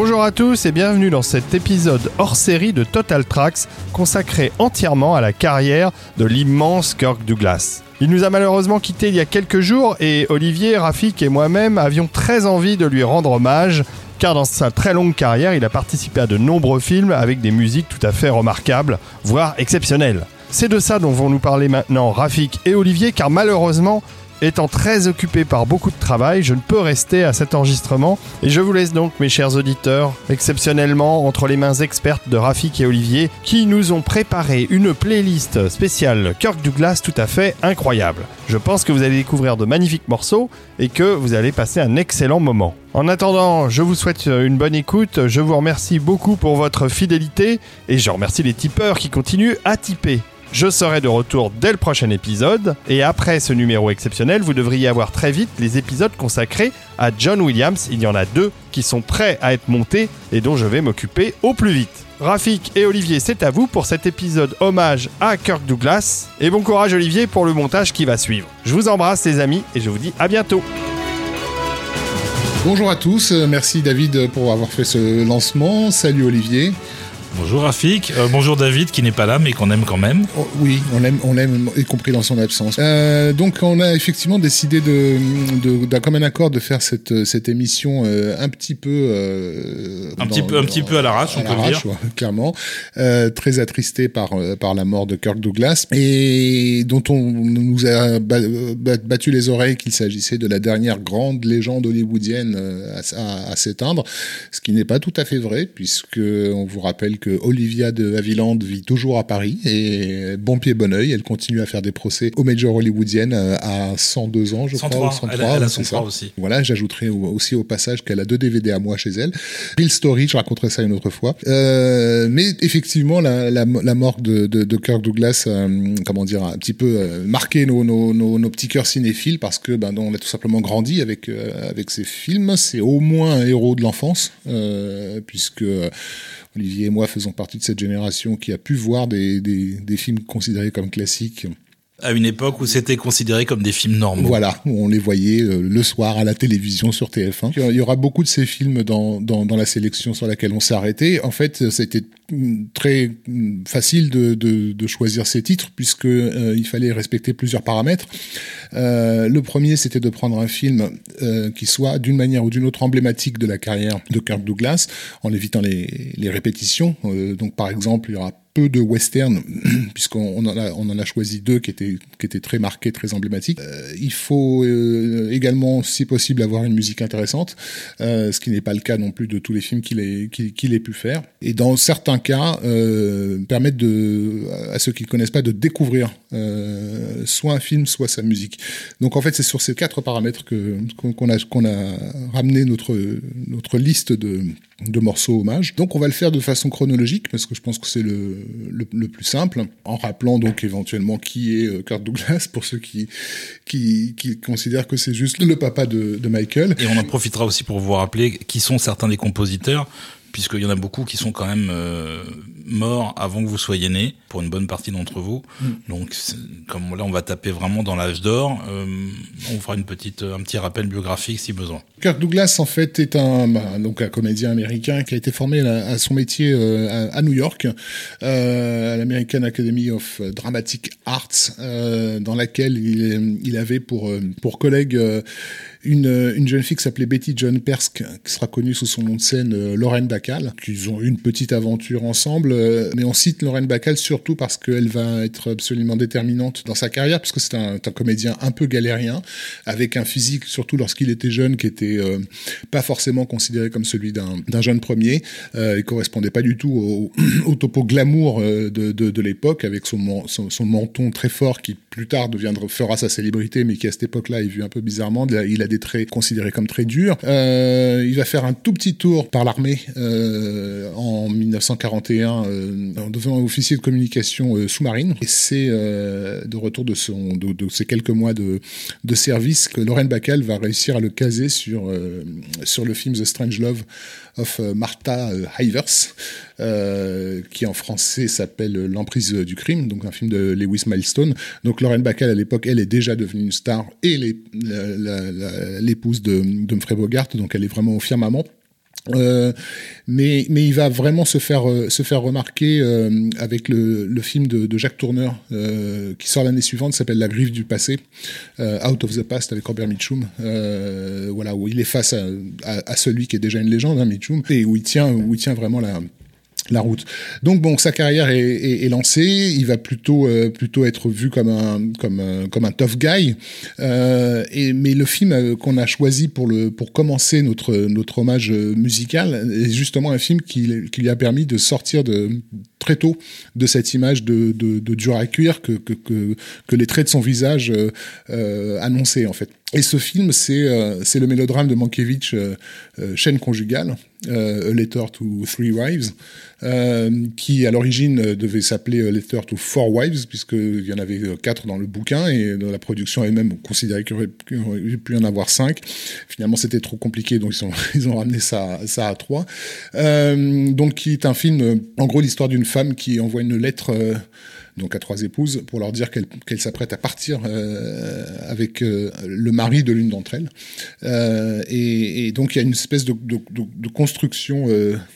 Bonjour à tous et bienvenue dans cet épisode hors série de Total Tracks consacré entièrement à la carrière de l'immense Kirk Douglas. Il nous a malheureusement quitté il y a quelques jours et Olivier, Rafik et moi-même avions très envie de lui rendre hommage car dans sa très longue carrière, il a participé à de nombreux films avec des musiques tout à fait remarquables, voire exceptionnelles. C'est de ça dont vont nous parler maintenant Rafik et Olivier car malheureusement, Étant très occupé par beaucoup de travail, je ne peux rester à cet enregistrement et je vous laisse donc, mes chers auditeurs, exceptionnellement entre les mains expertes de Rafik et Olivier, qui nous ont préparé une playlist spéciale Kirk Douglas tout à fait incroyable. Je pense que vous allez découvrir de magnifiques morceaux et que vous allez passer un excellent moment. En attendant, je vous souhaite une bonne écoute, je vous remercie beaucoup pour votre fidélité et je remercie les tipeurs qui continuent à tiper. Je serai de retour dès le prochain épisode, et après ce numéro exceptionnel, vous devriez avoir très vite les épisodes consacrés à John Williams. Il y en a deux qui sont prêts à être montés et dont je vais m'occuper au plus vite. Rafik et Olivier, c'est à vous pour cet épisode hommage à Kirk Douglas. Et bon courage Olivier pour le montage qui va suivre. Je vous embrasse les amis et je vous dis à bientôt. Bonjour à tous, merci David pour avoir fait ce lancement. Salut Olivier. Bonjour Rafik, euh, bonjour David qui n'est pas là mais qu'on aime quand même. Oh, oui, on l'aime, on l'aime, y compris dans son absence. Euh, donc on a effectivement décidé de, d'un commun accord de faire cette cette émission euh, un petit peu un petit peu un petit peu à l'arrache, on peut dire. clairement, très attristé par par la mort de Kirk Douglas et dont on nous a battu les oreilles qu'il s'agissait de la dernière grande légende hollywoodienne à, à, à s'éteindre, ce qui n'est pas tout à fait vrai puisque on vous rappelle que Olivia de Havilland vit toujours à Paris et bon pied bon oeil, elle continue à faire des procès aux majors hollywoodiennes euh, à 102 ans, je 103, crois. 103, elle, elle a 103 aussi. Voilà, j'ajouterai aussi au passage qu'elle a deux DVD à moi chez elle. Real Story, je raconterai ça une autre fois. Euh, mais effectivement, la, la, la mort de, de, de, Kirk Douglas, euh, comment dire, a un petit peu euh, marqué nos, nos, nos, nos, petits cœurs cinéphiles parce que ben, on a tout simplement grandi avec, avec ces films. C'est au moins un héros de l'enfance, puisque Olivier et moi faisons partie de cette génération qui a pu voir des, des, films considérés comme classiques à une époque où c'était considéré comme des films normaux. Voilà, où on les voyait euh, le soir à la télévision sur TF1. Il y aura beaucoup de ces films dans, dans, dans la sélection sur laquelle on s'est arrêté. En fait, c'était très facile de, de, de, choisir ces titres puisque euh, il fallait respecter plusieurs paramètres. Euh, le premier, c'était de prendre un film euh, qui soit d'une manière ou d'une autre emblématique de la carrière de Kirk Douglas, en évitant les, les répétitions. Euh, donc, par exemple, il y aura de western, puisqu'on en a, on en a choisi deux qui étaient, qui étaient très marqués, très emblématiques. Euh, il faut euh, également, si possible, avoir une musique intéressante, euh, ce qui n'est pas le cas non plus de tous les films qu'il ait, qu'il ait pu faire. Et dans certains cas, permettre à ceux qui ne connaissent pas de découvrir soit un film, soit sa musique. Donc en fait, c'est sur ces quatre paramètres que qu'on a, qu'on a ramené notre, notre liste de de morceaux hommage. Donc on va le faire de façon chronologique parce que je pense que c'est le, le, le, plus simple, en rappelant donc éventuellement qui est euh, Kurt Douglas pour ceux qui, qui, qui considèrent que c'est juste le papa de, de Michael. Et on en profitera aussi pour vous rappeler qui sont certains des compositeurs puisqu'il y en a beaucoup qui sont quand même euh, morts avant que vous soyez nés, pour une bonne partie d'entre vous. Mm. Donc, comme là, on va taper vraiment dans l'âge d'or, euh, on fera une petite, un petit rappel biographique si besoin. Kirk Douglas, en fait, est un, bah, donc un comédien américain qui a été formé à, à son métier euh, à, à, New York, euh, à l'American Academy of Dramatic Arts, euh, dans laquelle il, il, avait pour, pour collègue une, une jeune fille qui s'appelait Betty John Persk, qui sera connue sous son nom de scène euh, Lorraine Bacall, qu'ils ont une petite aventure ensemble. Euh, mais on cite Lorraine Bacall surtout parce qu'elle va être absolument déterminante dans sa carrière, puisque c'est un, comédien un peu galérien, avec un physique, surtout lorsqu'il était jeune, qui était euh, pas forcément considéré comme celui d'un jeune premier. Euh, il correspondait pas du tout au, topo glamour de, de, l'époque, avec son, son, menton très fort qui plus tard deviendra, fera sa célébrité, mais qui à cette époque-là est vu un peu bizarrement. Il des traits considérés comme très durs. Euh, il va faire un tout petit tour par l'armée euh, en 1941 euh, en devenant officier de communication sous-marine. Et c'est de retour de, son, de, ces quelques mois de, de service que Lorraine Bacall va réussir à le caser sur, sur le film The Strange Love of Martha Ivers, qui en français s'appelle L'emprise du crime, donc un film de Lewis Milestone. Donc Lorraine Bacall à l'époque, elle est déjà devenue une star et l'épouse de, de Humphrey Bogart, donc elle est vraiment au firmament. Euh, mais, mais il va vraiment se faire, euh, se faire remarquer euh, avec le, le, film de, de Jacques Tourneur qui sort l'année suivante, s'appelle La griffe du passé, Out of the Past avec Robert Mitchum, voilà, où il est face à, à, celui qui est déjà une légende, hein, Mitchum, et où il tient, où il tient vraiment la, la route. Donc bon, sa carrière est, est, est lancée. Il va plutôt euh, plutôt être vu comme un comme un, comme un tough guy. Euh, et mais le film euh, qu'on a choisi pour le pour commencer notre notre hommage musical est justement un film qui, qui lui a permis de sortir de très tôt de cette image de, de, de dur à cuire que, que, que, que les traits de son visage euh, annonçaient en fait. Et ce film, c'est euh, le mélodrame de Mankiewicz, euh, euh, Chaîne conjugale, A Letter to Three Wives, qui à l'origine devait s'appeler A Letter to Four Wives, puisqu'il y en avait quatre dans le bouquin, et dans la production elle-même, on considérait qu'il aurait pu y en avoir cinq. Finalement, c'était trop compliqué, donc ils, ont, ils ont ramené ça, ça à trois. donc, qui est un film, en gros, l'histoire d'une femme qui envoie une lettre donc à trois épouses, pour leur dire qu'elle s'apprête à partir euh, avec euh, le mari de l'une d'entre elles. Euh, et, donc il y a une espèce de, construction,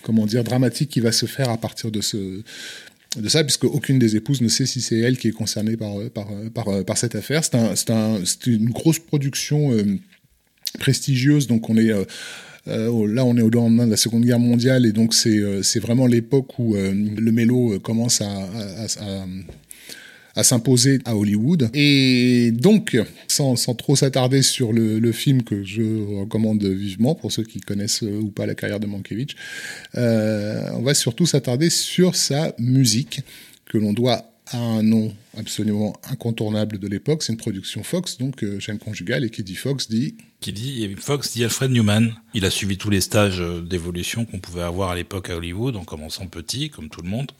comment dire, dramatique qui va se faire à partir de ça, puisque aucune des épouses ne sait si c'est elle qui est concernée par, cette affaire. C'est un, un, une grosse production prestigieuse, donc on est euh, là, on est au lendemain de la Seconde Guerre mondiale et donc c'est euh, vraiment l'époque où euh, le mélo commence à, s'imposer à Hollywood. Et donc, sans, trop s'attarder sur le, film que je recommande vivement pour ceux qui connaissent ou pas la carrière de Mankiewicz, on va surtout s'attarder sur sa musique que l'on doit à un nom absolument incontournable de l'époque. C'est une production Fox, donc euh, chaîne conjugale, et qui dit Fox dit qui dit Fox dit Alfred Newman. Il a suivi tous les stages euh, d'évolution qu'on pouvait avoir à l'époque à Hollywood, en commençant petit, comme tout le monde,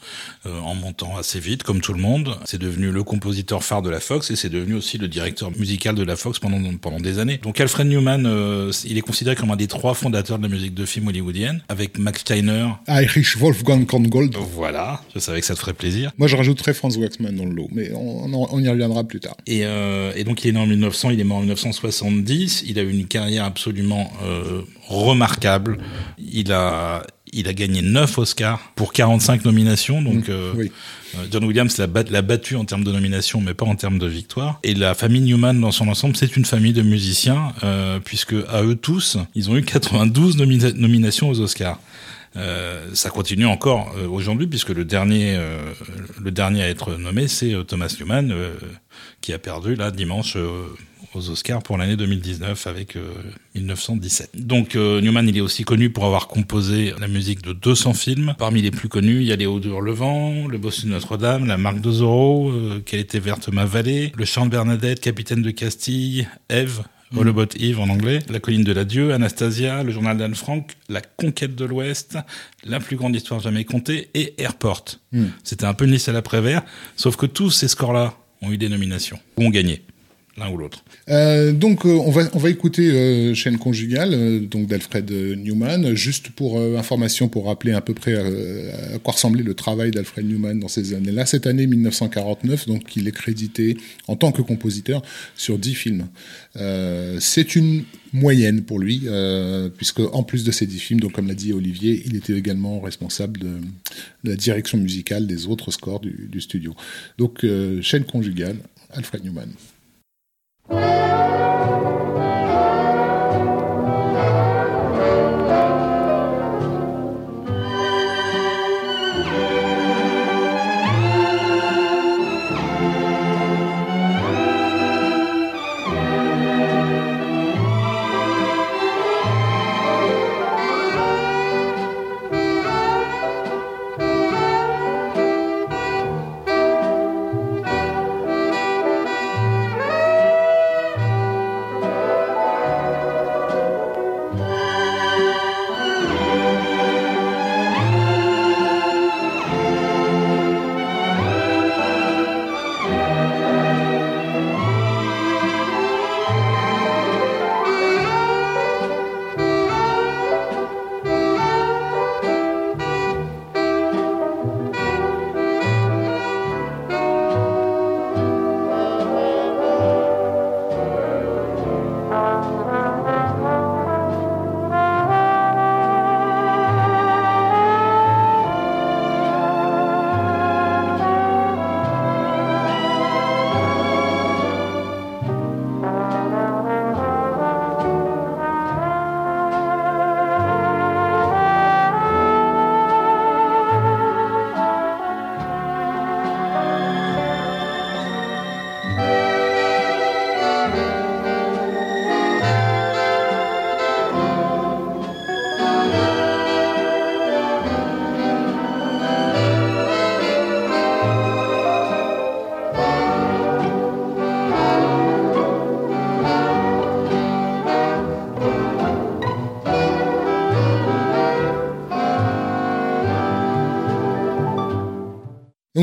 euh, en montant assez vite, comme tout le monde. C'est devenu le compositeur phare de la Fox et c'est devenu aussi le directeur musical de la Fox pendant pendant des années. Donc Alfred Newman, euh, il est considéré comme un des trois fondateurs de la musique de film hollywoodienne, avec Max Steiner. Heinrich Wolfgang Korngold. Voilà, je savais que ça te ferait plaisir. Moi, je rajouterais Franz Waxman dans le lot, mais on, on, on y reviendra plus tard. Et, euh, et donc il est né en 1900, il est mort en 1970. Il a eu une carrière absolument euh, remarquable. Il a, il a gagné 9 Oscars pour 45 nominations. Donc, mmh, euh, oui. John Williams l'a bat, battu en termes de nominations, mais pas en termes de victoire. Et la famille Newman, dans son ensemble, c'est une famille de musiciens, puisque à eux tous, ils ont eu 92 nomina nominations aux Oscars. Euh, ça continue encore euh, aujourd'hui puisque le dernier, euh, le dernier à être nommé, c'est Thomas Newman qui a perdu dimanche aux Oscars pour l'année 2019 avec 1917. Donc Newman, il est aussi connu pour avoir composé la musique de 200 films. Parmi les plus connus, il y a Les Hauts de Le Bossu de Notre-Dame, La Marque de Zorro, Quelle était verte ma vallée, Le Chant de Bernadette, Capitaine de Castille, Eve, Holobot Eve en anglais, La colline de l'adieu, Anastasia, Le journal d'Anne Frank, La conquête de l'Ouest, La plus grande histoire jamais contée et Airport. Mm. C'était un peu une liste à l'après-vert, sauf que tous ces scores-là ont eu des nominations, ou ont gagné l'un ou l'autre. Euh, donc euh, on va on va écouter euh, chaîne conjugale d'Alfred Newman juste pour information pour rappeler à peu près à quoi ressemblait le travail d'Alfred Newman dans ces années-là. Cette année 1949 donc il est crédité en tant que compositeur sur 10 films. C'est une moyenne pour lui puisque en plus de ces 10 films donc comme l'a dit Olivier il était également responsable de, la direction musicale des autres scores du studio. Donc chaîne conjugale Alfred Newman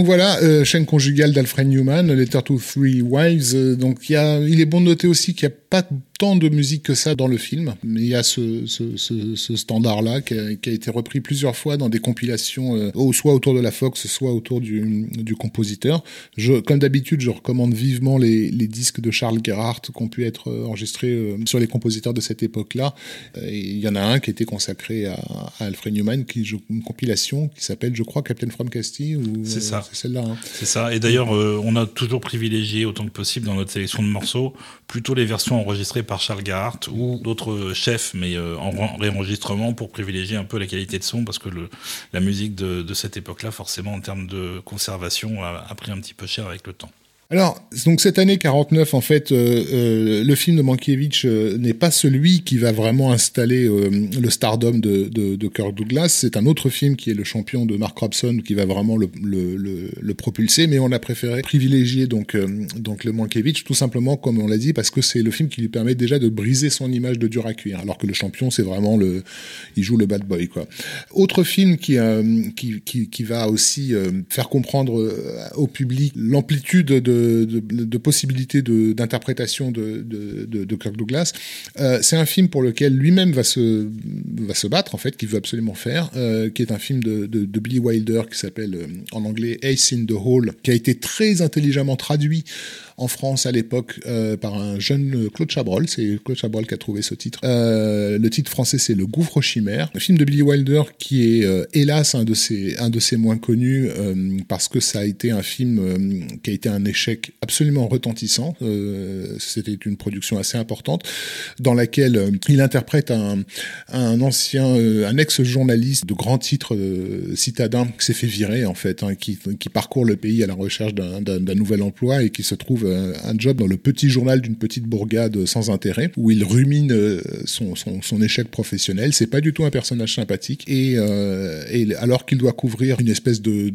voilà, chaîne conjugale d'Alfred Newman, Letter to Three Wives. donc il, y a, il est bon de noter aussi qu'il n'y a pas tant de musique que ça dans le film, mais il y a ce, ce, ce, ce standard-là qui, qui a, été repris plusieurs fois dans des compilations, euh, soit autour de la Fox, soit autour du, du compositeur. Je, comme d'habitude, je recommande vivement les, les, disques de Charles Gerhardt qui ont pu être euh, enregistrés euh, sur les compositeurs de cette époque-là. Il y en a un qui était consacré à, à Alfred Newman, qui joue une compilation qui s'appelle, je crois, Captain from Castille. C'est ça. C'est celle-là. Hein. C'est ça. Et d'ailleurs, on a toujours privilégié autant que possible dans notre sélection de morceaux plutôt les versions enregistrées par Charles Gart ou d'autres chefs, mais euh, en réenregistrement pour privilégier un peu la qualité de son, parce que la musique de, cette époque-là, forcément, en termes de conservation, a pris un petit peu cher avec le temps. Alors, donc cette année 49, en fait, euh, euh, le film de Mankiewicz euh, n'est pas celui qui va vraiment installer le stardom de, de, de Kirk Douglas. C'est un autre film qui est le champion de Mark Robson qui va vraiment le, le, le, le propulser. Mais on a préféré privilégier donc donc le Mankiewicz tout simplement, comme on l'a dit, parce que c'est le film qui lui permet déjà de briser son image de dur à cuire. Alors que le champion, c'est vraiment le, il joue le bad boy quoi. Autre film qui qui, qui, qui va aussi faire comprendre au public l'amplitude de de, possibilités d'interprétation de, de, Kirk Douglas. Euh, c'est un film pour lequel lui-même va se, va se battre, en fait, qu'il veut absolument faire, euh, qui est un film de, Billy Wilder qui s'appelle euh, en anglais Ace in the Hole, qui a été très intelligemment traduit en France à l'époque euh, par un jeune euh, Claude Chabrol. C'est Claude Chabrol qui a trouvé ce titre. Euh, le titre français, c'est Le Gouffre chimère. Le film de Billy Wilder qui est hélas un de ses un de ses moins connus parce que ça a été un film qui a été un échec absolument retentissant. C'était une production assez importante dans laquelle il interprète un, un ancien, un ex-journaliste de grands titres citadins qui s'est fait virer en fait, hein, qui, qui parcourt le pays à la recherche d'un nouvel emploi et qui se trouve un job dans le petit journal d'une petite bourgade sans intérêt, où il rumine euh, son, échec professionnel. C'est pas du tout un personnage sympathique. Et, euh, alors qu'il doit couvrir une espèce de,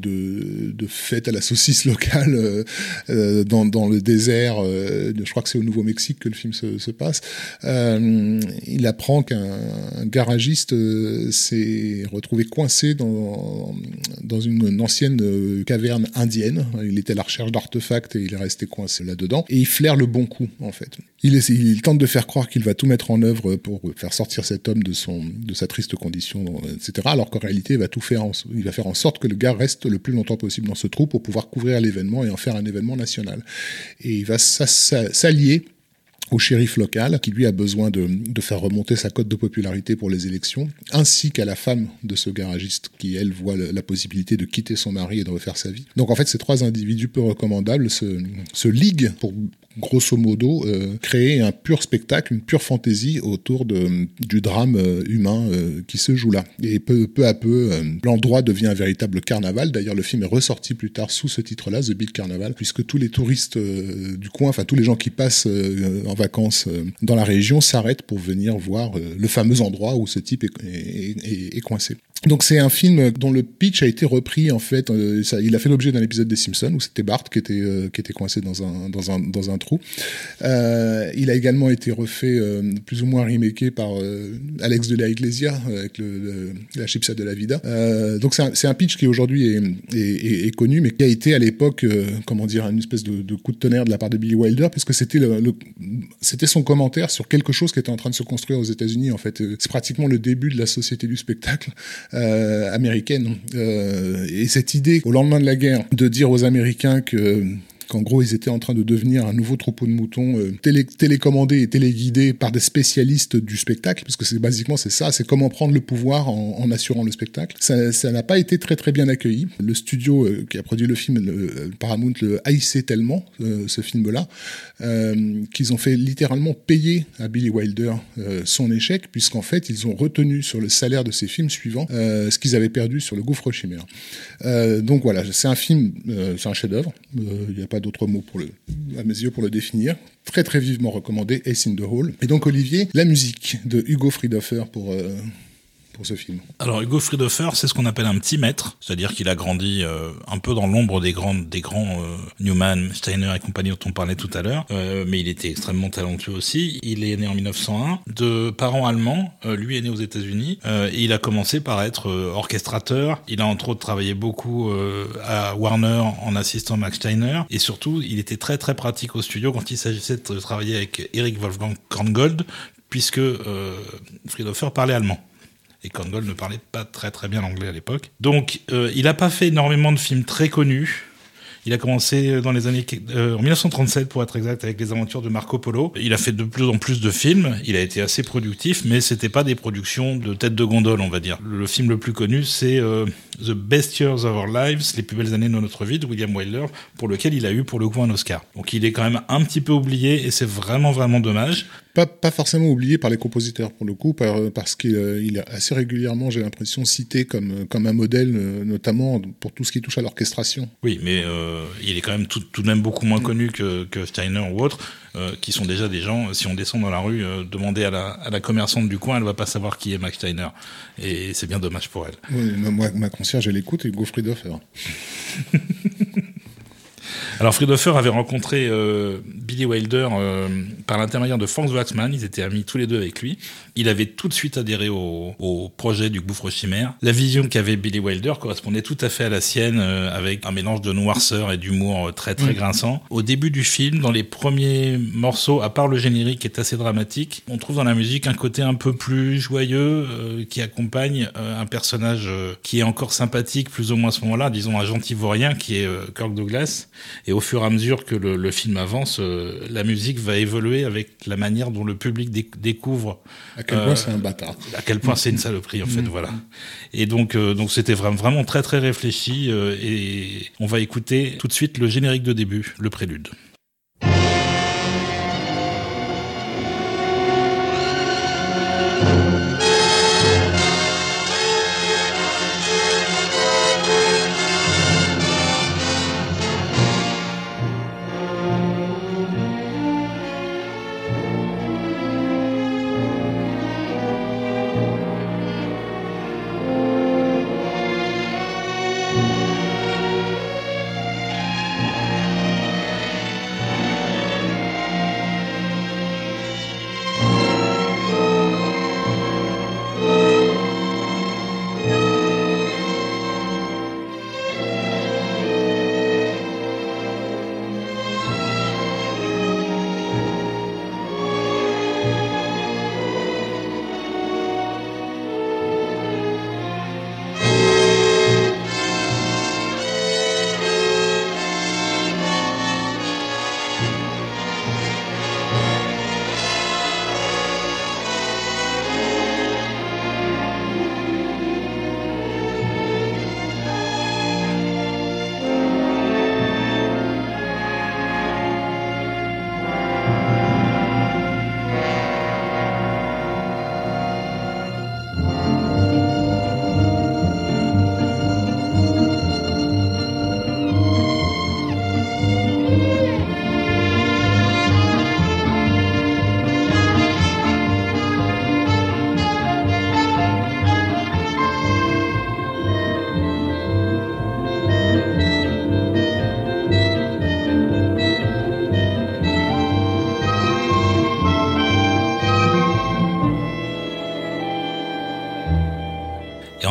fête à la saucisse locale euh, euh dans, le désert, euh, je crois que c'est au Nouveau-Mexique que le film se, se passe, il apprend qu'un garagiste s'est retrouvé coincé dans une ancienne caverne indienne. Il était à la recherche d'artefacts et il est resté coincé là-dedans, et il flaire le bon coup, en fait. Il, tente de faire croire qu'il va tout mettre en œuvre pour faire sortir cet homme de, son, de sa triste condition, etc., alors qu'en réalité, il va tout faire, il va faire en sorte que le gars reste le plus longtemps possible dans ce trou pour pouvoir couvrir l'événement et en faire un événement national. Et il va s'allier au shérif local, qui lui a besoin de, de, faire remonter sa cote de popularité pour les élections, ainsi qu'à la femme de ce garagiste, qui, elle, voit la possibilité de quitter son mari et de refaire sa vie. Donc en fait, ces trois individus peu recommandables se, se liguent pour grosso modo, euh, créer un pur spectacle, une pure fantaisie autour de, du drame euh, humain euh, qui se joue là. Et peu, à peu, l'endroit devient un véritable carnaval. D'ailleurs, le film est ressorti plus tard sous ce titre-là, The Big Carnaval, puisque tous les touristes du coin, enfin tous les gens qui passent en vacances dans la région s'arrêtent pour venir voir le fameux endroit où ce type est, est, coincé. Donc c'est un film dont le pitch a été repris en fait. Il a fait l'objet d'un épisode des Simpsons où c'était Bart qui était qui était coincé dans un dans un dans un Euh, il a également été refait euh, plus ou moins remaké par Alex de la Iglesia avec la chipset de la vida. donc c'est un, pitch qui aujourd'hui est, connu mais qui a été à l'époque comment dire une espèce de, coup de tonnerre de la part de Billy Wilder puisque c'était son commentaire sur quelque chose qui était en train de se construire aux États-Unis en fait. C'est pratiquement le début de la société du spectacle euh, américaine. Euh, et cette idée, au lendemain de la guerre, de dire aux Américains que qu'en gros ils étaient en train de devenir un nouveau troupeau de moutons euh, télé télécommandés et téléguidés par des spécialistes du spectacle, parce que c'est basiquement c'est ça, c'est comment prendre le pouvoir en, assurant le spectacle. Ça n'a pas été très très bien accueilli. Le studio euh, qui a produit le film, le, Paramount, le haïssait tellement euh, ce film-là euh, qu'ils ont fait littéralement payer à Billy Wilder son échec, puisqu'en fait ils ont retenu sur le salaire de ses films suivants ce qu'ils avaient perdu sur le Gouffre chimère. donc voilà, c'est un film, c'est un chef-d'œuvre. Il d'autres mots pour le, à mes yeux pour le définir. Très très vivement recommandé, Ace in the Hole. Et donc Olivier, la musique de Hugo Friedhofer pour, euh, pour ce film. Alors Hugo Friedhofer, c'est ce qu'on appelle un petit maître, c'est-à-dire qu'il a grandi euh, un peu dans l'ombre des grands, des grands euh, Newman, Steiner et compagnie dont on parlait tout à l'heure, euh, mais il était extrêmement talentueux aussi. Il est né en 1901 de parents allemands, lui est né aux États-Unis, et il a commencé par être orchestrateur. Il a entre autres travaillé beaucoup à Warner en assistant Max Steiner, et surtout il était très très pratique au studio quand il s'agissait de travailler avec Eric Wolfgang Korngold, puisque euh, Friedhofer parlait allemand et Korngold ne parlait pas très très bien l'anglais à l'époque. Donc euh, il n'a pas fait énormément de films très connus. Il a commencé dans les années euh, en 1937 pour être exact avec les aventures de Marco Polo. Il a fait de plus en plus de films. Il a été assez productif, mais c'était pas des productions de tête de gondole, on va dire. Le film le plus connu, c'est euh, The Best Years of Our Lives, les plus belles années de notre vie de William Wyler, pour lequel il a eu pour le coup un Oscar. Donc il est quand même un petit peu oublié et c'est vraiment vraiment dommage pas, pas forcément oublié par les compositeurs pour le coup, parce qu'il euh, est assez régulièrement, j'ai l'impression, cité comme, comme un modèle, euh, notamment pour tout ce qui touche à l'orchestration. Oui, mais euh, il est quand même tout, tout, de même beaucoup moins connu que, que Steiner ou autre, qui sont déjà des gens, si on descend dans la rue, demander à la, à la commerçante du coin, elle va pas savoir qui est Max Steiner. Et c'est bien dommage pour elle. Oui, moi, ma concierge, elle écoute et Gaufried Alors Friedhofer avait rencontré euh, Billy Wilder euh, par l'intermédiaire de Frank Waxman, ils étaient amis tous les deux avec lui. Il avait tout de suite adhéré au, au projet du gouffre chimère. La vision qu'avait Billy Wilder correspondait tout à fait à la sienne, euh, avec un mélange de noirceur et d'humour très très grinçant. Au début du film, dans les premiers morceaux, à part le générique qui est assez dramatique, on trouve dans la musique un côté un peu plus joyeux qui accompagne un personnage qui est encore sympathique plus ou moins à ce moment-là, disons un gentil vaurien qui est Kirk Douglas et au fur et à mesure que le, film avance, euh, la musique va évoluer avec la manière dont le public découvre. À quel point euh, c'est un bâtard. À quel point c'est une saloperie, en fait, mm. voilà. Et donc, euh, donc c'était vraiment, vraiment très, très réfléchi. et on va écouter tout de suite le générique de début, le prélude.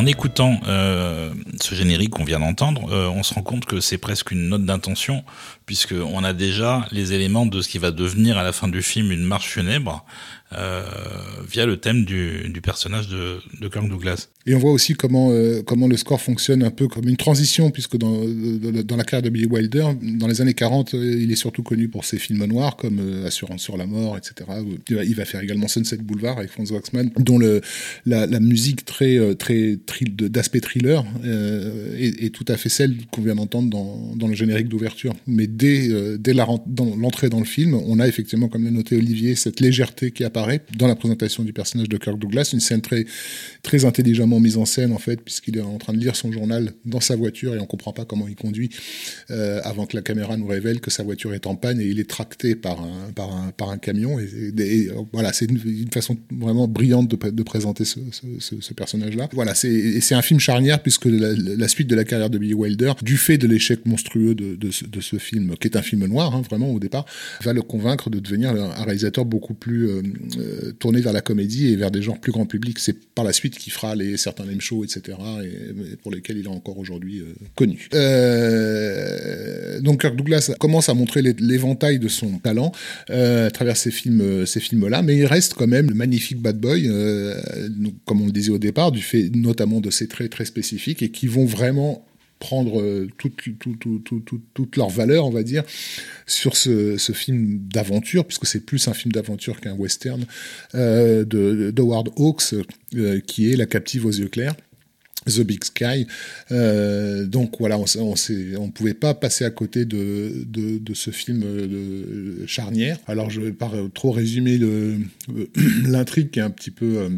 En écoutant euh, ce générique qu'on vient d'entendre, euh, on se rend compte que c'est presque une note d'intention, puisqu'on a déjà les éléments de ce qui va devenir à la fin du film une marche funèbre, euh, via le thème du, du personnage de, de Kirk Douglas. Et on voit aussi comment, euh, comment le score fonctionne un peu comme une transition, puisque dans, dans la carrière de Billy Wilder, dans les années 40, euh, il est surtout connu pour ses films noirs comme Assurance sur la mort, etc. Il va faire également Sunset Boulevard avec Franz Waxman, dont le, la, musique très, très d'aspect thriller euh, est, tout à fait celle qu'on vient d'entendre dans, dans, le générique d'ouverture. Mais dès, euh, dès l'entrée dans, dans, le film, on a effectivement, comme l'a noté Olivier, cette légèreté qui apparaît dans la présentation du personnage de Kirk Douglas, une scène très, très intelligemment mise en scène en fait, puisqu'il est en train de lire son journal dans sa voiture et on comprend pas comment il conduit euh, avant que la caméra nous révèle que sa voiture est en panne et il est tracté par un, par un, par un camion. Et, et, voilà, c'est une, façon vraiment brillante de, de présenter ce, ce, ce personnage-là. Voilà, c'est un film charnière puisque la, suite de la carrière de Billy Wilder, du fait de l'échec monstrueux de, de, ce, film, qui est un film noir, hein, vraiment au départ, va le convaincre de devenir un réalisateur beaucoup plus euh, euh, tourné vers la comédie et vers des genres plus grand public. C'est par la suite qu'il fera les certains name shows, etc., et, pour lesquels il est encore aujourd'hui euh, connu. Euh, donc Kirk Douglas commence à montrer l'éventail de son talent euh, à travers ces films, ces films-là, mais il reste quand même le magnifique bad boy, comme on le disait au départ, du fait notamment de ses traits très spécifiques et qui vont vraiment prendre toute, toute, toute, toute, leur valeur, on va dire, sur ce, ce film d'aventure, puisque c'est plus un film d'aventure qu'un western, euh, de, de Howard Hawks, euh, qui est La captive aux yeux clairs. The Big Sky. Euh, donc voilà, on on, on pouvait pas passer à côté de, de, ce film charnière. Alors je vais pas trop résumer l'intrigue qui est un petit peu euh,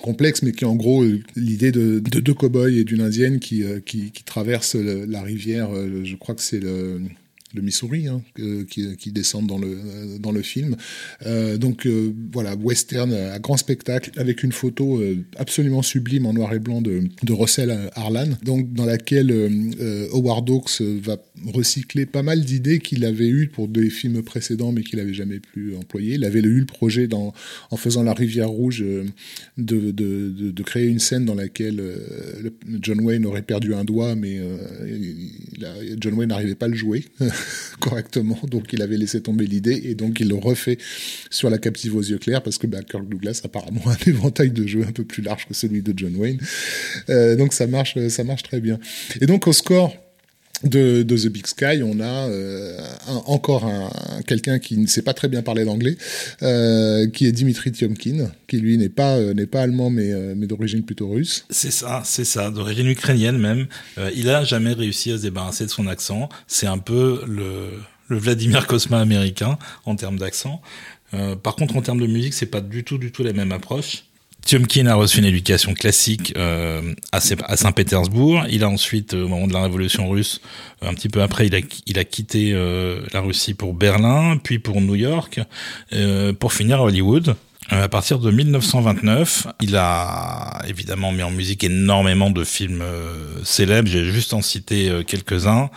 complexe, mais qui est en gros euh, l'idée de, de, deux cow-boys et d'une indienne qui, euh, qui traversent la rivière, euh, je crois que c'est le le Missouri, hein, qui, qui, descendent dans le, dans le film. Euh, donc euh, voilà, western à grand spectacle, avec une photo euh, absolument sublime en noir et blanc de, de Russell Harlan, donc dans laquelle euh, Howard Hawks va recycler pas mal d'idées qu'il avait eues pour des films précédents, mais qu'il n'avait jamais pu employer. Il avait eu le projet dans, en faisant La Rivière Rouge de, de, de, créer une scène dans laquelle John Wayne aurait perdu un doigt, mais John Wayne n'arrivait pas à le jouer. correctement, donc il avait laissé tomber l'idée et donc il le refait sur la captive aux yeux clairs parce que bah, Kirk Douglas apparemment a un éventail de jeux un peu plus large que celui de John Wayne, euh, donc ça marche, ça marche très bien. Et donc au score de, de, The Big Sky, on a euh, encore un, quelqu'un qui ne sait pas très bien parler l'anglais, euh, qui est Dimitri Tiomkin, qui lui n'est pas euh, n'est pas allemand mais euh, mais d'origine plutôt russe. C'est ça, c'est ça, d'origine ukrainienne même. Euh, il a jamais réussi à se débarrasser de son accent. C'est un peu le le Vladimir Kosma américain en termes d'accent. par contre, en termes de musique, c'est pas du tout du tout la même approche. Tiomkin a reçu une éducation classique euh, à, Saint-Pétersbourg. Il a ensuite, au moment de la Révolution russe, un petit peu après, il a, quitté euh, la Russie pour Berlin, puis pour New York, euh, pour finir à Hollywood. Euh, à partir de 1929, il a évidemment mis en musique énormément de films euh, célèbres. J'ai juste en cité euh, quelques-uns.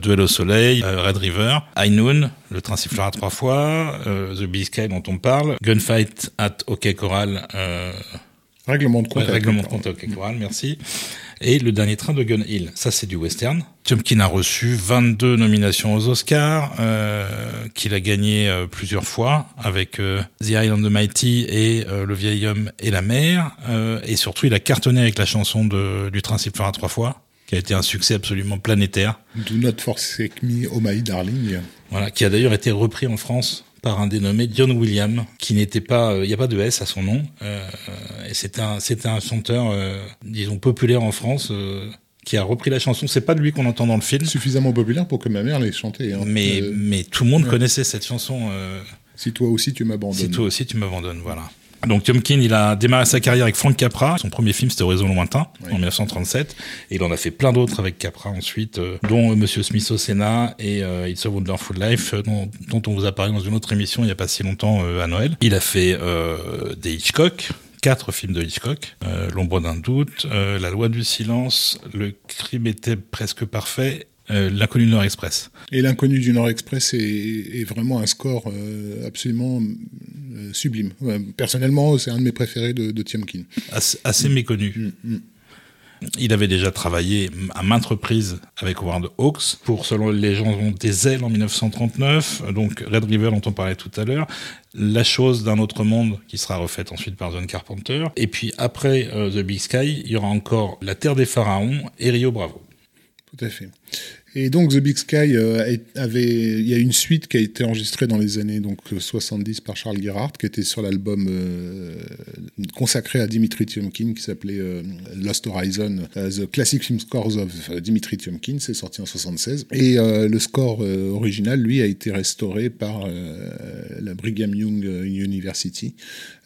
Duel au soleil, Red River, High Noon, Le train sifflera trois fois, The Big Sky dont on parle, Gunfight at OK Coral. Règlement de compte. règlement de compte OK Coral, merci et Le Dernier Train de Gun Hill. Ça, c'est du western. Tiomkin a reçu 22 nominations aux Oscars, euh, qu'il a gagné euh, plusieurs fois avec euh, The Island of Mighty et Le Vieil Homme et la Mer. Et surtout, il a cartonné avec la chanson de, du Train à trois fois qui a été un succès absolument planétaire. Do not forsake me, oh my darling. Voilà, qui a d'ailleurs été repris en France par un dénommé John William, qui n'était pas, il euh, n'y a pas de S à son nom, euh, et c'était un, c'était un chanteur, euh, disons populaire en France. Qui a repris la chanson, c'est pas de lui qu'on entend dans le film. Suffisamment populaire pour que ma mère l'ait chanté. Hein. Mais, mais tout le monde ouais. connaissait cette chanson. si toi aussi tu m'abandonnes. Si toi aussi tu m'abandonnes, voilà. Donc Tiomkin, il a démarré sa carrière avec Frank Capra. Son premier film, c'était Horizon lointain, oui. en 1937. Et il en a fait plein d'autres avec Capra ensuite, euh, dont euh, Monsieur Smith au Sénat et euh, It's a Wonderful Life, dont, dont, on vous a parlé dans une autre émission il n'y a pas si longtemps à Noël. Il a fait des Hitchcock, quatre films de Hitchcock, L'ombre d'un doute, La loi du silence, Le crime était presque parfait euh, L'inconnu du Nord Express. Et l'inconnu du Nord Express est, est vraiment un score euh, absolument euh, sublime. personnellement, c'est un de mes préférés de, de Tiomkin. Assez, assez mm. méconnu. Mm, mm. Il avait déjà travaillé à maintes reprises avec Howard Hawks pour, selon les légendes, des ailes en 1939, donc Red River dont on parlait tout à l'heure, La chose d'un autre monde qui sera refaite ensuite par John Carpenter, et puis après The Big Sky, il y aura encore La Terre des Pharaons et Rio Bravo. Tout. Et donc The Big Sky avait, il y a une suite qui a été enregistrée dans les années donc 70 par Charles Gerhardt, qui était sur l'album consacré à Dimitri Tiomkin, qui s'appelait Lost Horizon, The Classic Film Scores of Dimitri Tiomkin, c'est sorti en 76. Et le score original, lui, a été restauré par la Brigham Young University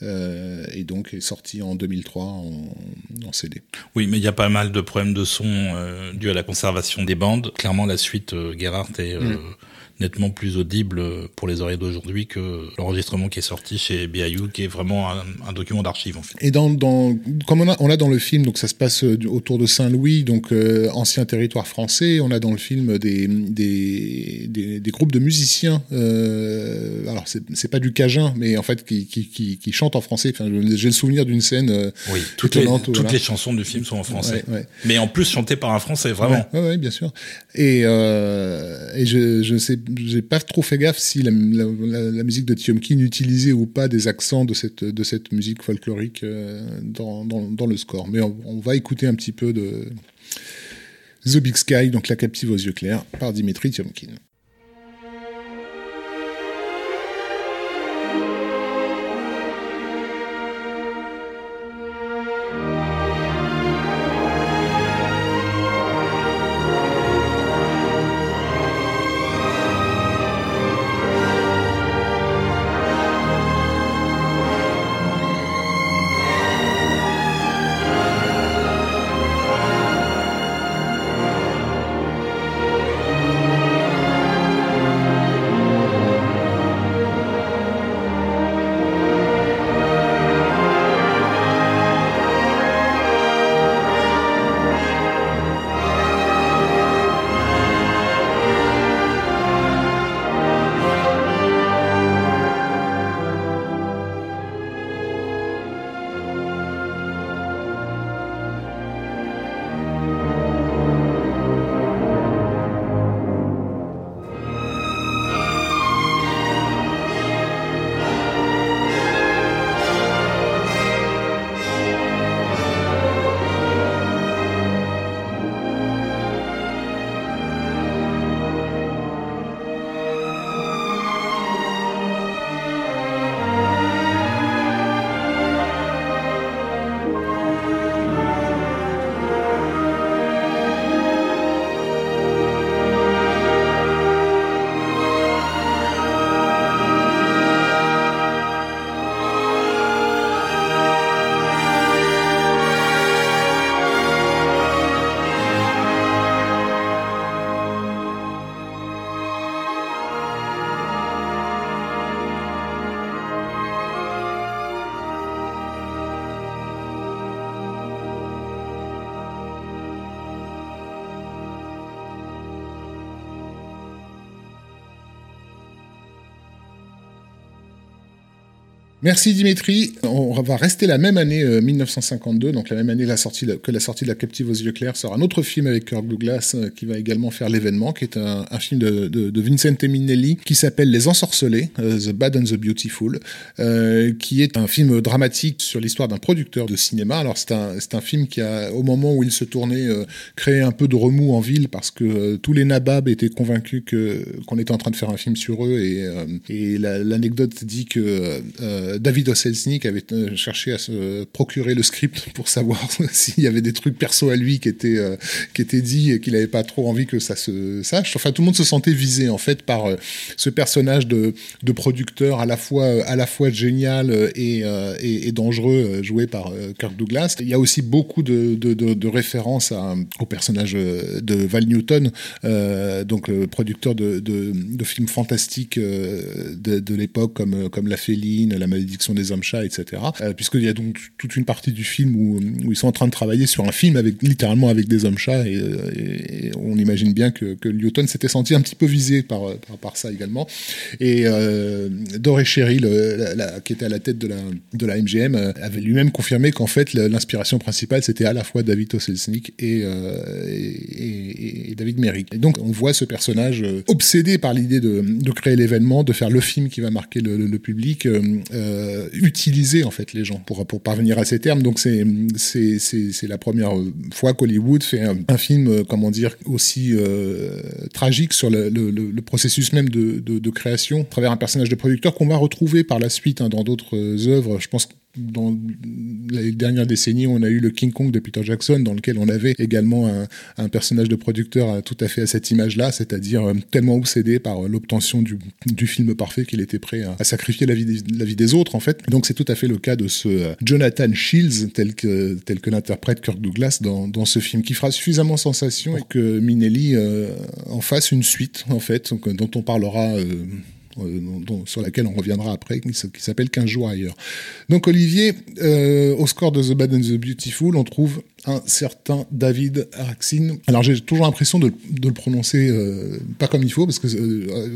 et donc est sorti en 2003 en, CD. Oui, mais il y a pas mal de problèmes de son euh, dus à la conservation des bandes. Clairement, la suite euh, Gerhardt est euh, mm nettement plus audible pour les oreilles d'aujourd'hui que l'enregistrement qui est sorti chez BIU, qui est vraiment un, document d'archives en fait. Et dans, dans comme on a, on a dans le film, donc ça se passe euh, autour de Saint-Louis, donc euh, ancien territoire français. On a dans le film des des, des, des groupes de musiciens. Euh, alors c'est pas du cajun, mais en fait qui, qui, qui, qui chantent en français. Enfin, j'ai le souvenir d'une scène. Euh, oui, toutes, les, toutes les chansons du film sont en français. Ouais, Mais en plus chantées par un français, vraiment. Oui, ouais, bien sûr. Et, euh, et je, je sais j'ai pas trop fait gaffe si la, musique de Tiomkin utilisait ou pas des accents de cette, musique folklorique euh, dans, dans, le score. Mais on, va écouter un petit peu de The Big Sky, donc La captive aux yeux clairs, par Dimitri Tiomkin. Merci Dimitri. Va rester la même année 1952, euh, donc la même année que la sortie de La Captive aux yeux clairs sera un autre film avec Kirk Douglas euh, qui va également faire l'événement, qui est un, film de, de, de, Vincent Minelli qui s'appelle Les Ensorcelés, euh, The Bad and the Beautiful, qui est un film dramatique sur l'histoire d'un producteur de cinéma. Alors c'est un, un film qui a, au moment où il se tournait, créé un peu de remous en ville parce que tous les nababs étaient convaincus qu'on était en train de faire un film sur eux et, l'anecdote dit que David Oselznik avait euh, cherché à se procurer le script pour savoir s'il y avait des trucs perso à lui qui étaient, euh, qui étaient dits et qu'il n'avait pas trop envie que ça se sache. Enfin, tout le monde se sentait visé, en fait, par euh, ce personnage de, de producteur à la fois, à la fois génial et, et, dangereux, joué par Kirk Douglas. Il y a aussi beaucoup de, de, de, références à, au personnage de Val Newton, donc producteur de, de, films fantastiques de, l'époque comme, comme La Féline, La malédiction des hommes-chats, etc. Euh, puisqu'il y a donc toute une partie du film où, où, ils sont en train de travailler sur un film avec littéralement avec des hommes-chats et, et, on imagine bien que, que s'était senti un petit peu visé par, par, ça également. Et euh, Doré Sherry, qui était à la tête de la, de la MGM, euh, avait lui-même confirmé qu'en fait l'inspiration principale c'était à la fois David Oselznik et, euh, et, et, David Merrick. Et donc on voit ce personnage obsédé par l'idée de, de créer l'événement, de faire le film qui va marquer le, le, public. Euh, euh, en fait les gens pour pour parvenir à ces termes. Donc c'est c'est la première fois qu'Hollywood fait un, film euh, comment dire aussi euh, tragique sur le, le, processus même de, de, création à travers un personnage de producteur qu'on va retrouver par la suite hein, dans d'autres œuvres. Je pense dans les dernières décennies, on a eu le King Kong de Peter Jackson, dans lequel on avait également un, personnage de producteur euh, tout à fait à cette image-là, c'est-à-dire euh, tellement obsédé par euh, l'obtention du, film parfait qu'il était prêt à, sacrifier la vie, des, autres, en fait. Donc c'est tout à fait le cas de ce Jonathan Shields, tel que, l'interprète Kirk Douglas dans, ce film, qui fera suffisamment sensation et que Minelli euh, en fasse une suite, en fait, dont on parlera euh, sur laquelle on reviendra après, qui, s'appelle 15 jours ailleurs. Donc Olivier, euh, au score de The Bad and the Beautiful, on trouve un certain David Raksin. Alors j'ai toujours l'impression de, le prononcer euh, pas comme il faut, parce que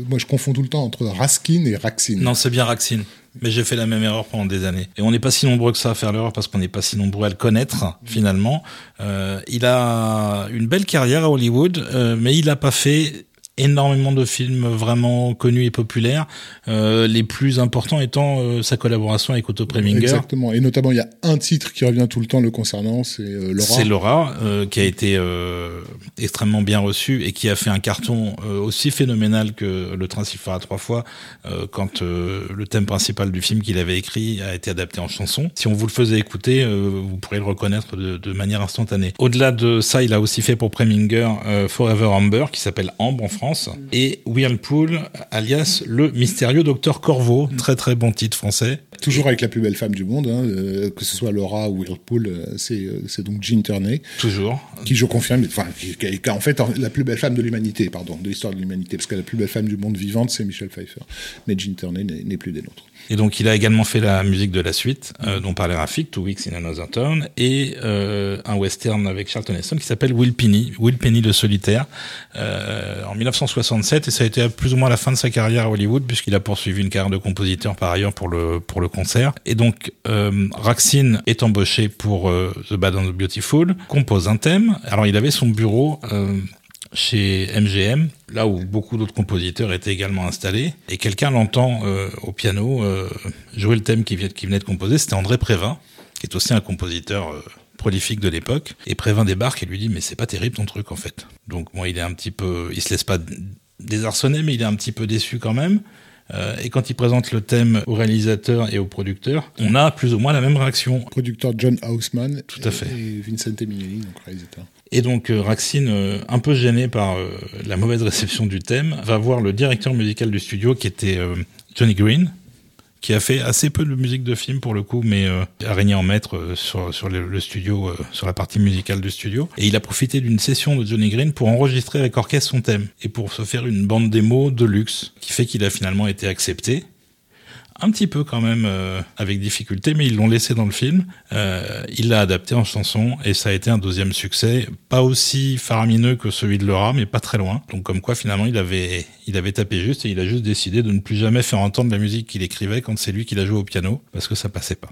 moi je confonds tout le temps entre Raskin et Raksin. Non, c'est bien Raksin. Mais j'ai fait la même erreur pendant des années. Et on n'est pas si nombreux que ça à faire l'erreur parce qu'on n'est pas si nombreux à le connaître, finalement. il a une belle carrière à Hollywood, mais il n'a pas fait énormément de films vraiment connus et populaires, euh, les plus importants étant euh, sa collaboration avec Otto Preminger. Exactement, et notamment il y a un titre qui revient tout le temps le concernant, c'est euh, Laura. C'est Laura, euh, qui a été extrêmement bien reçu et qui a fait un carton aussi phénoménal que Le Train s'y fera trois fois, quand le thème principal du film qu'il avait écrit a été adapté en chanson. Si on vous le faisait écouter, vous pourrez le reconnaître de, de manière instantanée. Au-delà de ça, il a aussi fait pour Preminger Forever Amber, qui s'appelle Ambre en France et Whirlpool, alias le mystérieux docteur Corvo, très très bon titre français. Toujours avec la plus belle femme du monde, hein, euh, que ce soit Laura ou Whirlpool, euh, euh, c'est donc Jean Turney. Toujours. Qui, je confirme, enfin, qui, est en fait la plus belle femme de l'humanité, pardon, de l'histoire de l'humanité, parce que la plus belle femme du monde vivante, c'est Michelle Pfeiffer. Mais Jean Turney n'est plus des nôtres. Et donc il a également fait la musique de la suite, euh, dont parlait Rafik, Two Weeks in Another Town, et euh, un western avec Charlton Heston qui s'appelle Will Penny, Will Penny le solitaire, euh, en 1967, et ça a été plus ou moins la fin de sa carrière à Hollywood, puisqu'il a poursuivi une carrière de compositeur par ailleurs pour le, pour le concert. Et donc euh, Raxine est embauché pour euh, The Bad and the Beautiful, compose un thème, alors il avait son bureau chez MGM, là où beaucoup d'autres compositeurs étaient également installés, et quelqu'un l'entend euh, au piano euh, jouer le thème qui, venait de composer, c'était André Prévin, qui est aussi un compositeur euh, prolifique de l'époque, et Prévin débarque et lui dit mais c'est pas terrible ton truc en fait. Donc moi il est un petit peu, il se laisse pas désarçonner, mais il est un petit peu déçu quand même. et quand il présente le thème au réalisateur et au producteur, on a plus ou moins la même réaction. Producteur John Houseman Tout à fait. et Vincent Minnelli, donc réalisateur. Et donc euh, Raxine, euh, un peu gêné par euh, la mauvaise réception du thème, va voir le directeur musical du studio qui était Johnny Green, qui a fait assez peu de musique de film pour le coup, mais a régné en maître sur, le, studio, sur la partie musicale du studio. Et il a profité d'une session de Johnny Green pour enregistrer avec orchestre son thème et pour se faire une bande démo de luxe, qui fait qu'il a finalement été accepté un petit peu quand même euh, avec difficulté, mais ils l'ont laissé dans le film. Euh, il l'a adapté en chanson et ça a été un deuxième succès, pas aussi faramineux que celui de Laura, mais pas très loin. Donc comme quoi finalement il avait, il avait tapé juste et il a juste décidé de ne plus jamais faire entendre la musique qu'il écrivait quand c'est lui qui la joué au piano parce que ça passait pas.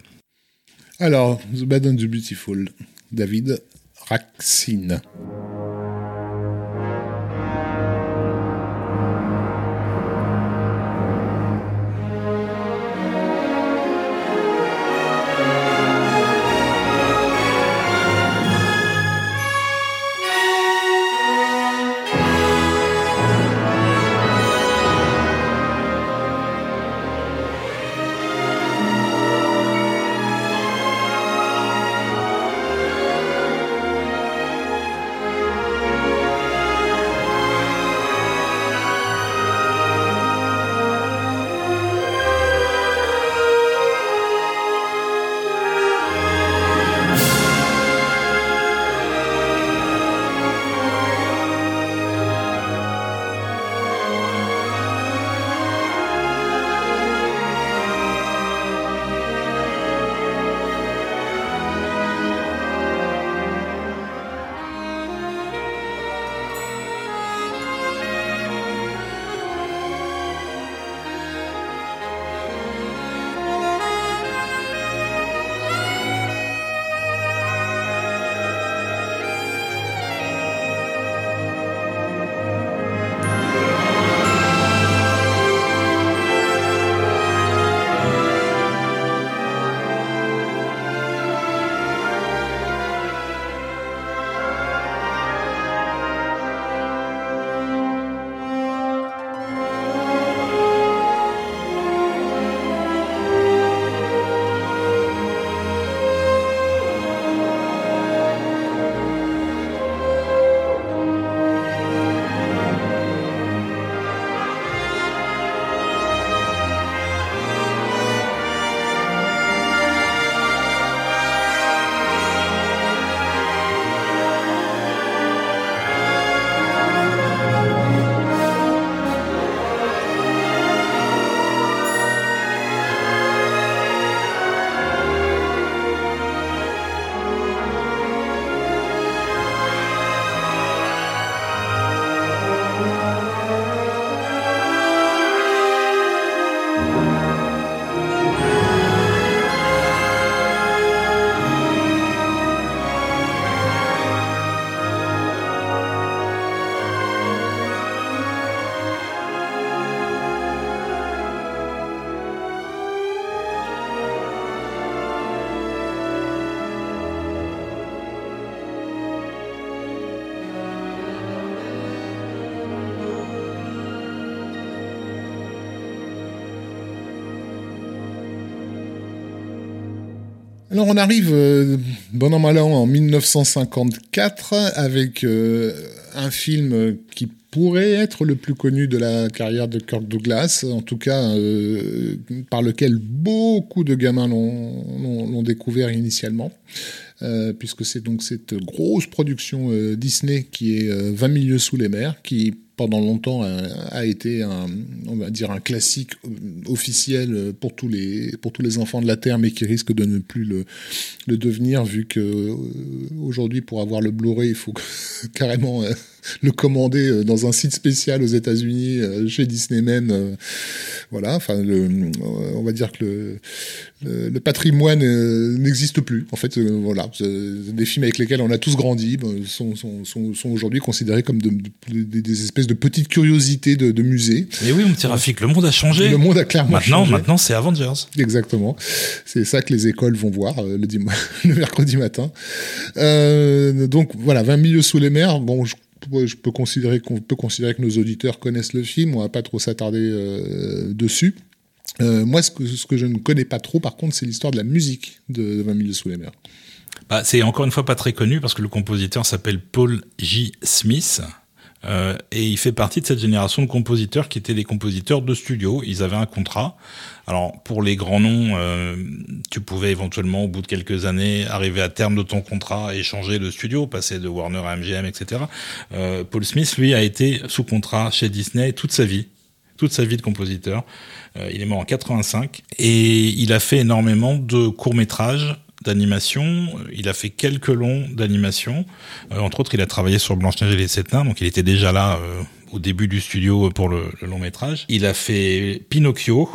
Alors, The Bad and the Beautiful, David Raksin. Alors on arrive, euh, bon an mal an, en 1954 avec euh, un film qui pourrait être le plus connu de la carrière de Kirk Douglas, en tout cas euh, par lequel beaucoup de gamins l'ont découvert initialement. Euh, puisque c'est donc cette grosse production Disney qui est 20 milieux sous les mers, qui pendant longtemps a, été un, on va dire un classique officiel pour tous les pour tous les enfants de la terre, mais qui risque de ne plus le, le devenir vu que aujourd'hui pour avoir le Blu-ray il faut carrément le commander euh, dans un site spécial aux États-Unis euh, chez Disneyman. Euh, voilà, enfin, le, on va dire que le, le, patrimoine n'existe plus. En fait, voilà, des films avec lesquels on a tous grandi sont, sont, sont, sont aujourd'hui considérés comme de, des espèces de petites curiosités de, de musée. Et oui, mon petit Rafik, le monde a changé. Le monde a clairement maintenant, changé. Maintenant, c'est Avengers. Exactement. C'est ça que les écoles vont voir le, le mercredi matin. Euh, donc voilà, 20 milieux sous les mers. Bon, je je peux considérer peut considérer que nos auditeurs connaissent le film. On va pas trop s'attarder euh, dessus. Euh, moi, ce que, je ne connais pas trop, par contre, c'est l'histoire de la musique de, de 20 milieux sous les mers. C'est encore une fois pas très connu parce que le compositeur s'appelle Paul J. Smith. Euh, et il fait partie de cette génération de compositeurs qui étaient des compositeurs de studio. Ils avaient un contrat. Alors pour les grands noms, euh, tu pouvais éventuellement au bout de quelques années arriver à terme de ton contrat et changer de studio, passer de Warner à MGM, etc. Euh, Paul Smith, lui, a été sous contrat chez Disney toute sa vie, toute sa vie de compositeur. Il est mort en 85 et il a fait énormément de courts métrages d'animation. Il a fait quelques longs d'animation. Euh, entre autres, il a travaillé sur Blanche-Neige et les Sept Nains, donc il était déjà là euh, au début du studio pour le, le, long métrage. Il a fait Pinocchio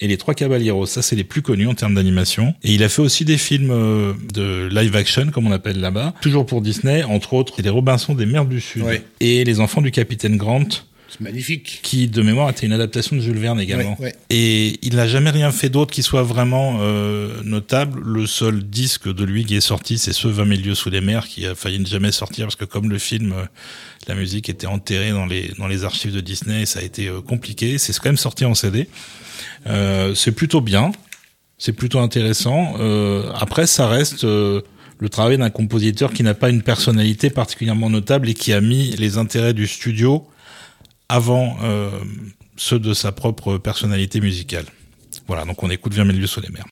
et Les Trois Caballeros. Ça, c'est les plus connus en termes d'animation. Et il a fait aussi des films euh, de live action, comme on appelle là-bas, toujours pour Disney, entre autres Les Robinson des Mers du Sud Ouais. et Les Enfants du Capitaine Grant. Magnifique. Qui, de mémoire, était une adaptation de Jules Verne également. Ouais, ouais. Et il n'a jamais rien fait d'autre qui soit vraiment euh, notable. Le seul disque de lui qui est sorti, c'est ce 20 milieux sous les mers qui a failli ne jamais sortir parce que comme le film, euh, la musique était enterrée dans les, dans les archives de Disney, ça a été euh, compliqué. C'est quand même sorti en CD. Euh, c'est plutôt bien. C'est plutôt intéressant. Euh, après, ça reste le travail d'un compositeur qui n'a pas une personnalité particulièrement notable et qui a mis les intérêts du studio avant euh, ceux de sa propre personnalité musicale. Voilà, donc on écoute 20 000 lieux sous les mers.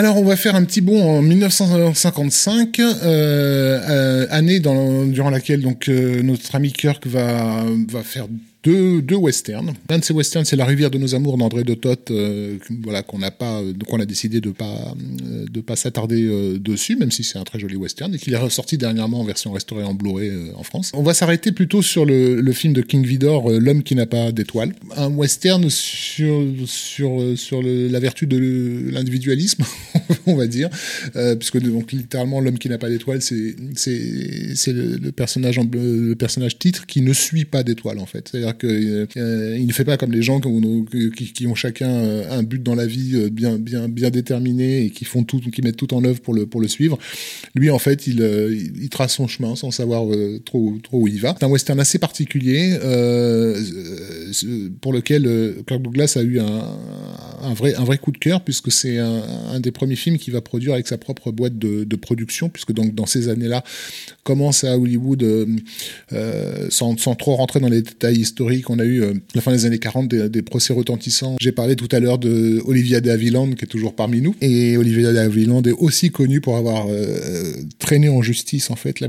Alors, on va faire un petit bond en 1955, euh, euh, année dans, durant laquelle donc euh, notre ami Kirk va va faire deux, westerns. Un de ces westerns, c'est La rivière de nos amours d'André de euh, voilà qu'on n'a pas, on a décidé de pas euh, de pas s'attarder euh, dessus, même si c'est un très joli western et qu'il est ressorti dernièrement en version restaurée en Blu-ray en France. On va s'arrêter plutôt sur le, film de King Vidor, L'homme qui n'a pas d'étoile, un western sur sur sur la vertu de l'individualisme, on va dire, puisque donc littéralement l'homme qui n'a pas d'étoile, c'est c'est c'est le, personnage le personnage titre qui ne suit pas d'étoile en fait. Qu'il euh, ne fait pas comme les gens qui, ont chacun euh, un but dans la vie euh, bien, bien, bien déterminé et qui font tout, qui mettent tout en œuvre pour le, pour le suivre. Lui, en fait, il, trace son chemin sans savoir trop, trop où il va. C'est un western assez particulier pour lequel Kirk Douglas a eu un, vrai, un vrai coup de cœur puisque c'est un, des premiers films qu'il va produire avec sa propre boîte de, production puisque donc dans ces années-là commence à Hollywood sans, sans trop rentrer dans les détails historiques historique. On a eu, euh, la fin des années 40, des, procès retentissants. J'ai parlé tout à l'heure de Olivia de Havilland, qui est toujours parmi nous. Et Olivia de Havilland est aussi connue pour avoir euh, traîné en justice, en fait, la,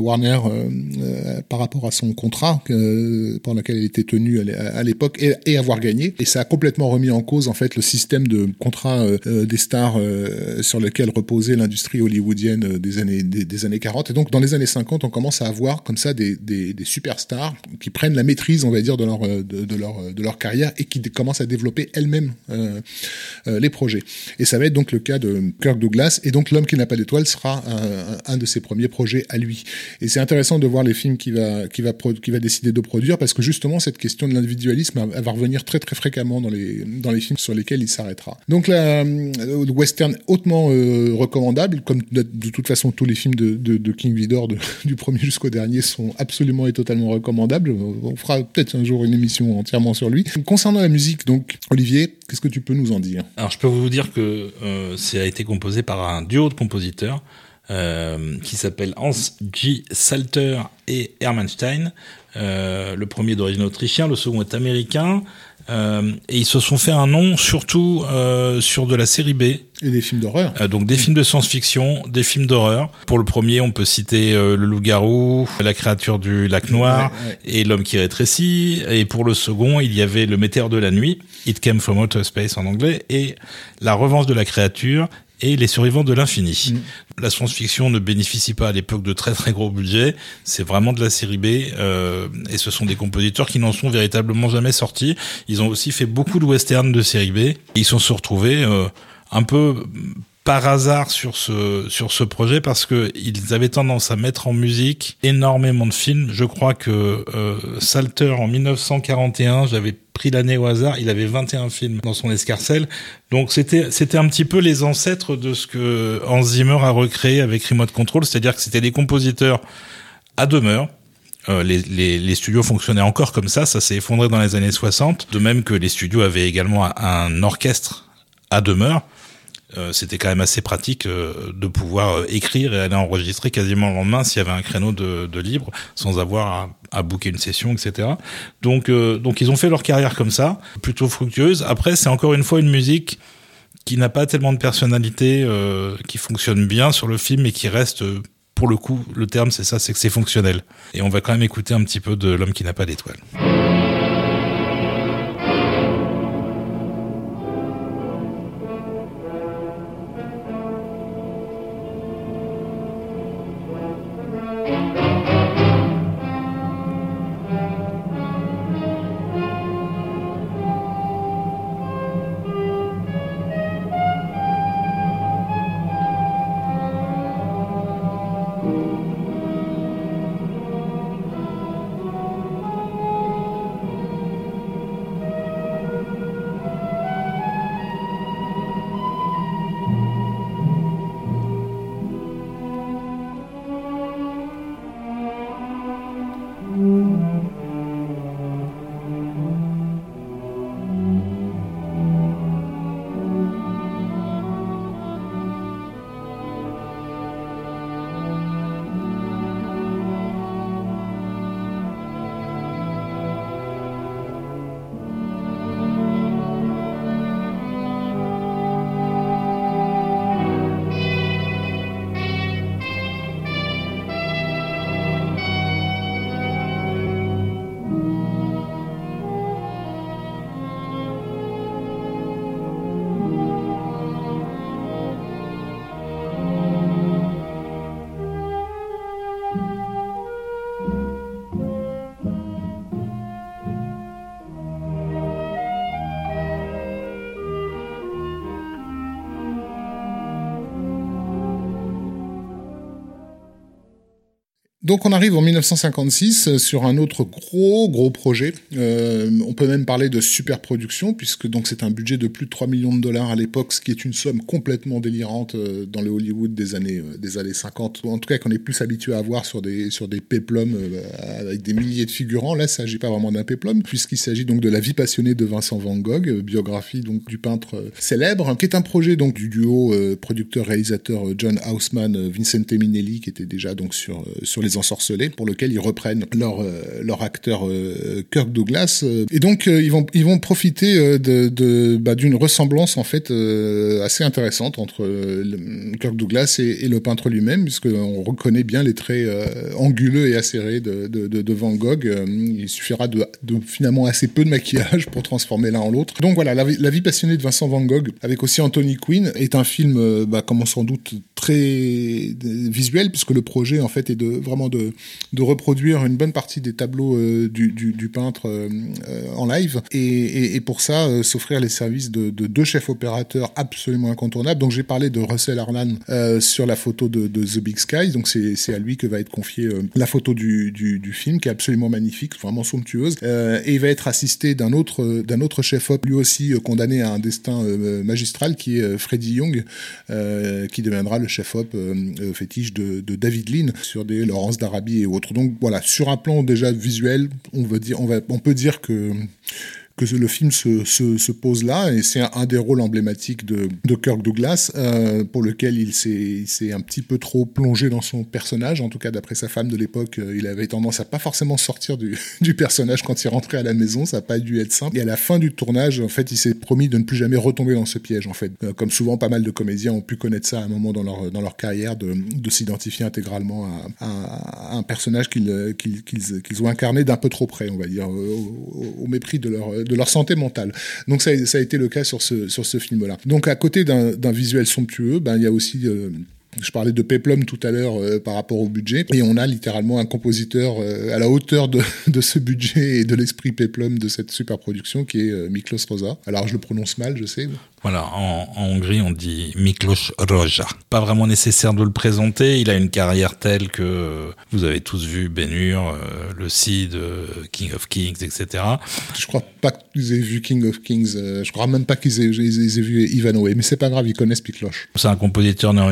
Warner euh, par rapport à son contrat pendant lequel elle était tenue à l'époque et, avoir gagné. Et ça a complètement remis en cause, en fait, le système de contrat des stars sur lequel reposait l'industrie hollywoodienne des années, des, années 40. Et donc, dans les années 50, on commence à avoir comme ça des, des, des superstars qui prennent la maîtrise, on va dire, de leur, euh, de, leur, de leur carrière et qui commencent à développer elles-mêmes euh, euh, les projets. Et ça va être donc le cas de Kirk Douglas. Et donc, L'homme qui n'a pas d'étoile sera un, de ses premiers projets à lui. Et c'est intéressant de voir les films qu'il va, va, va décider de produire parce que justement, cette question de l'individualisme va revenir très très fréquemment dans les, dans les films sur lesquels il s'arrêtera. Donc, la western hautement recommandable, comme de, toute façon tous les films de, de, King Vidor, du premier jusqu'au dernier, sont absolument et totalement recommandables on fera peut-être un jour une émission entièrement sur lui. Concernant la musique, donc, Olivier, qu'est-ce que tu peux nous en dire? Alors, je peux vous dire que euh, ça a été composé par un duo de compositeurs euh, qui s'appelle Hans G. Salter et Hermann Stein. Euh, le premier d'origine autrichien, le second est américain. Euh, et ils se sont fait un nom surtout euh, sur de la série B. Et des films d'horreur. Euh, donc des films de science-fiction, des films d'horreur. Pour le premier, on peut citer Le Loup-garou, La créature du lac noir et L'homme qui rétrécit. Et pour le second, il y avait Le météore de la nuit, It Came from Outer Space en anglais, et La revanche de la créature et Les survivants de l'infini. Mm. La science-fiction ne bénéficie pas à l'époque de très très gros budgets, c'est vraiment de la série B, euh, et ce sont des compositeurs qui n'en sont véritablement jamais sortis. Ils ont aussi fait beaucoup de westerns de série B, et ils sont se retrouvés euh, un peu par hasard sur ce sur ce projet parce que ils avaient tendance à mettre en musique énormément de films. Je crois que euh, Salter en 1941, j'avais pris l'année au hasard, il avait 21 films dans son escarcelle. Donc c'était c'était un petit peu les ancêtres de ce que Hans a recréé avec Remote Control, c'est-à-dire que c'était des compositeurs à demeure, euh, les, les, les, studios fonctionnaient encore comme ça, ça s'est effondré dans les années 60, de même que les studios avaient également un orchestre à demeure. Euh, c'était quand même assez pratique euh, de pouvoir euh, écrire et aller enregistrer quasiment le lendemain s'il y avait un créneau de, libre, sans avoir à, à booker une session, etc. Donc, donc ils ont fait leur carrière comme ça, plutôt fructueuse. Après, c'est encore une fois une musique qui n'a pas tellement de personnalité, qui fonctionne bien sur le film et qui reste pour le coup, le terme c'est ça, c'est que c'est fonctionnel. Et on va quand même écouter un petit peu de L'homme qui n'a pas d'étoile. Donc on arrive en 1956 euh, sur un autre gros gros projet. Euh, on peut même parler de super production puisque donc c'est un budget de plus de 3 millions de dollars à l'époque, ce qui est une somme complètement délirante euh, dans le Hollywood des années des années 50. En tout cas qu'on est plus habitué à voir sur des sur des péplums avec des milliers de figurants. Là, il s'agit pas vraiment d'un péplum puisqu'il s'agit donc de la vie passionnée de Vincent Van Gogh, biographie donc du peintre célèbre, qui est un projet donc du duo producteur-réalisateur John Houseman, Vincent Minelli, qui était déjà donc sur sur les ensorcelés, pour lequel ils reprennent leur euh, leur acteur euh, Kirk Douglas. Et donc euh, ils vont ils vont profiter de, de bah, d'une ressemblance en fait assez intéressante entre Kirk Douglas et, le peintre lui-même, puisqu'on reconnaît bien les traits anguleux et acérés de, de, Van Gogh. Il suffira de, finalement assez peu de maquillage pour transformer l'un en l'autre. Donc voilà, la, vie passionnée de Vincent Van Gogh, avec aussi Anthony Quinn, est un film, bah, comme sans doute très visuel, puisque le projet en fait est de vraiment de, de reproduire une bonne partie des tableaux euh, du, peintre euh, en live, et, pour ça s'offrir les services de, de, deux chefs opérateurs absolument incontournables. Donc j'ai parlé de Russell Arlan sur la photo de, The Big Sky, donc c'est à lui que va être confiée la photo du, film, qui est absolument magnifique, vraiment somptueuse, et il va être assisté d'un autre d'un autre chef op, lui aussi condamné à un destin magistral, qui est Freddie Young, qui deviendra le chef-op fétiche de, de, David Lean sur des Laurence d'Arabie et autres. Donc voilà, sur un plan déjà visuel, on, peut dire que que le film se, se, se pose là, et c'est un, des rôles emblématiques de, de Kirk Douglas, euh, pour lequel il s'est un petit peu trop plongé dans son personnage, en tout cas d'après sa femme de l'époque, euh, il avait tendance à pas forcément sortir du, du personnage quand il rentrait à la maison, ça n'a pas dû être simple. Et à la fin du tournage, en fait, il s'est promis de ne plus jamais retomber dans ce piège, en fait. Euh, comme souvent, pas mal de comédiens ont pu connaître ça à un moment dans leur, dans leur carrière, de, de s'identifier intégralement à, à, un personnage qu'ils qu'ils qu'ils ont incarné d'un peu trop près, on va dire, au, au mépris de leur de leur santé mentale. Donc ça, a été le cas sur ce, film-là. Donc à côté d'un visuel somptueux, ben, il y a aussi... Euh, je parlais de Peplum tout à l'heure euh, par rapport au budget, et on a littéralement un compositeur euh, à la hauteur de, de, ce budget et de l'esprit Peplum de cette super production qui est Miklos Rosa. Alors je le prononce mal, je sais. Voilà, en, en, Hongrie, on dit Miklos Roja. Pas vraiment nécessaire de le présenter. Il a une carrière telle que vous avez tous vu Ben Hur, euh, le Cid, euh, King of Kings, etc. Je crois pas qu'ils aient vu King of Kings. Euh, je crois même pas qu'ils aient, aient, vu Ivanhoe. Mais c'est pas grave, ils connaissent Miklos. C'est un compositeur né en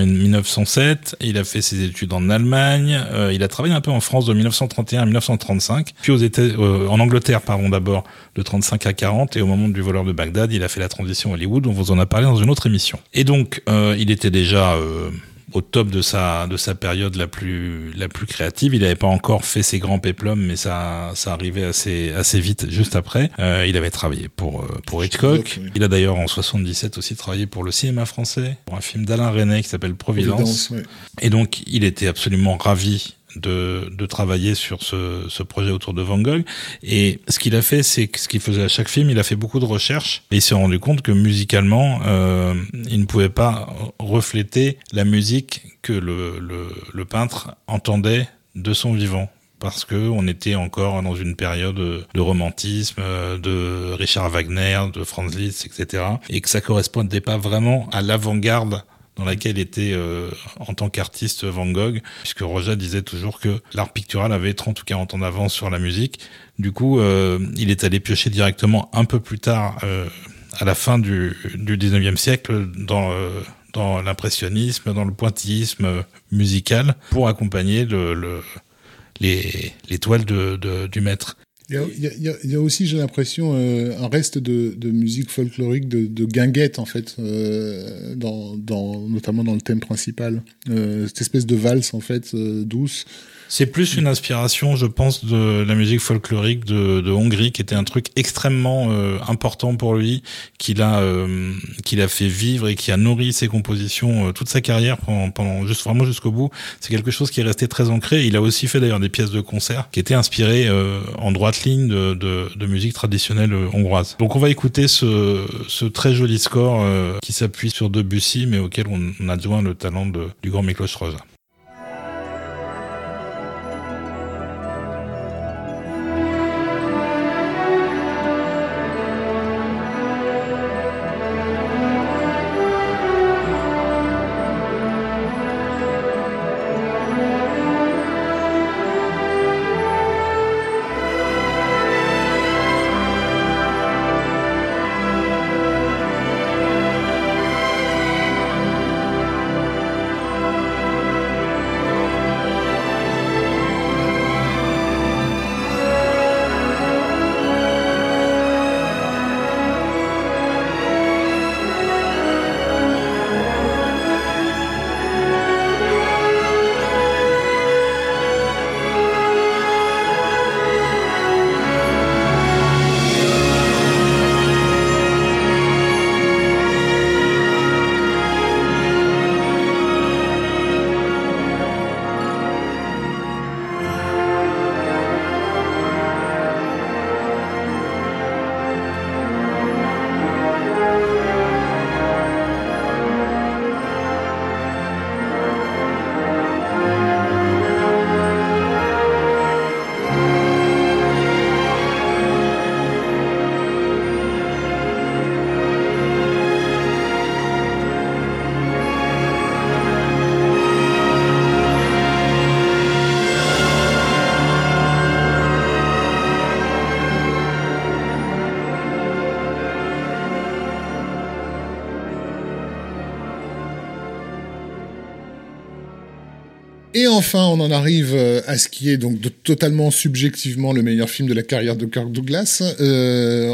1907. Il a fait ses études en Allemagne. il a travaillé un peu en France de 1931 à 1935. Puis États, en Angleterre, pardon, d'abord, de 35 à 40. Et au moment du voleur de Bagdad, il a fait la transition Hollywood vous en a parlé dans une autre émission. Et donc, euh, il était déjà euh, au top de sa de sa période la plus la plus créative. Il n'avait pas encore fait ses grands péplums, mais ça ça arrivait assez assez vite juste après. Euh, il avait travaillé pour pour Hitchcock. Il a d'ailleurs en 77 aussi travaillé pour le cinéma français pour un film d'Alain René qui s'appelle Providence. Et donc il était absolument ravi de, de travailler sur ce, ce, projet autour de Van Gogh. Et ce qu'il a fait, c'est ce qu'il faisait à chaque film, il a fait beaucoup de recherches et il s'est rendu compte que musicalement, euh, il ne pouvait pas refléter la musique que le, le, le peintre entendait de son vivant parce que on était encore dans une période de romantisme, de Richard Wagner, de Franz Liszt, etc. Et que ça correspondait pas vraiment à l'avant-garde dans laquelle était euh, en tant qu'artiste Van Gogh, puisque Roja disait toujours que l'art pictural avait 30 ou 40 ans d'avance sur la musique. Du coup, euh, il est allé piocher directement un peu plus tard, euh, à la fin du, du 19e siècle, dans, dans l'impressionnisme, dans le pointillisme musical, pour accompagner le, le les, les toiles de, de, du maître. Il y, a, aussi, j'ai l'impression, euh, un reste de, musique folklorique, de, guinguette, en fait, euh, notamment dans le thème principal. Euh, cette espèce de valse, en fait, douce, c'est plus une inspiration, je pense, de la musique folklorique de, de Hongrie, qui était un truc extrêmement euh, important pour lui, qu'il a, euh, qu'il a fait vivre et qui a nourri ses compositions euh, toute sa carrière pendant, pendant juste vraiment jusqu'au bout. C'est quelque chose qui est resté très ancré. Il a aussi fait d'ailleurs des pièces de concert qui étaient inspirées en droite ligne de, de, de, musique traditionnelle hongroise. Donc on va écouter ce, ce très joli score qui s'appuie sur Debussy, mais auquel on, on adjoint le talent de, du grand Miklos Rosa. Enfin, on en arrive euh, à ce qui est donc totalement subjectivement le meilleur film de la carrière de Kirk Douglas. Euh,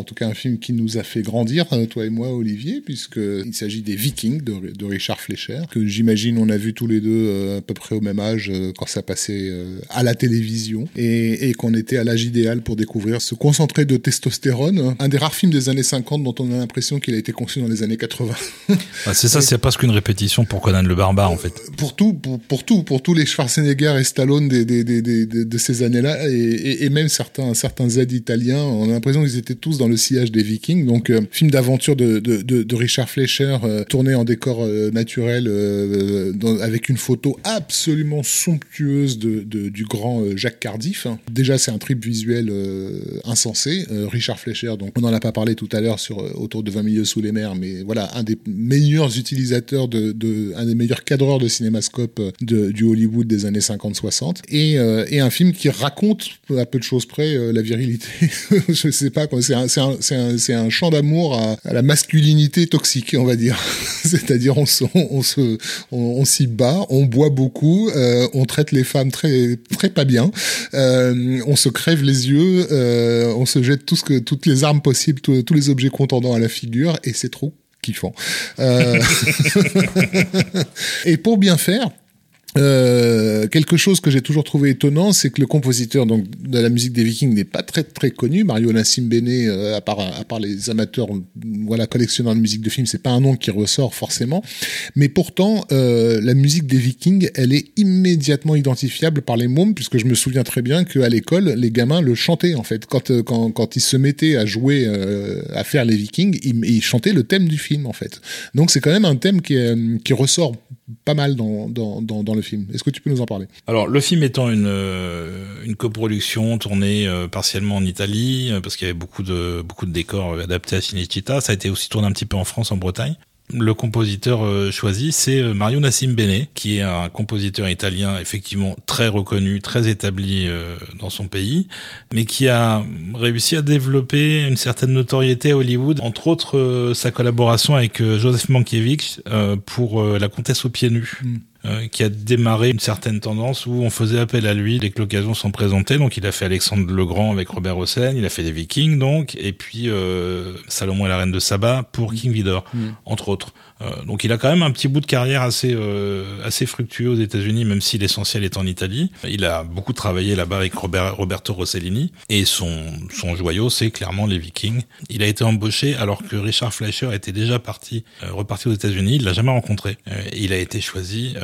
en, euh, tout cas, un film qui nous a fait grandir, euh, toi et moi, Olivier, puisqu'il s'agit des Vikings de, de, Richard Fleischer, que j'imagine on a vu tous les deux à peu près au même âge quand ça passait à la télévision, et, et qu'on était à l'âge idéal pour découvrir ce concentré de testostérone, un des rares films des années 50 dont on a l'impression qu'il a été conçu dans les années 80. Ah, c'est ça, c'est presque une répétition pour Conan le Barbare, en fait. Pour tout, pour, pour tout, pour tous les Schwarzenegger et Stallone des, des, des, des de ces années-là, et, et, et, même certains, certains Z italiens, on a l'impression qu'ils étaient tous dans le sillage des Vikings. Donc, euh, film d'aventure de, Richard Fleischer, euh, tourné en décor euh, naturel, avec une photo absolument somptueuse de, du grand Jacques Cardiff. Déjà, c'est un trip visuel insensé. Richard Fleischer, donc on n'en a pas parlé tout à l'heure sur autour de 20 milieux sous les mers, mais voilà, un des meilleurs utilisateurs de, un des meilleurs cadreurs de cinémascope du Hollywood des années 50-60 et, et, un film qui raconte à peu de choses près la virilité. je sais pas, c'est un, un, un, un, chant d'amour à, la masculinité toxique, on va dire. C'est-à-dire on, s'y bat, on boit beaucoup, euh, on traite les femmes très très pas bien, euh, on se crève les yeux, euh, on se jette toutes les armes possibles, tous, les objets contendants à la figure, et c'est trop kiffant. Et pour bien faire, euh, quelque chose que j'ai toujours trouvé étonnant, c'est que le compositeur donc de la musique des Vikings n'est pas très très connu. Mario Nassim Bene, euh, à part à part les amateurs, voilà collectionnant de musique de film, c'est pas un nom qui ressort forcément. Mais pourtant, euh, la musique des Vikings, elle est immédiatement identifiable par les mômes, puisque je me souviens très bien qu'à l'école, les gamins le chantaient en fait. Quand euh, quand quand ils se mettaient à jouer, euh, à faire les Vikings, ils, ils, chantaient le thème du film en fait. Donc c'est quand même un thème qui qui ressort pas mal dans dans dans, dans le film. Est-ce que tu peux nous en parler? Alors, le film étant une, euh, une coproduction tournée euh, partiellement en Italie, euh, parce qu'il y avait beaucoup de, beaucoup de décors adaptés à Cinecittà, ça a été aussi tourné un petit peu en France, en Bretagne. Le compositeur choisi, c'est Mario Nassim Bene, qui est un compositeur italien effectivement très reconnu, très établi dans son pays, mais qui a réussi à développer une certaine notoriété à Hollywood, entre autres sa collaboration avec Joseph Mankiewicz pour La Comtesse aux pieds nus. Mm. Euh, qui a démarré une certaine tendance où on faisait appel à lui dès que l'occasion s'en présentait. Donc il a fait Alexandre le Grand avec Robert Hossein, il a fait les Vikings donc, et puis euh, Salomon et la Reine de Saba pour King Vidor, mmh. entre autres. Euh, donc il a quand même un petit bout de carrière assez euh, assez fructueux aux États-Unis, même si l'essentiel est en Italie. Il a beaucoup travaillé là-bas avec Robert, Roberto Rossellini et son son joyau c'est clairement les Vikings. Il a été embauché alors que Richard Fleischer était déjà parti euh, reparti aux États-Unis. Il l'a jamais rencontré. Il a été choisi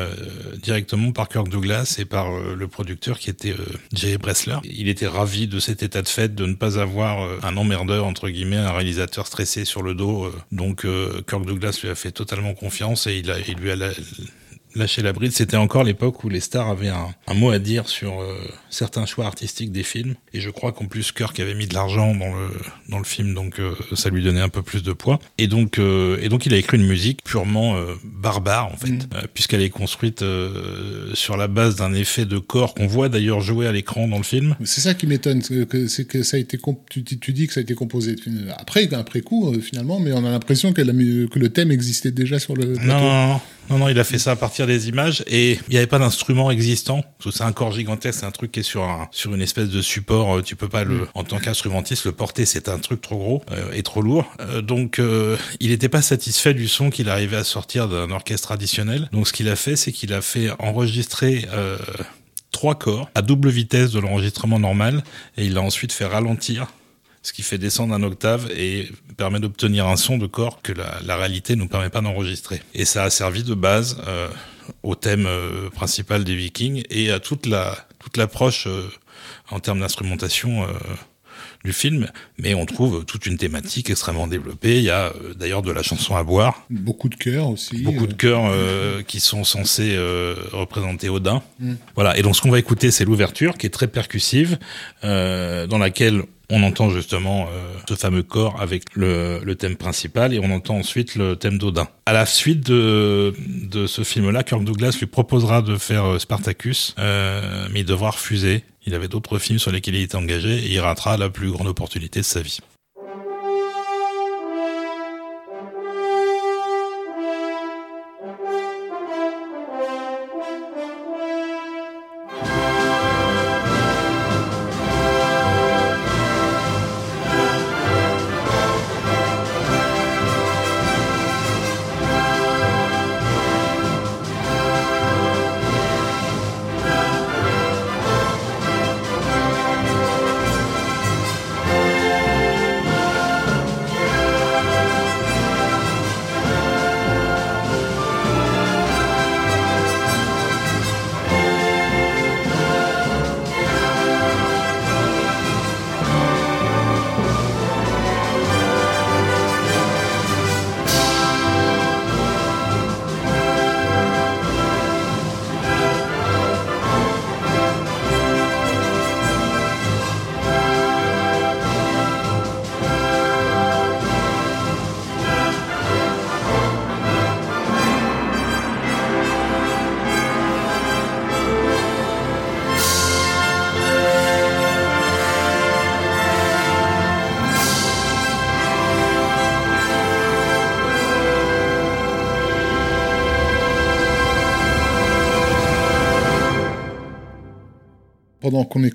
directement par Kirk Douglas et par le producteur qui était Jay Bressler. Il était ravi de cet état de fait de ne pas avoir un emmerdeur entre guillemets, un réalisateur stressé sur le dos. donc Kirk Douglas lui a fait totalement confiance et il, a, il lui a lâché la bride. C'était encore l'époque où les stars avaient un, un mot à dire sur euh, certains choix artistiques des films. Et je crois qu'en plus Kirk avait mis de l'argent dans le dans le film, donc euh, ça lui donnait un peu plus de poids. Et donc euh, et donc il a écrit une musique purement barbare en fait, mmh. puisqu'elle est construite sur la base d'un effet de corps qu'on voit d'ailleurs jouer à l'écran dans le film. C'est ça qui m'étonne, que c'est que ça a été tu, tu, dis que ça a été composé après après coup finalement, mais on a l'impression que, que le thème existait déjà sur le plateau. Non, non, non, non, il a fait ça à partir des images et il n'y avait pas d'instrument existant. C'est un corps gigantesque, c'est un truc qui est sur un, sur une espèce de support. Tu peux pas le, en tant qu'instrumentiste, le porter. C'est un truc trop gros euh, et trop lourd. Euh, donc, euh, il n'était pas satisfait du son qu'il arrivait à sortir d'un orchestre traditionnel. Donc, ce qu'il a fait, c'est qu'il a fait enregistrer euh, trois corps à double vitesse de l'enregistrement normal et il a ensuite fait ralentir ce qui fait descendre un octave et permet d'obtenir un son de corps que la, réalité ne nous permet pas d'enregistrer. Et ça a servi de base euh, au thème euh, principal des Vikings et à toute la toute l'approche euh, en termes d'instrumentation du film, mais on trouve toute une thématique extrêmement développée. Il y a euh, d'ailleurs de la chanson à boire. Beaucoup de chœurs aussi. Beaucoup de chœurs euh, qui sont censés euh, représenter Odin. Mm. Voilà, et donc ce qu'on va écouter, c'est l'ouverture qui est très percussive, euh, dans laquelle on entend justement euh, ce fameux corps avec le, le, thème principal et on entend ensuite le thème d'Odin. À la suite de, de ce film-là, Kirk Douglas lui proposera de faire Spartacus, euh, mais il devra refuser. Il avait d'autres films sur lesquels il était engagé et il ratera la plus grande opportunité de sa vie.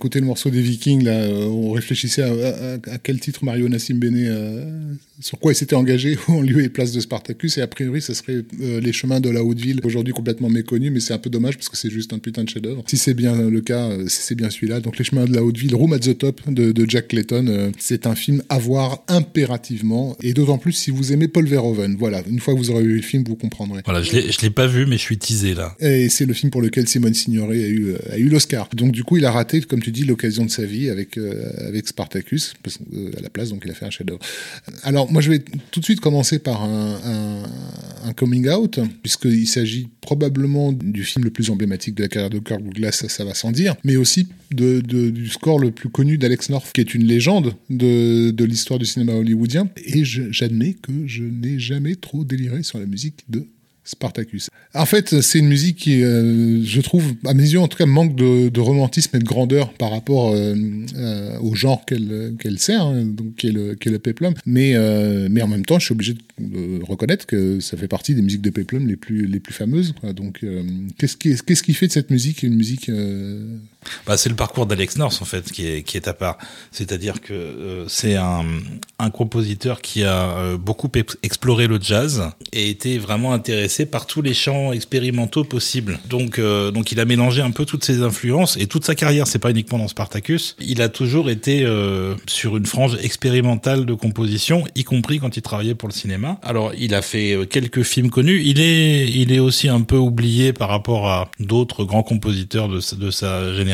Écoutait le morceau des Vikings, là, on réfléchissait à, quel titre Mario Nassim Bene, sur quoi il s'était engagé en lieu et place de Spartacus. Et a priori, ce serait Les Chemins de la Haute-Ville, aujourd'hui complètement méconnu, mais c'est un peu dommage parce que c'est juste un putain de chef-d'œuvre. Si c'est bien le cas, si c'est bien celui-là. Donc Les Chemins de la Haute-Ville, Room at the Top de, de Jack Clayton, c'est un film à voir impérativement, et d'autant plus si vous aimez Paul Verhoeven. Voilà, une fois que vous aurez vu le film, vous comprendrez. Voilà, je l'ai pas vu, mais je suis teasé là. Et c'est le film pour lequel Simone Signoret a eu, a eu l'Oscar. Donc du coup, il a raté, comme tu dis, l'occasion de sa vie avec, euh, avec Spartacus, parce, euh, à la place, donc il a fait un chef-d'œuvre. Alors moi, je vais tout de suite commencer par un, coming out, puisqu'il s'agit probablement du film le plus emblématique de la carrière de Kirk Douglas, ça, va sans dire, mais aussi du score le plus connu d'Alex North, qui est une légende de, de l'histoire du cinéma hollywoodien. Et j'admets que je n'ai jamais trop déliré sur la musique de Spartacus. En fait, c'est une musique qui, euh, je trouve, à mes yeux en tout cas, manque de, romantisme et de grandeur par rapport euh, euh, au genre qu'elle sert, hein, donc qui est le, qui le peplum. Mais, mais en même temps, je suis obligé de reconnaître que ça fait partie des musiques de peplum les plus, les plus fameuses. Donc, qu'est-ce qui, qu'est-ce qui fait de cette musique une musique bah, c'est le parcours d'Alex North en fait qui est, qui est à part. C'est-à-dire que euh, c'est un, un, compositeur qui a euh, beaucoup exploré le jazz et été vraiment intéressé par tous les champs expérimentaux possibles. Donc, euh, donc il a mélangé un peu toutes ses influences et toute sa carrière. C'est pas uniquement dans Spartacus. Il a toujours été sur une frange expérimentale de composition, y compris quand il travaillait pour le cinéma. Alors il a fait quelques films connus. Il est, il est aussi un peu oublié par rapport à d'autres grands compositeurs de, de sa génération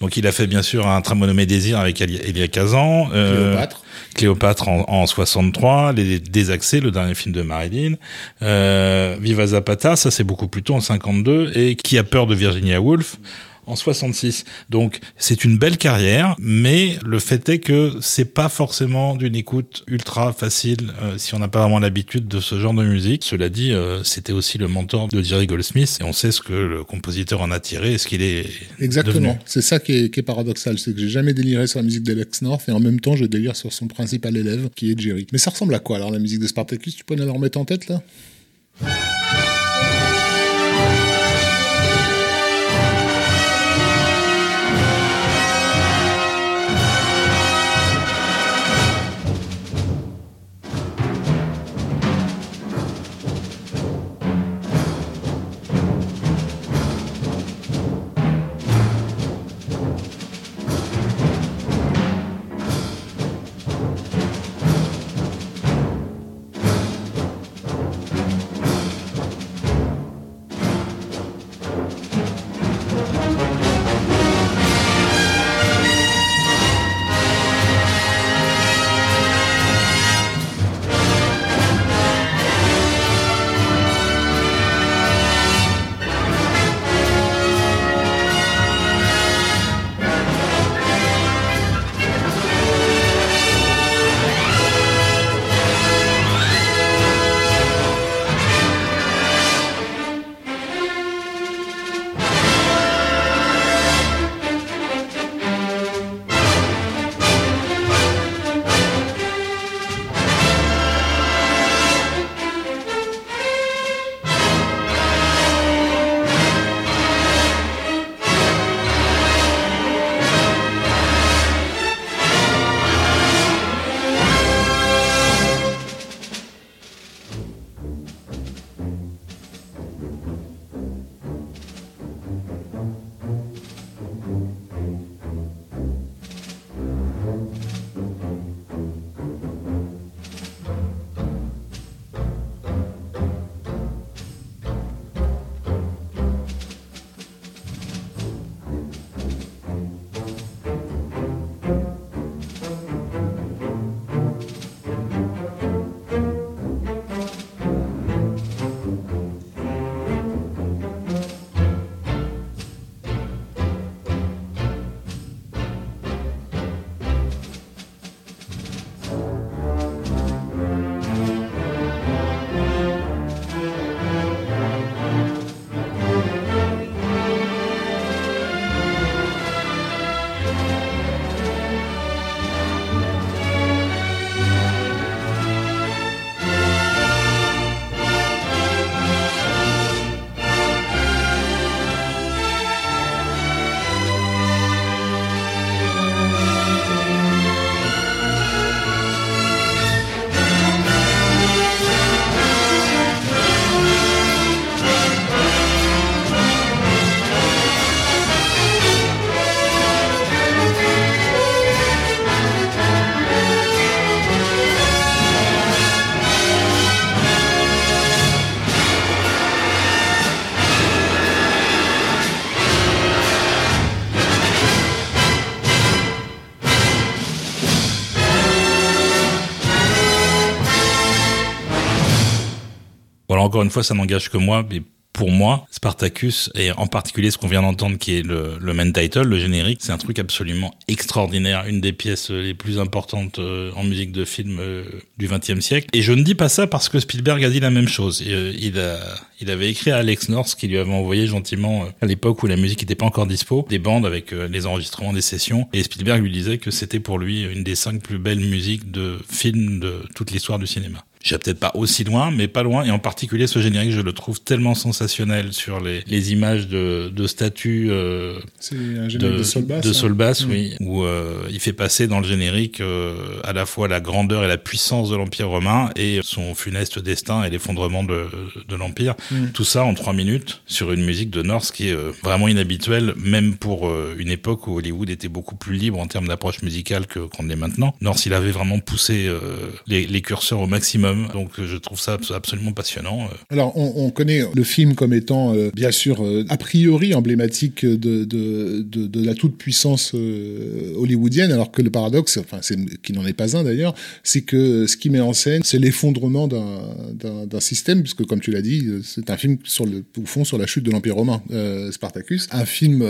donc il a fait bien sûr un Tramonome Désir avec Elia Kazan. Euh, Cléopâtre. Cléopâtre en, 63, Les Désaxés, le dernier film de Marilyn. Euh, Viva Zapata, ça c'est beaucoup plus tôt en 52. Et Qui a peur de Virginia Woolf en 66. Donc c'est une belle carrière, mais le fait est que c'est pas forcément d'une écoute ultra facile euh, si on n'a pas vraiment l'habitude de ce genre de musique. Cela dit, euh, c'était aussi le mentor de Jerry Goldsmith et on sait ce que le compositeur en a tiré et ce qu'il est. Exactement. C'est ça qui est, paradoxal, c'est que j'ai jamais déliré sur la musique d'Alex North et en même temps je délire sur son principal élève qui est Jerry. Mais ça ressemble à quoi alors la musique de Spartacus? Tu peux nous la remettre en tête là? Une fois, ça n'engage que moi, mais pour moi, Spartacus, et en particulier ce qu'on vient d'entendre qui est le, main title, le générique, c'est un truc absolument extraordinaire, une des pièces les plus importantes euh, en musique de film euh, du XXe siècle. Et je ne dis pas ça parce que Spielberg a dit la même chose. Euh, il, a, il avait écrit à Alex North, qui lui avait envoyé gentiment, à l'époque où la musique n'était pas encore dispo, des bandes avec les enregistrements des sessions. Et Spielberg lui disait que c'était pour lui une des cinq plus belles musiques de film de toute l'histoire du cinéma. J'ai peut-être pas aussi loin, mais pas loin. Et en particulier, ce générique, je le trouve tellement sensationnel sur les, les images de, de statues euh, de, de Solbass, de Solbass hein. oui, où euh, il fait passer dans le générique euh, à la fois la grandeur et la puissance de l'Empire romain et son funeste destin et l'effondrement de, de l'Empire. Mm. Tout ça en trois minutes sur une musique de Norse qui est euh, vraiment inhabituelle, même pour une époque où Hollywood était beaucoup plus libre en termes d'approche musicale que qu'on l'est maintenant. Norse, il avait vraiment poussé les, les curseurs au maximum donc je trouve ça absolument passionnant. Euh. Alors on, connaît le film comme étant euh, bien sûr euh, a priori emblématique de, la toute puissance hollywoodienne, alors que le paradoxe, enfin qui n'en est pas un d'ailleurs, c'est que ce qui met en scène, c'est l'effondrement d'un système, puisque comme tu l'as dit, c'est un film au fond sur la chute de l'Empire romain, Spartacus, un film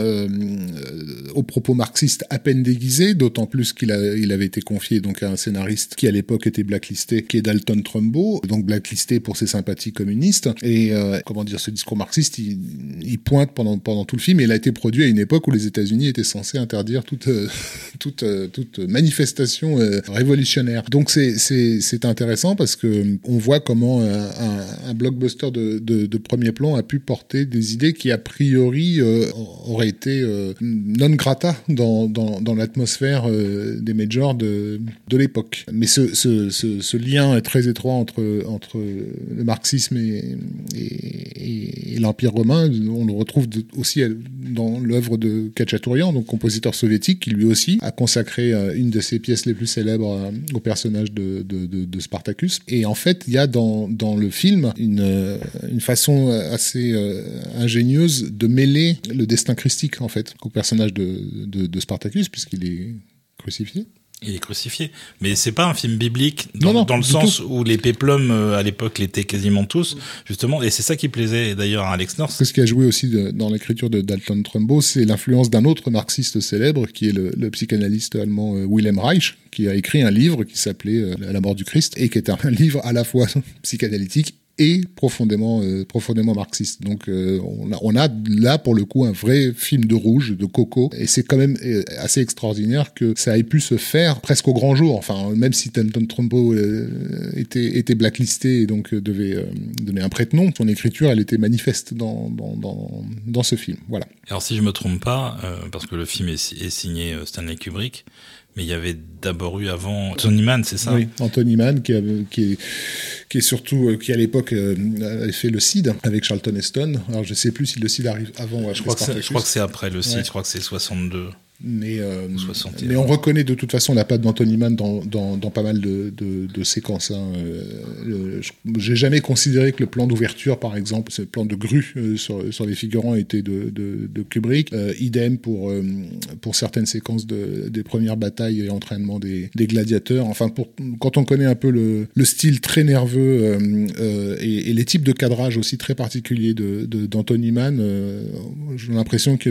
au propos marxiste à peine déguisé, d'autant plus qu'il il avait été confié donc à un scénariste qui à l'époque était blacklisté, qui est Dalton Trumbo, donc blacklisté pour ses sympathies communistes. Et euh, comment dire, ce discours marxiste, il, pointe pendant pendant tout le film. Et il a été produit à une époque où les États-Unis étaient censés interdire toute euh, toute euh, toute manifestation révolutionnaire. Donc c'est intéressant parce que on voit comment un, blockbuster de, de, de premier plan a pu porter des idées qui a priori auraient été non grata dans dans, dans l'atmosphère des majors de de l'époque. Mais ce, ce, ce, ce lien est très étroit entre, le marxisme et, l'Empire romain. On le retrouve aussi dans l'œuvre de Kachatourian, donc compositeur soviétique, qui lui aussi a consacré euh, une de ses pièces les plus célèbres euh, au personnage de, Spartacus. Et en fait, il y a dans, le film une, euh, façon assez ingénieuse de mêler le destin christique, en fait, au personnage de Spartacus, puisqu'il est crucifié. Il est crucifié. Mais c'est pas un film biblique dans, dans le sens où les péplums euh, à l'époque l'étaient quasiment tous, justement. Et c'est ça qui plaisait d'ailleurs à Alex North. Ce qui a joué aussi dans l'écriture de Dalton Trumbo, c'est l'influence d'un autre marxiste célèbre qui est le, le psychanalyste allemand euh, Wilhelm Reich, qui a écrit un livre qui s'appelait euh, La mort du Christ et qui est un livre à la fois psychanalytique et profondément euh, profondément marxiste. Donc euh, on, a, on, a, là pour le coup un vrai film de rouge, de coco, et c'est quand même euh, assez extraordinaire que ça ait pu se faire presque au grand jour. Enfin, même si Tanton Trumbo était, était blacklisté et donc devait donner un prête-nom, son écriture elle était manifeste dans, dans, dans, dans, ce film. Voilà. Alors si je me trompe pas, parce que le film est signé Stanley Kubrick, mais il y avait d'abord eu avant Anthony Mann, c'est ça? Oui, Anthony Mann, qui, qui, est, qui est surtout, euh, qui à l'époque euh, avait fait le CID avec Charlton Heston. Alors je sais plus si le CID arrive avant ou après. Je crois que c'est après le CID, je crois que c'est 62. Mais, euh, mais on reconnaît de toute façon la patte d'Anthony Mann dans, dans, dans, pas mal de, de, de séquences. Hein. Euh, J'ai jamais considéré que le plan d'ouverture, par exemple, ce plan de grue euh, sur, sur les figurants était de, de, Kubrick. Euh, idem pour, euh, pour certaines séquences de, des premières batailles et entraînements des, des gladiateurs. Enfin, pour, quand on connaît un peu le, le style très nerveux et, et, les types de cadrage aussi très particuliers d'Anthony Mann, j'ai l'impression que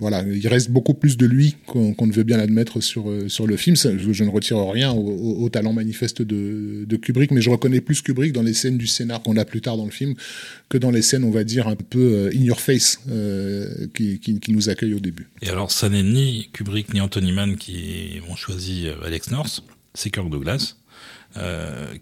voilà, il reste beaucoup plus de lui qu'on ne veut bien l'admettre sur, euh, sur le film. je, ne retire rien au, talent manifeste de, de, Kubrick, mais je reconnais plus Kubrick dans les scènes du scénar qu'on a plus tard dans le film que dans les scènes, on va dire, un peu euh, in your face euh, qui, qui, nous accueillent au début. Et alors, ça n'est ni Kubrick ni Anthony Mann qui ont choisi Alex North, c'est Kirk Douglas.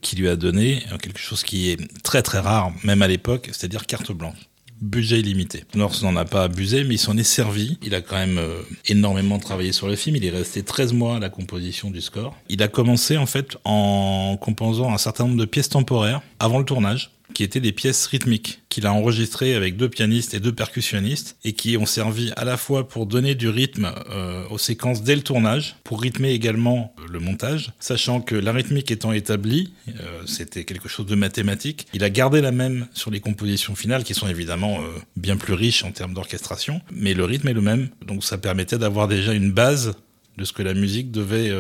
Qui lui a donné quelque chose qui est très très rare, même à l'époque, c'est-à-dire carte blanche budget illimité. North n'en a pas abusé, mais il s'en est servi. Il a quand même euh, énormément travaillé sur le film. Il est resté 13 mois à la composition du score. Il a commencé en fait en composant un certain nombre de pièces temporaires avant le tournage qui étaient des pièces rythmiques qu'il a enregistrées avec deux pianistes et deux percussionnistes et qui ont servi à la fois pour donner du rythme euh, aux séquences dès le tournage, pour rythmer également le montage, sachant que la rythmique étant établie, euh, c'était quelque chose de mathématique. Il a gardé la même sur les compositions finales qui sont évidemment euh, bien plus riches en termes d'orchestration, mais le rythme est le même, donc ça permettait d'avoir déjà une base de ce que la musique devait,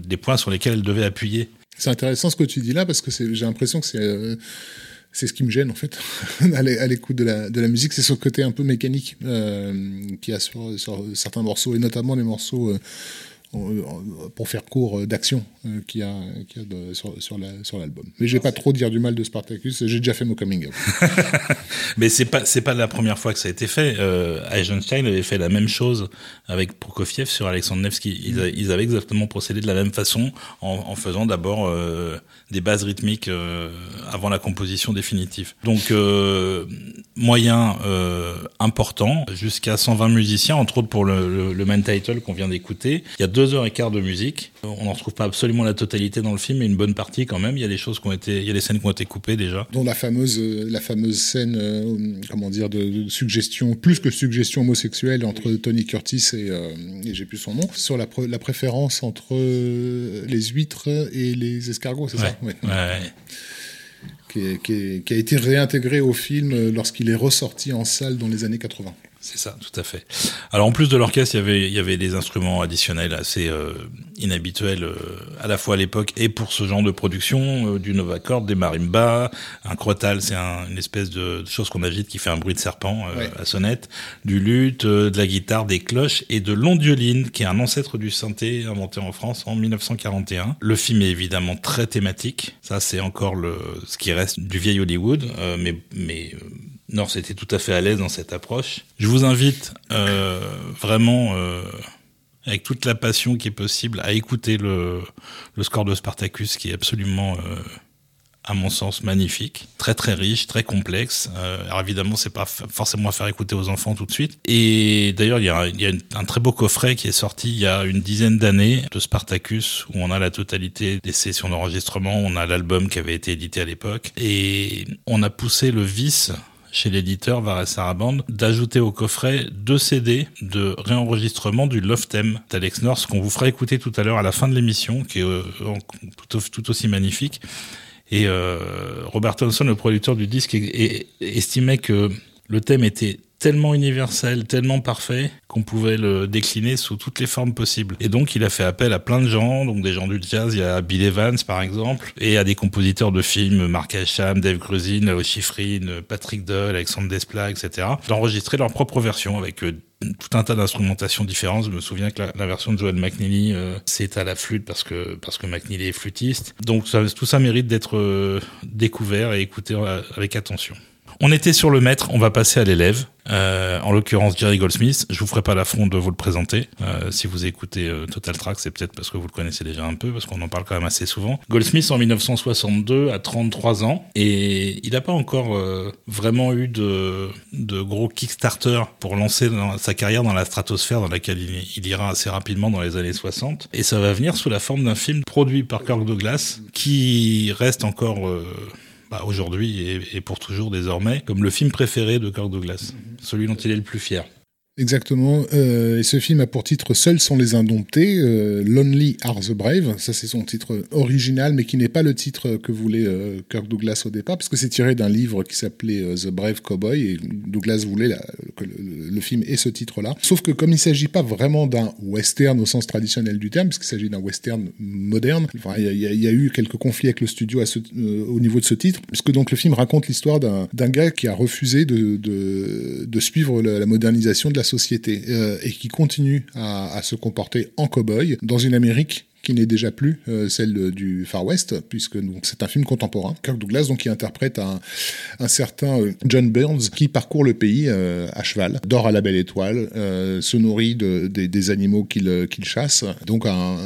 des points sur lesquels elle devait appuyer. C'est intéressant ce que tu dis là parce que j'ai l'impression que c'est c'est ce qui me gêne en fait à l'écoute de la, musique, c'est ce côté un peu mécanique euh, qui a sur, sur, certains morceaux et notamment les morceaux euh, pour faire court d'action euh, qu'il y a, qu a sur, sur l'album. Mais je vais pas trop dire du mal de Spartacus, j'ai déjà fait mon coming out. Mais c'est pas pas la première fois que ça a été fait. Euh, Eisenstein avait fait la même chose avec Prokofiev sur Alexandre Nevsky. Ils, avaient exactement procédé de la même façon en, faisant d'abord euh, des bases rythmiques euh, avant la composition définitive. Donc euh, moyen euh, important jusqu'à 120 musiciens, entre autres pour le, le, le main title qu'on vient d'écouter. Il y a deux deux heures et quart de musique. On n'en trouve pas absolument la totalité dans le film, mais une bonne partie quand même. Il y a des choses qui ont été, il y a des scènes qui ont été coupées déjà. Dont la fameuse, euh, la fameuse scène, euh, comment dire, de, suggestion, plus que suggestion homosexuelle entre Tony Curtis et, euh, et j'ai plus son nom, sur la, la préférence entre les huîtres et les escargots, c'est ça? Ouais. ouais. Qui, qui, qui, a été réintégré au film lorsqu'il est ressorti en salle dans les années 80. C'est ça, tout à fait. Alors en plus de l'orchestre, il y avait il y avait des instruments additionnels assez euh, inhabituels euh, à la fois à l'époque et pour ce genre de production, euh, du novacorde, des marimbas, un crotal, c'est un, une espèce de, chose qu'on agite qui fait un bruit de serpent ouais. à sonnette, du luth, de la guitare, des cloches et de l'ondioline qui est un ancêtre du synthé inventé en France en 1941. Le film est évidemment très thématique, ça c'est encore le ce qui reste du vieil Hollywood, mais mais North était tout à fait à l'aise dans cette approche. Je vous invite euh, vraiment, euh, avec toute la passion qui est possible, à écouter le, le score de Spartacus, qui est absolument, euh, à mon sens, magnifique, très très riche, très complexe. Alors évidemment, c'est pas forcément à faire écouter aux enfants tout de suite. Et d'ailleurs, il y a, un très beau coffret qui est sorti il y a une dizaine d'années de Spartacus, où on a la totalité des sessions d'enregistrement, on a l'album qui avait été édité à l'époque, et on a poussé le vice chez l'éditeur Vares Saraband d'ajouter au coffret deux CD de réenregistrement du Love Theme d'Alex North qu'on vous fera écouter tout à l'heure à la fin de l'émission, qui est euh, tout, aussi magnifique. Et euh, Robert Thompson, le producteur du disque, estimait que le thème était tellement universel, tellement parfait qu'on pouvait le décliner sous toutes les formes possibles. Et donc il a fait appel à plein de gens, donc des gens du jazz, il y a Bill Evans par exemple, et à des compositeurs de films, Mark Asham, Dave Grusin, Lao Schifrin, Patrick Doll, Alexandre Desplat, etc., d'enregistrer leur propre version avec euh, tout un tas d'instrumentations différentes. Je me souviens que la, version de Joel McNeely, euh, c'est à la flûte parce que parce que McNeely est flûtiste. Donc tout ça mérite d'être euh, découvert et écouté avec attention. On était sur le maître, on va passer à l'élève. Euh, en l'occurrence Jerry Goldsmith. Je vous ferai pas l'affront de vous le présenter. Euh, si vous écoutez euh, Total Track, c'est peut-être parce que vous le connaissez déjà un peu, parce qu'on en parle quand même assez souvent. Goldsmith en 1962 à 33 ans et il n'a pas encore euh, vraiment eu de, gros Kickstarter pour lancer sa carrière dans la stratosphère dans laquelle il, il, ira assez rapidement dans les années 60. Et ça va venir sous la forme d'un film produit par Kirk Douglas qui reste encore bah, aujourd'hui et, et, pour toujours désormais, comme le film préféré de Kirk Douglas, celui dont il est le plus fier. Exactement. Euh, et ce film a pour titre Seuls sont les indomptés, euh, Lonely are the brave. Ça, c'est son titre original, mais qui n'est pas le titre que voulait euh, Kirk Douglas au départ, puisque c'est tiré d'un livre qui s'appelait euh, The Brave Cowboy, et Douglas voulait la, que le, film ait ce titre-là. Sauf que comme il ne s'agit pas vraiment d'un western au sens traditionnel du terme, puisqu'il s'agit d'un western moderne, il y, a eu quelques conflits avec le studio à ce, euh, au niveau de ce titre, puisque donc le film raconte l'histoire d'un gars qui a refusé de, de, de suivre la, la modernisation de la société euh, et qui continue à, à se comporter en cow-boy dans une Amérique qui n'est déjà plus euh, celle du Far West, puisque c'est un film contemporain. Kirk Douglas donc qui interprète un, certain euh, John Burns qui parcourt le pays euh, à cheval, dort à la belle étoile, se nourrit de, de, des animaux qu'il qu'il chasse, donc un,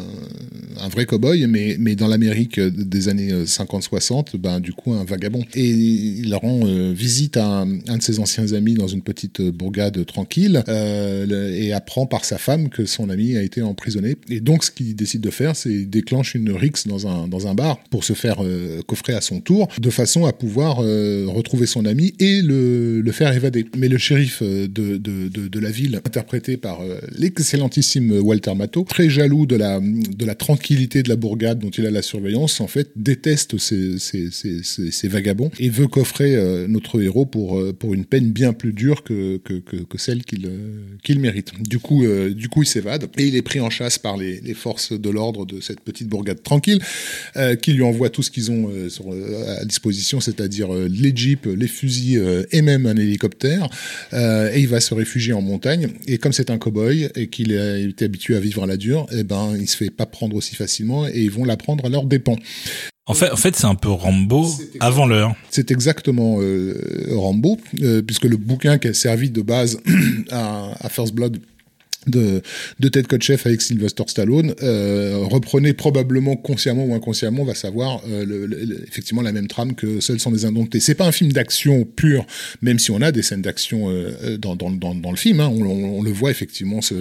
un vrai cowboy, mais mais dans l'Amérique des années 50-60, ben du coup un vagabond. Et il rend visite à un, de ses anciens amis dans une petite bourgade tranquille et apprend par sa femme que son ami a été emprisonné. Et donc ce qu'il décide de faire c'est déclenche une rixe dans un, dans un bar pour se faire euh, coffrer à son tour, de façon à pouvoir euh, retrouver son ami et le, le, faire évader. Mais le shérif de, de, de, de la ville, interprété par euh, l'excellentissime Walter Matthau, très jaloux de la, de la tranquillité de la bourgade dont il a la surveillance, en fait, déteste ces, vagabonds et veut coffrer euh, notre héros pour, euh, pour une peine bien plus dure que, que, que, celle qu'il qu'il mérite. Du coup, du coup il s'évade et il est pris en chasse par les forces de l'ordre de cette petite bourgade tranquille, qui lui envoie tout ce qu'ils ont sur, à disposition, c'est-à-dire les jeeps, les fusils et même un hélicoptère. et il va se réfugier en montagne. Et comme c'est un cow-boy et qu'il a été habitué à vivre à la dure, eh ben, il se fait pas prendre aussi facilement et ils vont l'apprendre à leur dépens. En fait, en fait, c'est un peu Rambo avant l'heure. C'est exactement euh, Rambo, euh, puisque le bouquin qui a servi de base à, à First Blood de, de Ted Kotcheff avec Sylvester Stallone euh, reprenait probablement consciemment ou inconsciemment, on va savoir, euh, effectivement la même trame que Seuls sont les indomptés. C'est pas un film d'action pur, même si on a des scènes d'action euh, dans, dans, dans, le film. Hein, on, on, le voit effectivement se,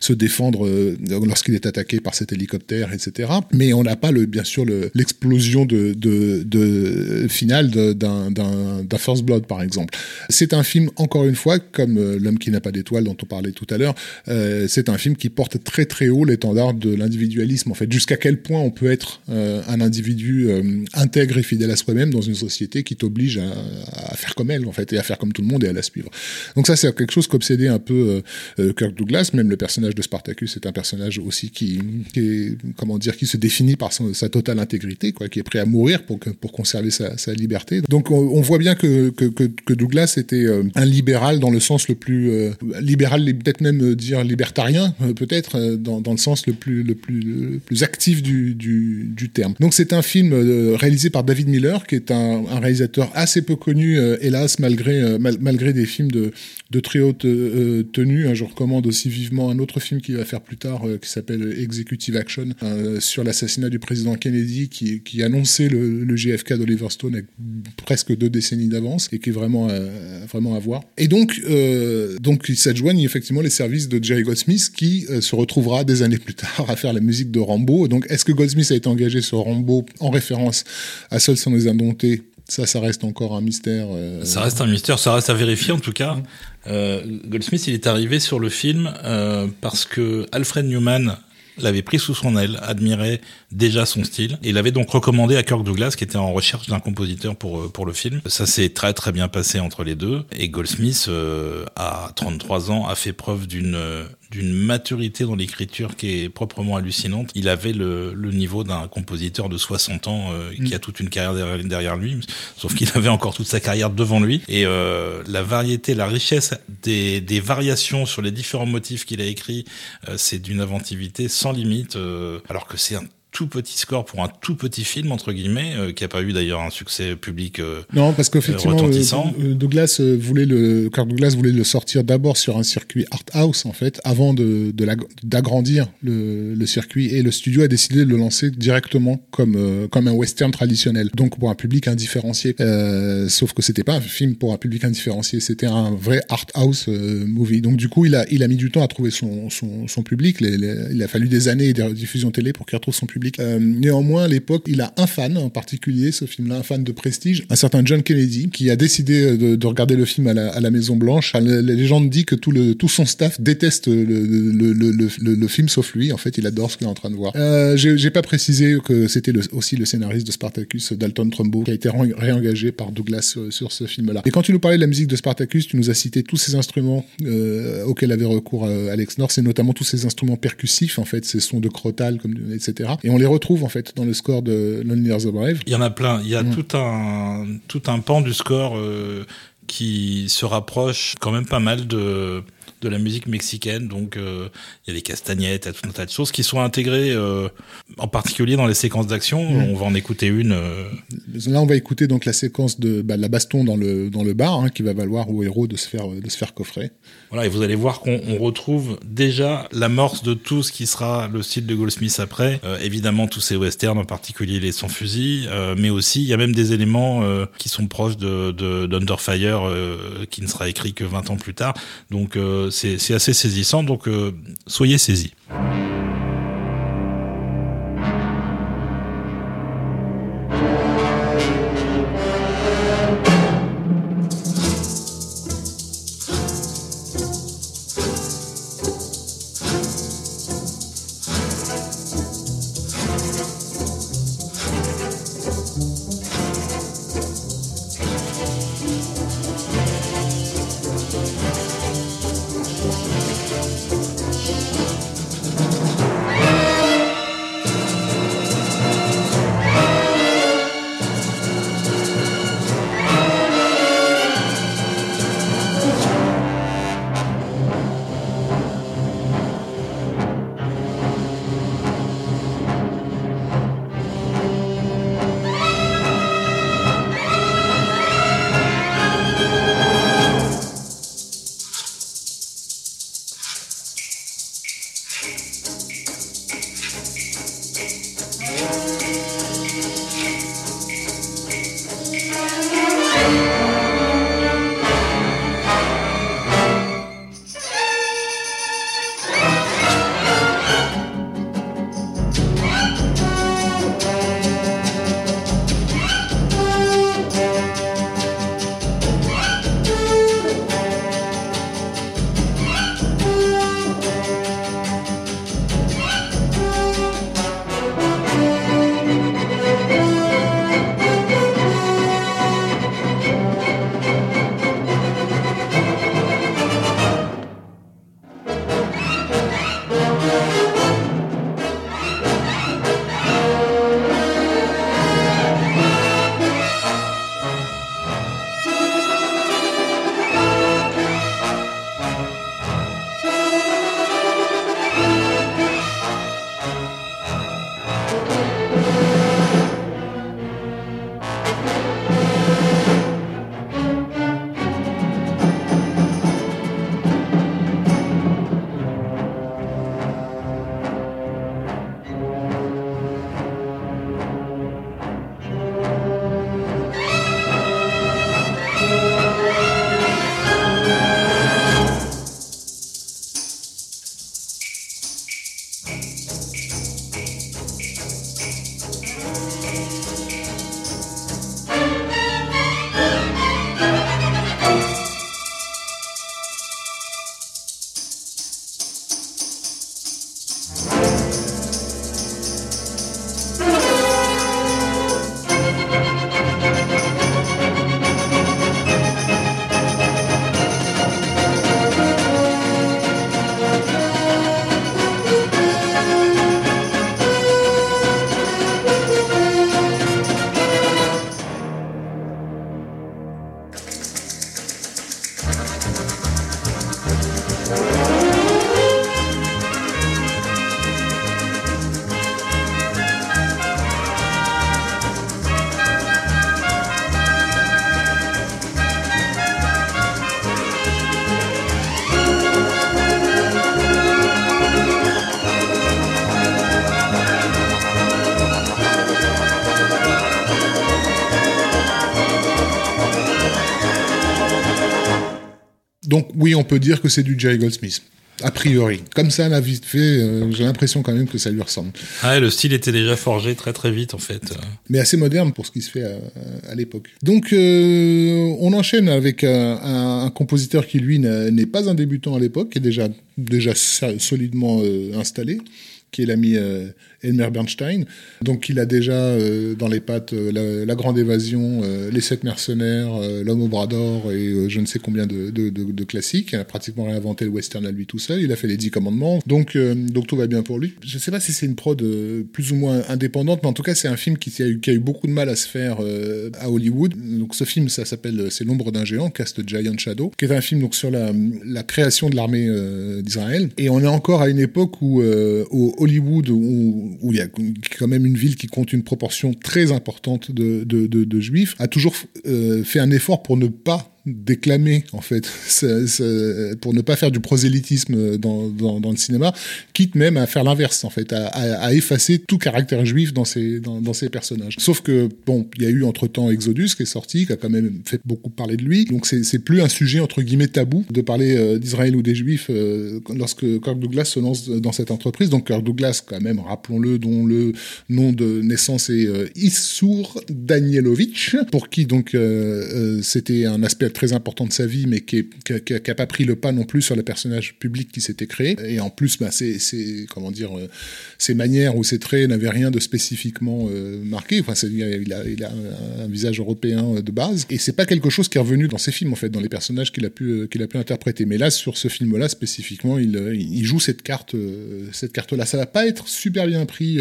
se défendre euh, lorsqu'il est attaqué par cet hélicoptère, etc. Mais on n'a pas le, bien sûr l'explosion de, de, de finale d'un First Blood, par exemple. C'est un film, encore une fois, comme euh, L'homme qui n'a pas d'étoile dont on parlait tout à l'heure. Euh, c'est un film qui porte très très haut l'étendard de l'individualisme. En fait, jusqu'à quel point on peut être euh, un individu euh, intègre et fidèle à soi-même dans une société qui t'oblige à, faire comme elle, en fait, et à faire comme tout le monde et à la suivre. Donc ça, c'est quelque chose qu'obsédait un peu Kirk Douglas. Même le personnage de Spartacus est un personnage aussi qui, est, comment dire, qui se définit par sa totale intégrité, quoi, qui est prêt à mourir pour pour conserver sa, liberté. Donc on, voit bien que, que, Douglas était un libéral dans le sens le plus libéral, peut-être même dire libertarien, euh, peut-être, euh, dans, le sens le plus, le plus, le plus actif du, du, terme. Donc c'est un film euh, réalisé par David Miller, qui est un, un réalisateur assez peu connu, hélas, malgré, malgré des films de, de très haute tenue. Hein, je recommande aussi vivement un autre film qu'il va faire plus tard, qui s'appelle Executive Action, sur l'assassinat du président Kennedy, qui, qui annonçait le, le JFK d'Oliver Stone avec presque deux décennies d'avance, et qui est vraiment, vraiment à voir. Et donc, donc ils s'adjoignent effectivement les services de Jerry Goldsmith qui euh, se retrouvera des années plus tard à faire la musique de Rambo. Donc, est-ce que Goldsmith a été engagé sur Rambo en référence à Seuls sont les indomptés? Ça, ça reste encore un mystère. Euh, ça reste un mystère, ça reste à vérifier en tout cas. Euh, Goldsmith, il est arrivé sur le film parce que Alfred Newman l'avait pris sous son aile, admirait déjà son style, et il avait donc recommandé à Kirk Douglas, qui était en recherche d'un compositeur pour euh, pour le film. Ça s'est très très bien passé entre les deux, et Goldsmith, euh, à 33 ans, a fait preuve d'une d'une maturité dans l'écriture qui est proprement hallucinante. Il avait le, le niveau d'un compositeur de 60 ans euh, qui a toute une carrière derrière, derrière lui, sauf qu'il avait encore toute sa carrière devant lui. Et euh, la variété, la richesse des, des, variations sur les différents motifs qu'il a écrits, euh, c'est d'une inventivité sans limite, euh, alors que c'est un tout petit score pour un tout petit film entre guillemets euh, qui a pas eu d'ailleurs un succès public euh, non parce qu'effectivement euh, Douglas voulait le Kirk Douglas voulait le sortir d'abord sur un circuit art house en fait avant de d'agrandir le, le, circuit et le studio a décidé de le lancer directement comme comme un western traditionnel. Donc pour un public indifférencié. Sauf que c'était pas un film pour un public indifférencié c'était un vrai art house movie. Donc du coup il a il a mis du temps à trouver son son, son public. Il a fallu des années de diffusion télé pour qu'il retrouve son public euh, néanmoins, à l'époque, il a un fan en particulier, ce film-là, un fan de prestige, un certain John Kennedy, qui a décidé euh, de, de regarder le film à la, à la Maison Blanche. La, légende dit que tout, le, tout son staff déteste le, le, le, le, film sauf lui. En fait, il adore ce qu'il est en train de voir. Euh, J'ai pas précisé que c'était aussi le scénariste de Spartacus, Dalton Trumbo, qui a été réengagé par Douglas sur, sur ce film-là. Et quand tu nous parlais de la musique de Spartacus, tu nous as cité tous ces instruments euh, auxquels avait recours euh, Alex North, et notamment tous ces instruments percussifs, en fait, ces sons de crotal, comme, etc. les retrouve en fait dans le score de Lonely the Brave. Il y en a plein. Il y a mm. tout un tout un pan du score euh, qui se rapproche quand même pas mal de de la musique mexicaine. Donc euh, il y a des castagnettes, il y a tout un tas de choses qui sont intégrées, euh, en particulier dans les séquences d'action. Mm. On va en écouter une. Là, on va écouter donc la séquence de bah, la baston dans le dans le bar, hein, qui va valoir au héros de se faire de se faire coffrer. Voilà, et vous allez voir qu'on retrouve déjà l'amorce de tout ce qui sera le style de Goldsmith après. Euh, évidemment, tous ces westerns, en particulier les sans fusil, euh, mais aussi il y a même des éléments euh, qui sont proches de, de d'Underfire, qui ne sera écrit que 20 ans plus tard. Donc c'est assez saisissant. Donc soyez saisis. Peut dire que c'est du Jerry Goldsmith. A priori. Comme ça, m'a vite fait, euh, j'ai l'impression quand même que ça lui ressemble. Ah, le style était déjà forgé très très vite en fait. Mais assez moderne pour ce qui se fait à, à l'époque. Donc euh, on enchaîne avec un, un, compositeur qui lui n'est pas un débutant à l'époque, qui est déjà déjà solidement euh, installé, qui est l'ami euh, Elmer Bernstein. Donc il a déjà euh, dans les pattes euh, la, Grande Évasion, Les Sept Mercenaires, L'Homme au bras d'or et je ne sais combien de, classiques. Il a pratiquement réinventé le western à lui tout seul. Il a fait les Dix Commandements. Donc, donc tout va bien pour lui. Je ne sais pas si c'est une prod plus ou moins indépendante, mais en tout cas c'est un film qui a, eu, qui a eu beaucoup de mal à se faire à Hollywood. Donc ce film, ça s'appelle C'est l'ombre d'un géant, Cast Giant Shadow, qui est un film donc sur la, création de l'armée d'Israël. Et on est encore à une époque où Hollywood où il y a quand même une ville qui compte une proportion très importante de juifs, a toujours euh, fait un effort pour ne pas déclamer en fait pour ne pas faire du prosélytisme dans, dans, dans, le cinéma quitte même à faire l'inverse en fait à, à, effacer tout caractère juif dans ces dans, dans ces personnages. Sauf que bon il y a eu entre temps Exodus qui est sorti qui a quand même fait beaucoup parler de lui. Donc c'est plus un sujet entre guillemets tabou de parler euh, d'Israël ou des juifs euh, lorsque Kirk Douglas se lance dans cette entreprise. Donc Kirk Douglas quand même rappelons-le dont le nom de naissance est euh, Issour Danielovitch pour qui donc euh, c'était un aspect très important de sa vie, mais qui n'a pas pris le pas non plus sur le personnage public qui s'était créé. Et en plus, bah, c'est, comment dire, euh, ses manières ou ses traits n'avaient rien de spécifiquement euh, marqué. Enfin, il a, un visage européen euh, de base. Et c'est pas quelque chose qui est revenu dans ses films, en fait, dans les personnages qu'il a pu, qu'il a pu interpréter. Mais là, sur ce film-là spécifiquement, il, il joue cette carte, cette carte-là. Ça va pas être super bien pris.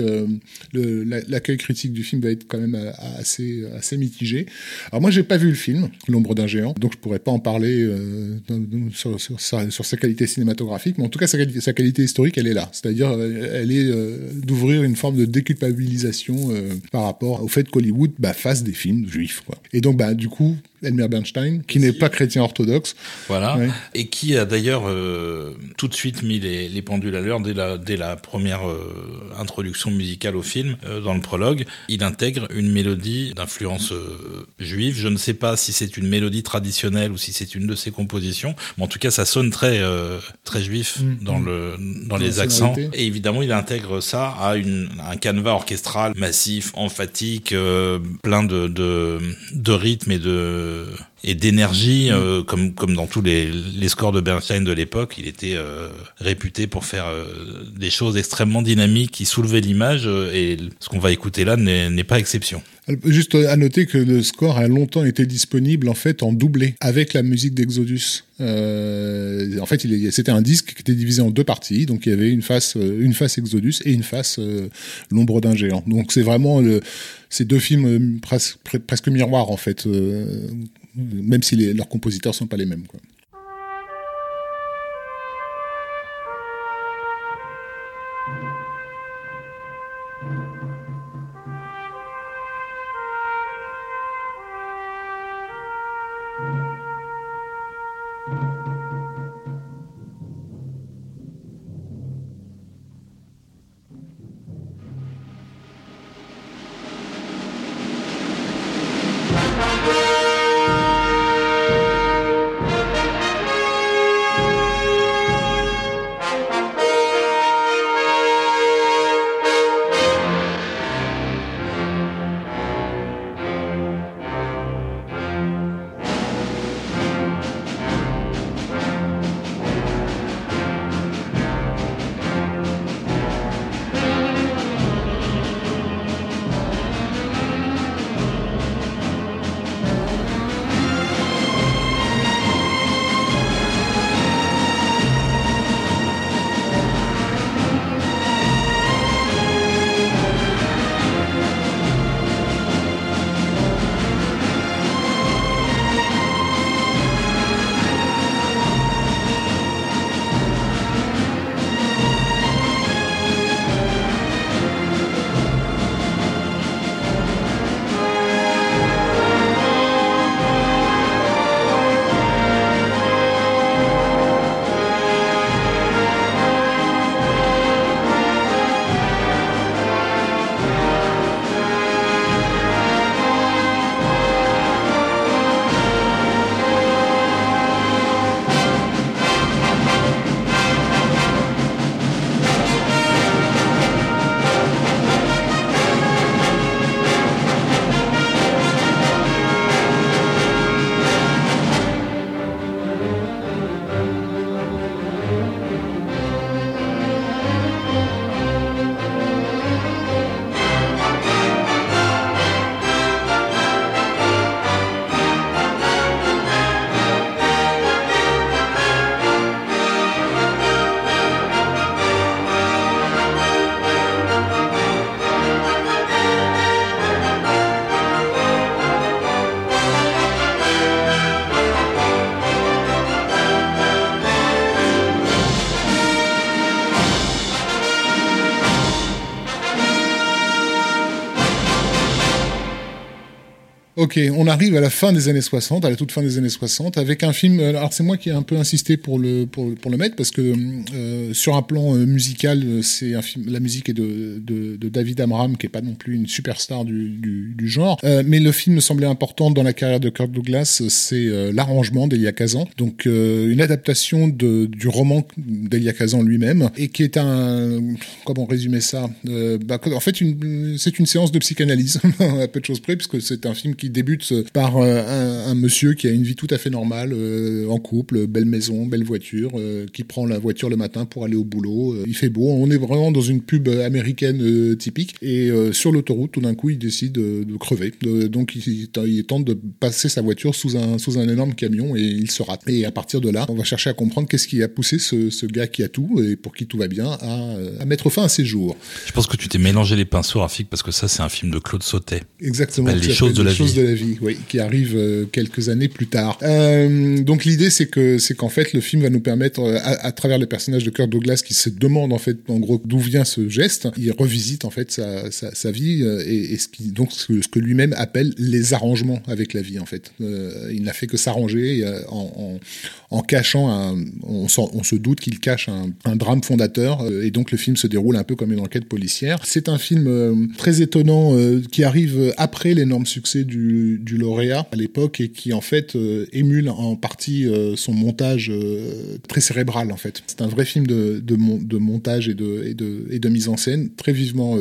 L'accueil critique du film va être quand même assez, assez mitigé. Alors moi, j'ai pas vu le film, L'ombre d'un géant donc je pourrais pas en parler euh, sur, sa, qualité cinématographique, mais en tout cas sa, qualité historique, elle est là. C'est-à-dire, elle est euh, d'ouvrir une forme de déculpabilisation euh, par rapport au fait qu'Hollywood bah, fasse des films juifs. Et donc, bah, du coup, Elmer Bernstein, qui n'est pas chrétien orthodoxe. Voilà. Et qui a d'ailleurs euh, tout de suite mis les, les pendules à l'heure dès la, dès la première euh, introduction musicale au film, euh, dans le prologue. Il intègre une mélodie d'influence juive. Je ne sais pas si c'est une mélodie traditionnelle ou si c'est une de ses compositions, mais en tout cas, ça sonne très, très juif mm, dans, mm. le, dans, les accents. Et évidemment, il intègre ça à une, un canevas orchestral massif, emphatique, plein de, de, de rythmes et de de et d'énergie, mm. euh, comme comme dans tous les, les scores de Bernstein de l'époque, il était euh, réputé pour faire euh, des choses extrêmement dynamiques qui soulevaient l'image, et ce qu'on va écouter là n'est pas exception. Juste à noter que le score a longtemps été disponible en fait en doublé avec la musique d'Exodus. Euh, en fait, c'était un disque qui était divisé en deux parties, donc il y avait une face, une face Exodus et une face l'ombre d'un géant. Donc c'est vraiment le, ces deux films presque, presque miroirs en fait même si leurs compositeurs sont pas les mêmes. Quoi. On arrive à la fin des années 60, à la toute fin des années 60, avec un film. euh, Alors c'est moi qui ai un peu insisté pour le pour, pour le mettre parce que euh, sur un plan euh, musical, euh, c'est un film. La musique est de, de, de David Amram, qui est pas non plus une superstar du, du, du genre, Euh, mais le film me semblait important dans la carrière de Kirk Douglas. C'est euh, l'arrangement d'Elia Kazan, donc une adaptation de, du roman d'Elia Kazan lui-même, et qui est un comment résumer ça bah, En fait, c'est une séance de psychanalyse à peu de choses près, puisque c'est un film qui débute par euh, un, un monsieur qui a une vie tout à fait normale, euh, en couple, belle maison, belle voiture, euh, qui prend la voiture le matin pour aller au boulot. Euh, il fait beau, on est vraiment dans une pub américaine euh, typique. Et euh, sur l'autoroute, tout d'un coup, il décide de, crever. Euh, donc, il, il tente de passer sa voiture sous un, sous un énorme camion et il se rate. Et à partir de là, on va chercher à comprendre qu'est-ce qui a poussé ce, ce gars qui a tout et pour qui tout va bien à, euh, à mettre fin à ses jours. Je pense que tu t'es mélangé les pinceaux, Rafik, parce que ça, c'est un film de Claude Sautet. Exactement. Les choses de la choses vie. de la vie, oui, qui arrive euh, quelques années plus tard. Euh, donc l'idée c'est que c'est qu'en fait le film va nous permettre euh, à, travers le personnage de Kirk Douglas qui se demande en fait en gros d'où vient ce geste, il revisite en fait sa, sa, vie et, ce qui donc ce que, lui-même appelle les arrangements avec la vie en fait. Il n'a fait que s'arranger en, en cachant un, on, se doute qu'il cache un, drame fondateur euh, et donc le film se déroule un peu comme une enquête policière. C'est un film euh, très étonnant euh, qui arrive après l'énorme succès du, du lauréat à l'époque et qui en fait émule en partie son montage très cérébral en fait. C'est un vrai film de, de, mon- de montage et de, et, de, et de mise en scène très vivement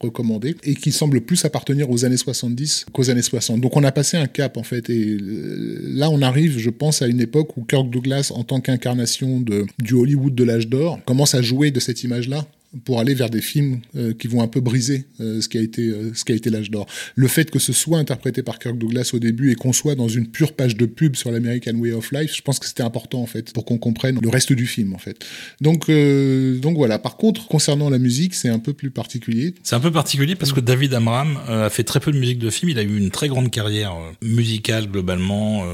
recommandé et qui semble plus appartenir aux années 70 qu'aux années 60. Donc on a passé un cap en fait et là on arrive je pense à une époque où Kirk Douglas en tant qu'incarnation du Hollywood de l'âge d'or commence à jouer de cette image là pour aller vers des films euh, qui vont un peu briser euh, ce qui a été euh, ce qui a été l'âge d'or. Le fait que ce soit interprété par Kirk Douglas au début et qu'on soit dans une pure page de pub sur l'American Way of Life, je pense que c'était important en fait pour qu'on comprenne le reste du film en fait. Donc euh, donc voilà. Par contre, concernant la musique, c'est un peu plus particulier. C'est un peu particulier parce que David Amram euh, a fait très peu de musique de film. Il a eu une très grande carrière euh, musicale globalement,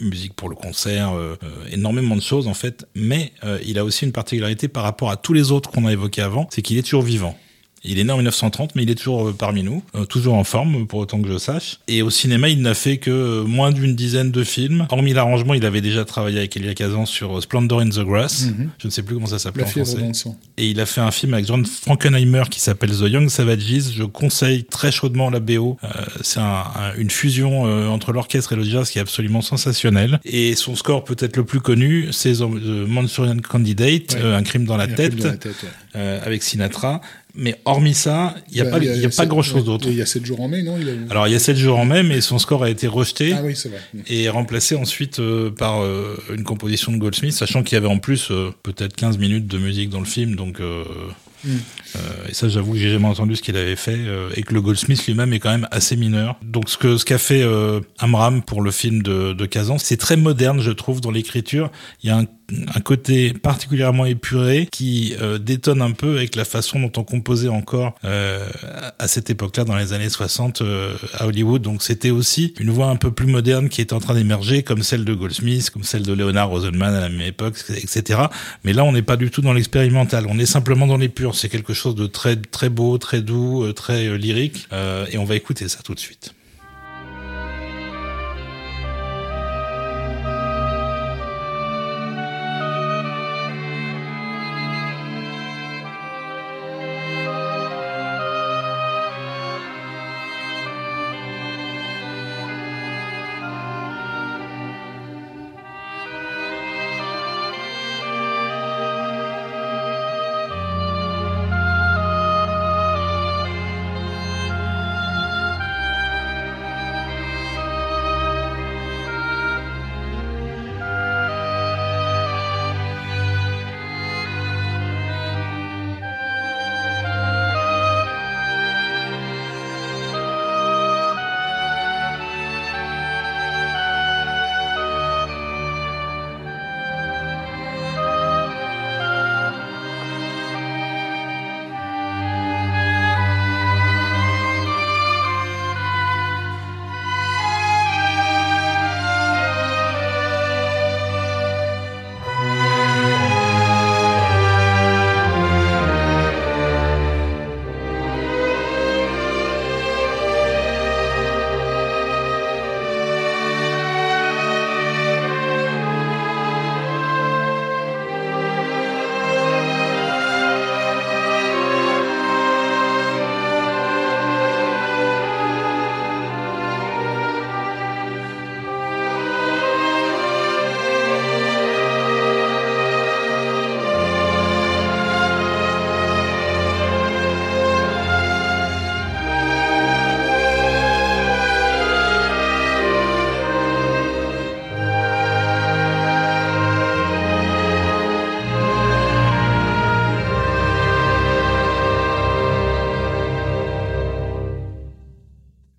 musique pour le concert, énormément de choses en fait. Mais il a aussi une particularité par rapport à tous les autres qu'on a évoqués avant, c'est qu'il est toujours vivant. Il est né en 1930, mais il est toujours euh, parmi nous, euh, toujours en forme, pour autant que je sache. Et au cinéma, il n'a fait que euh, moins d'une dizaine de films. Hormis l'arrangement, il avait déjà travaillé avec Elia Kazan sur Splendor in the Grass. Je ne sais plus comment ça s'appelait La en français. Et il a fait un film avec John Frankenheimer qui s'appelle The Young Savages. Je conseille très chaudement la BO. Euh, c'est un- un- une fusion euh, entre l'orchestre et le jazz qui est absolument sensationnelle. Et son score peut-être le plus connu, c'est The Manchurian Candidate, Ouais. euh, Un crime dans la tête, dans la tête, ouais. euh, avec Sinatra. Mais hormis ça, il n'y a, Bah, pas, y a pas grand chose d'autre. Il y a 7 jours en mai, non il a... Alors il y a 7 jours en mai, mais son score a été rejeté Ah oui, vrai. et remplacé ensuite euh, par euh, une composition de Goldsmith, sachant qu'il y avait en plus euh, peut-être 15 minutes de musique dans le film, donc euh, euh, et ça j'avoue que j'ai jamais entendu ce qu'il avait fait euh, et que le Goldsmith lui-même est quand même assez mineur. Donc ce que ce qu'a fait euh, Amram pour le film de, de Kazan, c'est très moderne je trouve dans l'écriture. Il y a un un côté particulièrement épuré qui euh, détonne un peu avec la façon dont on composait encore euh, à cette époque-là dans les années 60 euh, à Hollywood. Donc c'était aussi une voix un peu plus moderne qui était en train d'émerger, comme celle de Goldsmith, comme celle de Leonard Rosenman à la même époque, etc. Mais là, on n'est pas du tout dans l'expérimental. On est simplement dans les purs. C'est quelque chose de très très beau, très doux, très lyrique. Et on va écouter ça tout de suite.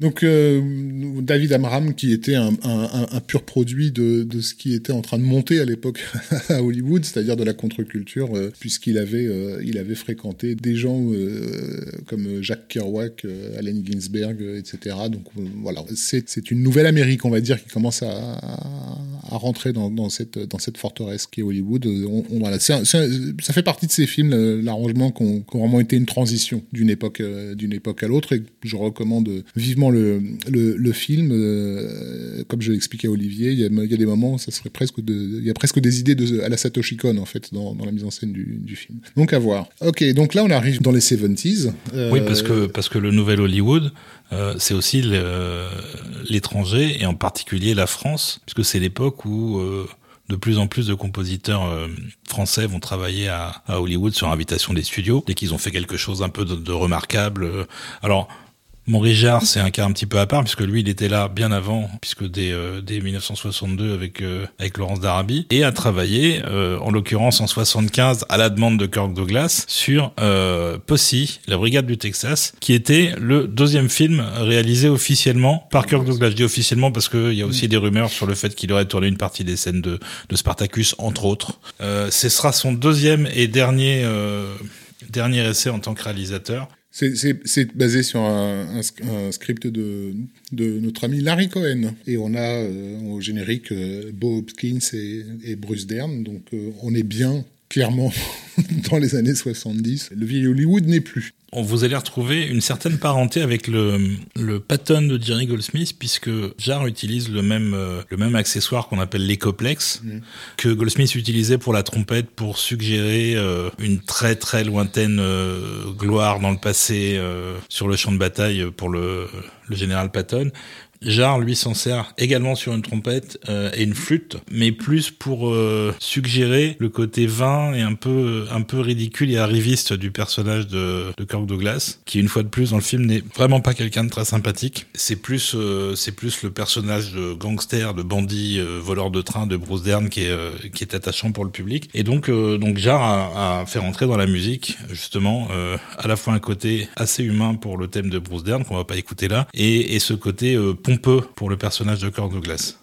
Donc euh, David Amram, qui était un, pur produit de, ce qui était en train de monter à l'époque à Hollywood, c'est-à-dire de la contre-culture, euh, puisqu'il avait, euh, il avait fréquenté des gens comme Jacques Kerouac, Allen Ginsberg, etc. Donc voilà, c'est une nouvelle Amérique, on va dire, qui commence à rentrer dans, dans, cette, dans cette forteresse qui est Hollywood. On, on voilà, ça fait partie de ces films, l'arrangement, qui ont vraiment été une transition d'une époque, d'une époque à l'autre, et je recommande vivement le, le, film, euh, comme je l'expliquais à Olivier, il y, a, il y, a, des moments, ça serait presque de, il y a presque des idées de, à la Satoshi Kon en fait dans, dans la mise en scène du, du, film. Donc à voir. Ok, donc là on arrive dans les 70s. Euh... Oui, parce que parce que le nouvel Hollywood, euh, c'est aussi l'étranger et en particulier la France, puisque c'est l'époque où euh, de plus en plus de compositeurs euh, français vont travailler à, à, Hollywood sur invitation des studios dès qu'ils ont fait quelque chose un peu de, de remarquable. Alors Montrijard, c'est un cas un petit peu à part, puisque lui, il était là bien avant, puisque dès, euh, dès 1962 avec, euh, avec Laurence d'Arabie, et a travaillé, euh, en l'occurrence en 75, à la demande de Kirk Douglas, sur euh, Posse, la brigade du Texas, qui était le deuxième film réalisé officiellement par Kirk Douglas. Je dis officiellement parce qu'il y a aussi des rumeurs sur le fait qu'il aurait tourné une partie des scènes de, de Spartacus, entre autres. ce sera son deuxième et dernier, dernier essai en tant que réalisateur. C'est basé sur un, script de, notre ami Larry Cohen. Et on a euh, au générique euh, Bo Hopkins et, et, Bruce Dern. Donc euh, on est bien clairement dans les années 70. Le vieil Hollywood n'est plus vous allez retrouver une certaine parenté avec le, le Patton de Jerry Goldsmith, puisque Jarre utilise le même, euh, le même accessoire qu'on appelle l'écoplex, mm. que Goldsmith utilisait pour la trompette pour suggérer euh, une très très lointaine euh, gloire dans le passé sur le champ de bataille pour le, le général Patton. Jarre, lui, s'en sert également sur une trompette euh, et une flûte, mais plus pour euh, suggérer le côté vain et un peu, un peu ridicule et arriviste du personnage de, de Kirk Douglas, qui, une fois de plus, dans le film, n'est vraiment pas quelqu'un de très sympathique. C'est plus, euh, c'est plus le personnage de gangster, de bandit, voleur de train de Bruce Dern qui est, qui est attachant pour le public. Et donc, donc Jarre a, a, fait rentrer dans la musique, justement, à la fois un côté assez humain pour le thème de Bruce Dern, qu'on va pas écouter là, et, et ce côté pompeux pour le personnage de Kirk Douglas.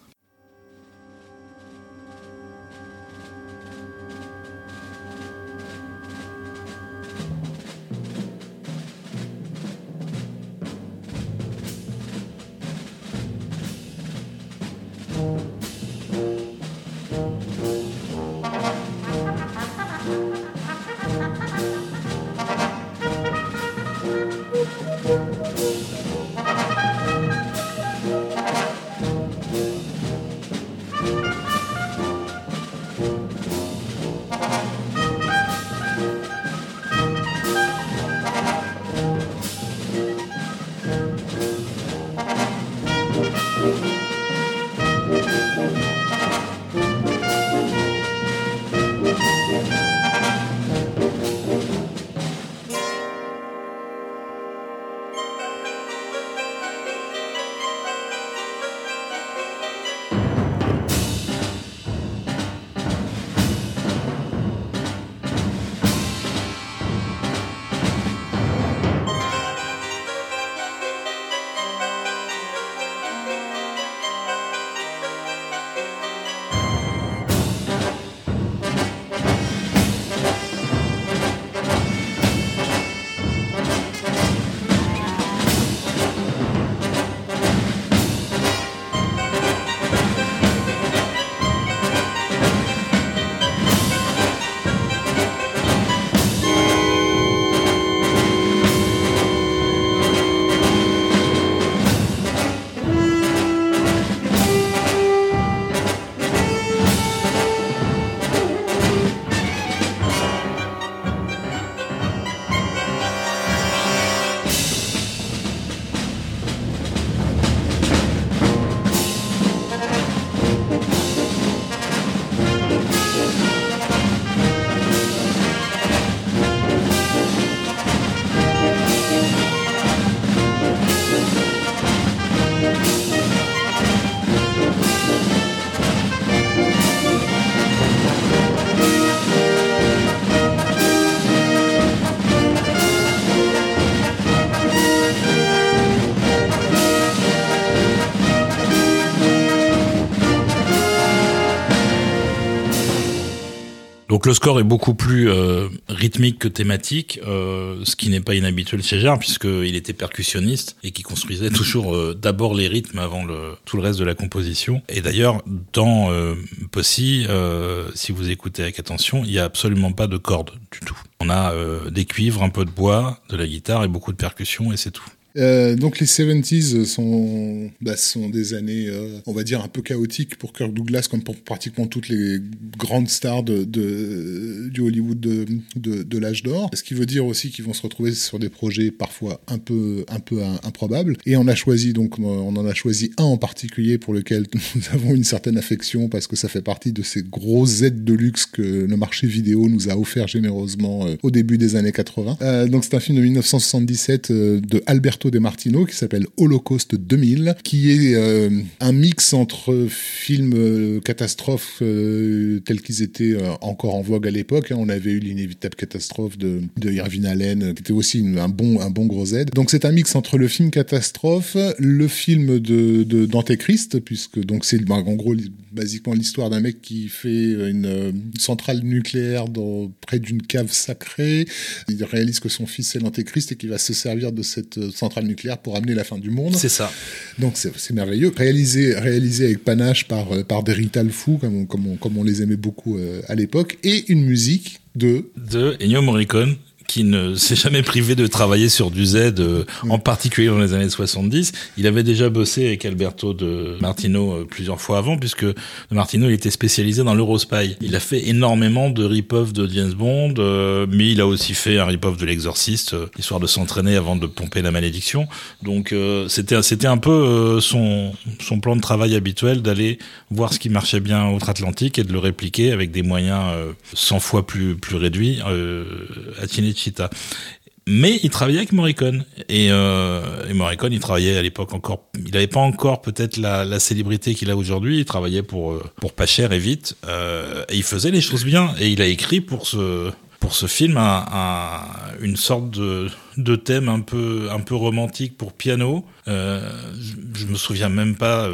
Le score est beaucoup plus euh, rythmique que thématique, euh, ce qui n'est pas inhabituel chez Jarre puisqu'il était percussionniste et qui construisait toujours euh, d'abord les rythmes avant tout le reste de la composition. Et d'ailleurs, dans Possy, si vous écoutez avec attention, il n'y a absolument pas de cordes du tout. On a des cuivres, un peu de bois, de la guitare et beaucoup de percussions et c'est tout. Euh, donc les 70s sont, bah, sont des années, euh, on va dire, un peu chaotiques pour Kirk Douglas, comme pour pratiquement toutes les grandes stars de, de du Hollywood de, de, de l'âge d'or. Ce qui veut dire aussi qu'ils vont se retrouver sur des projets parfois un peu, un peu improbables. Et on a choisi, donc, on en a choisi un en particulier pour lequel nous avons une certaine affection parce que ça fait partie de ces grosses aides de luxe que le marché vidéo nous a offert généreusement euh, au début des années 80. Euh, donc c'est un film de 1977 euh, de Alberto De Martino qui s'appelle Holocaust 2000, qui est euh, un mix entre films euh, catastrophes euh, tels qu'ils étaient encore en vogue à l'époque. hein. On avait eu l'inévitable catastrophe de, de Irving Allen, qui était aussi un bon un bon gros aide. Donc c'est un mix entre le film catastrophe, le film de, d'Antéchrist, puisque donc c'est bah, en gros basiquement l'histoire d'un mec qui fait une centrale nucléaire dans, près d'une cave sacrée. Il réalise que son fils est l'Antéchrist et qu'il va se servir de cette euh, centrale nucléaire pour amener la fin du monde. C'est ça. Donc c'est merveilleux. Réalisé, réalisé avec panache par, euh, par des comme on, comme, on, comme on les aimait beaucoup euh, à l'époque, et une musique de... de Ennio Morricone qui ne s'est jamais privé de travailler sur du Z, euh, en particulier dans les années 70. Il avait déjà bossé avec Alberto de Martino euh, plusieurs fois avant, puisque de Martino il était spécialisé dans l'Eurospy. Il a fait énormément de rip-off de James Bond, euh, mais il a aussi fait un rip-off de l'Exorciste, euh, histoire de s'entraîner avant de pomper la malédiction. Donc euh, c'était c'était un peu euh, son son plan de travail habituel d'aller voir ce qui marchait bien outre-Atlantique et de le répliquer avec des moyens euh, 100 fois plus plus réduits euh, à Cinecittà. Mais il travaillait avec Morricone et, euh, et Morricone, il travaillait à l'époque encore, il n'avait pas encore peut-être la, célébrité qu'il a aujourd'hui. Il travaillait pour euh, pour pas cher et vite euh, et il faisait les choses bien et il a écrit pour ce pour ce film un, un- une sorte de, thème un peu un peu romantique pour piano. Je, je me souviens même pas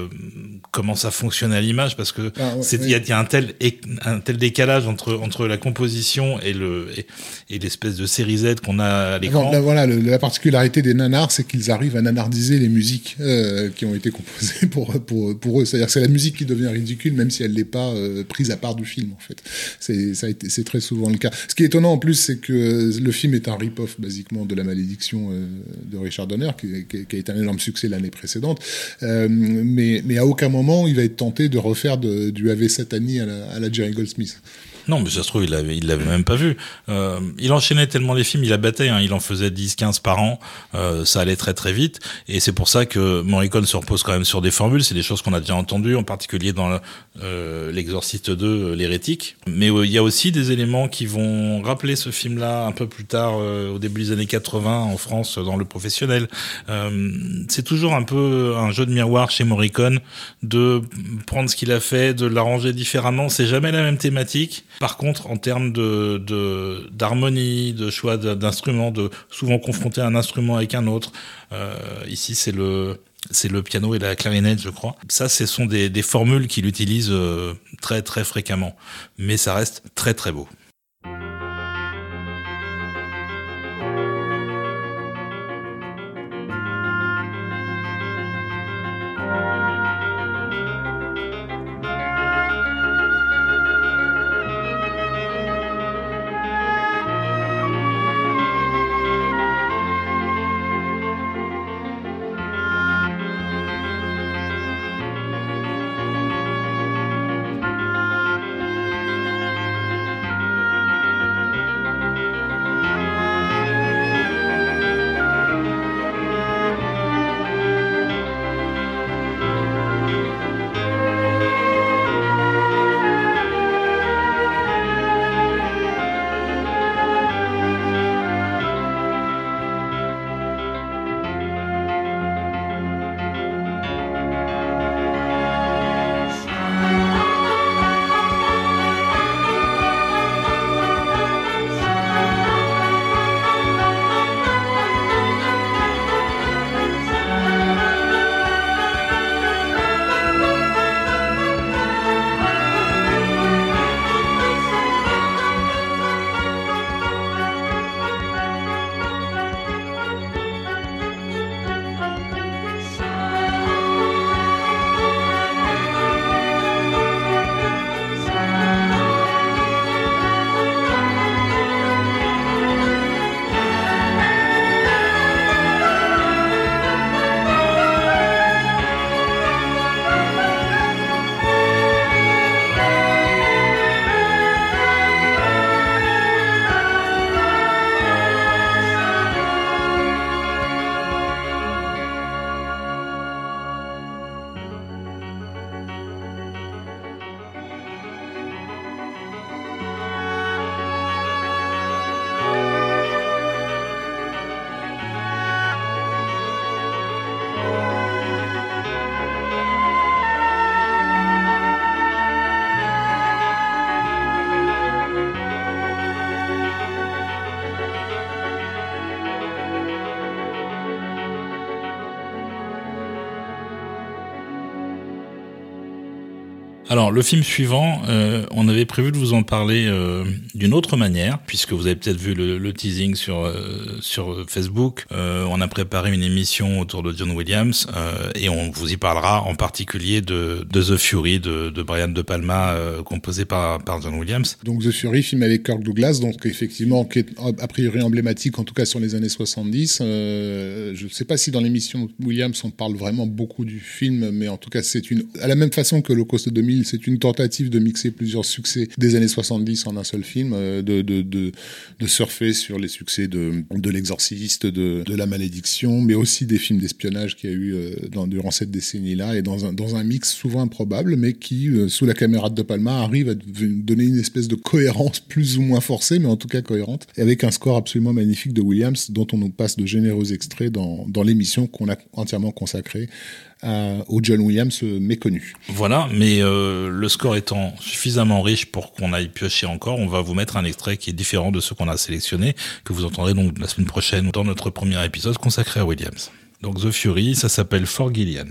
comment ça fonctionne à l'image parce que Ah, il y a, il y a un tel éc- un tel décalage entre entre la composition et le et, et l'espèce de série Z qu'on a à l'écran. Bon, là, voilà, le- la particularité des nanars, c'est qu'ils arrivent à nanardiser les musiques euh, qui ont été composées pour, pour, pour eux. C'est-à-dire que c'est la musique qui devient ridicule, même si elle n'est pas euh, prise à part du film, en fait. C'est ça c'est très souvent le cas. Ce qui est étonnant en plus, c'est que le film est un rip-off, basiquement, de La Malédiction euh, de Richard Donner, qui, qui- qui a été un énorme succès l'année précédente. Mais, mais à aucun moment, il va être tenté de refaire du Ave Satani à la, à la Jerry Goldsmith. Non, mais ça se trouve, il l'avait, il l'avait même pas vu. Euh, il enchaînait tellement les films, il abattait, hein, il en faisait 10, 15 par an, euh, ça allait très très vite, et c'est pour ça que Morricone se repose quand même sur des formules, c'est des choses qu'on a déjà entendues, en particulier dans euh, l'Exorciste 2, euh, l'hérétique. Mais euh, il y a aussi des éléments qui vont rappeler ce film-là un peu plus tard, au début des années 80, en France, dans le professionnel. C'est toujours un peu un jeu de miroir chez Morricone, de prendre ce qu'il a fait, de l'arranger différemment, c'est jamais la même thématique. Par contre, en termes de d'harmonie, de, choix d'instruments, de souvent confronter un instrument avec un autre. euh, ici, c'est le c'est le piano et la clarinette, je crois. Ça, ce sont des, des formules qu'il utilise euh, très très fréquemment, mais ça reste très très beau. Le film suivant, euh, on avait prévu de vous en parler euh, d'une autre manière, puisque vous avez peut-être vu le, le teasing sur euh, sur Facebook. Euh, on a préparé une émission autour de John Williams euh, et on vous y parlera en particulier de, de The Fury de, de Brian De Palma, euh, composé par par John Williams. Donc The Fury, film avec Kirk Douglas, donc effectivement qui est a priori emblématique, en tout cas sur les années 70. Euh, je ne sais pas si dans l'émission Williams on parle vraiment beaucoup du film, mais en tout cas c'est une à la même façon que le Coast 2000, c'est une tentative de mixer plusieurs succès des années 70 en un seul film, euh, de, de, de, surfer sur les succès de, de l'exorciste, de, de la malédiction, mais aussi des films d'espionnage qu'il y a eu euh, durant cette décennie-là, et dans un, dans un mix souvent improbable, mais qui, euh, sous la caméra de De Palma, arrive à donner une espèce de cohérence plus ou moins forcée, mais en tout cas cohérente, et avec un score absolument magnifique de Williams, dont on nous passe de généreux extraits dans, dans l'émission qu'on a entièrement consacrée au John Williams euh, méconnu. Voilà, mais euh, le score étant suffisamment riche pour qu'on aille piocher encore, on va vous mettre un extrait qui est différent de ce qu'on a sélectionné, que vous entendrez donc la semaine prochaine dans notre premier épisode consacré à Williams. Donc The Fury, ça s'appelle Fort Gillian.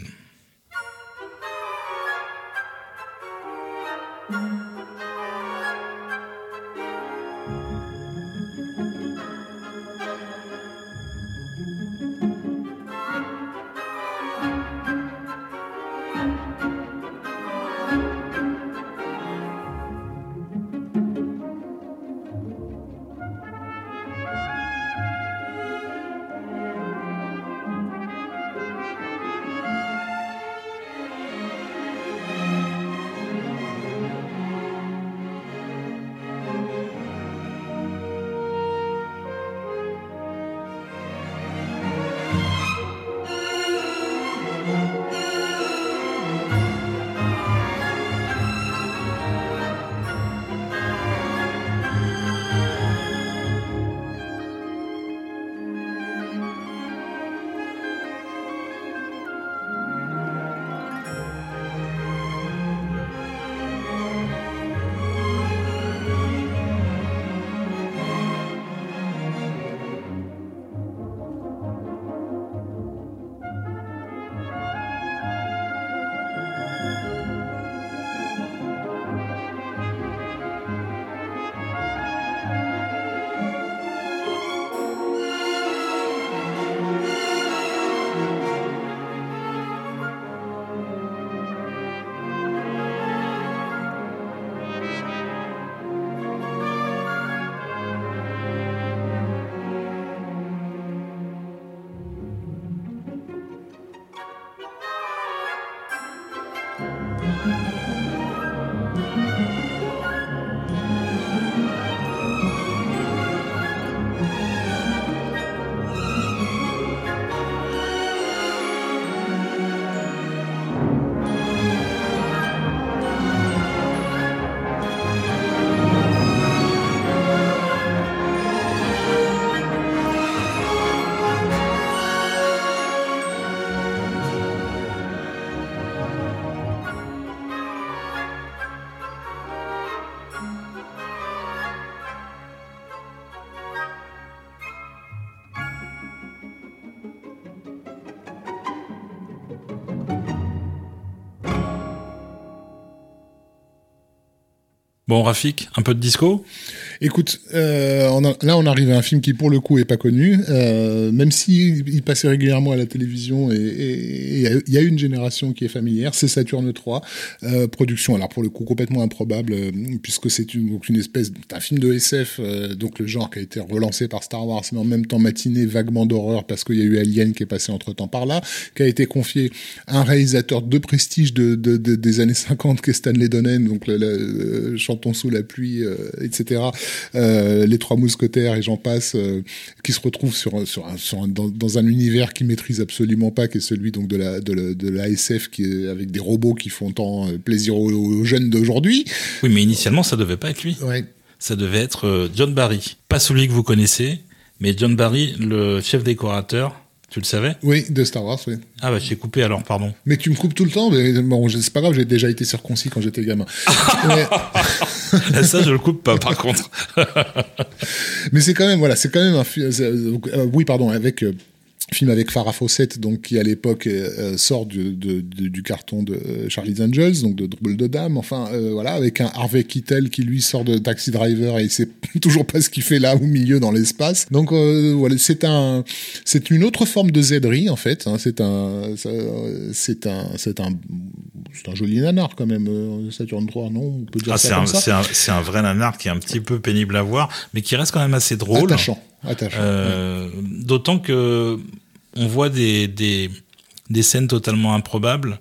Bon, Rafik, un peu de disco? Écoute, euh, là on arrive à un film qui pour le coup est pas connu, euh, même si il passait régulièrement à la télévision et il y a une génération qui est familière, c'est Saturne 3, euh, production alors pour le coup complètement improbable euh, puisque c'est une, donc une espèce d'un film de SF, euh, donc le genre qui a été relancé par Star Wars, mais en même temps matiné vaguement d'horreur parce qu'il y a eu Alien qui est passé entre temps par là, qui a été confié à un réalisateur de prestige de, de, de des années 50 qui est Stanley Donen, donc le, le, chantons sous la pluie, etc. Euh, les trois mousquetaires et j'en passe, euh, qui se retrouvent sur, sur, un, sur un, dans, dans, un univers qu'ils maîtrisent absolument pas, qui est celui donc de la de la, de la SF, qui est avec des robots qui font tant plaisir aux, aux jeunes d'aujourd'hui. Oui, mais initialement ça devait pas être lui. Ouais. Ça devait être John Barry, pas celui que vous connaissez, mais John Barry, le chef décorateur tu le savais? Oui, de Star Wars, oui. Ah bah j'ai coupé alors, pardon. Mais tu me coupes tout le temps, mais bon, c'est pas grave, j'ai déjà été circoncis quand j'étais gamin. mais... Ça, je le coupe pas, par contre. mais c'est quand même, voilà, c'est quand même un... Euh, oui, pardon, avec... Euh, film avec Farah Fawcett, donc qui à l'époque euh, sort du, de, du carton de euh, Charlie's Angels, donc de Drôle de Dame. Enfin, euh, voilà, avec un Harvey Keitel qui lui sort de Taxi Driver et il sait toujours pas ce qu'il fait là au milieu dans l'espace. Donc voilà, c'est un, c'est une autre forme de zèderie en fait. Hein. c'est un, c'est un, c'est un, c'est un joli nanar quand même. Saturn 3, non? On peut dire ah, ça C'est un, c'est un vrai nanar qui est un petit peu pénible à voir, mais qui reste quand même assez drôle. Attachant. Euh, d'autant que on voit des, des, des scènes totalement improbables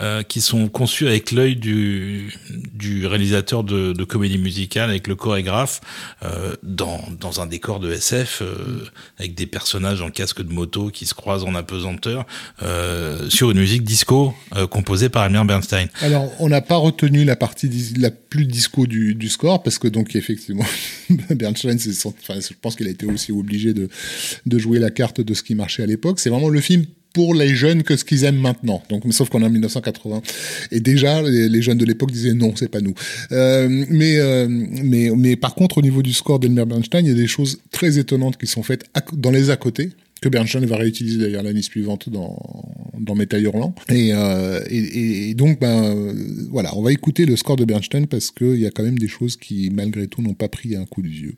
euh, qui sont conçus avec l'œil du, du réalisateur de, de, comédie musicale, avec le chorégraphe, euh, dans, dans un décor de SF, euh, avec des personnages en casque de moto qui se croisent en apesanteur, euh, sur une musique disco euh, composée par Elmer Bernstein. Alors, on n'a pas retenu la partie la plus disco du, du score, parce que donc effectivement, Bernstein, enfin, je pense qu'il a été aussi obligé de, de jouer la carte de ce qui marchait à l'époque. C'est vraiment le film pour les jeunes que ce qu'ils aiment maintenant. Donc, sauf qu'on est en 1980. Et déjà, les, jeunes de l'époque disaient non, c'est pas nous. Euh, mais, euh, mais, mais par contre, au niveau du score d'Elmer Bernstein, il y a des choses très étonnantes qui sont faites dans les à côté que Bernstein va réutiliser d'ailleurs l'année suivante dans, dans Metal Hurlant. Et, euh, et, et, donc, ben, voilà, on va écouter le score de Bernstein parce qu'il y a quand même des choses qui, malgré tout, n'ont pas pris un coup de vieux.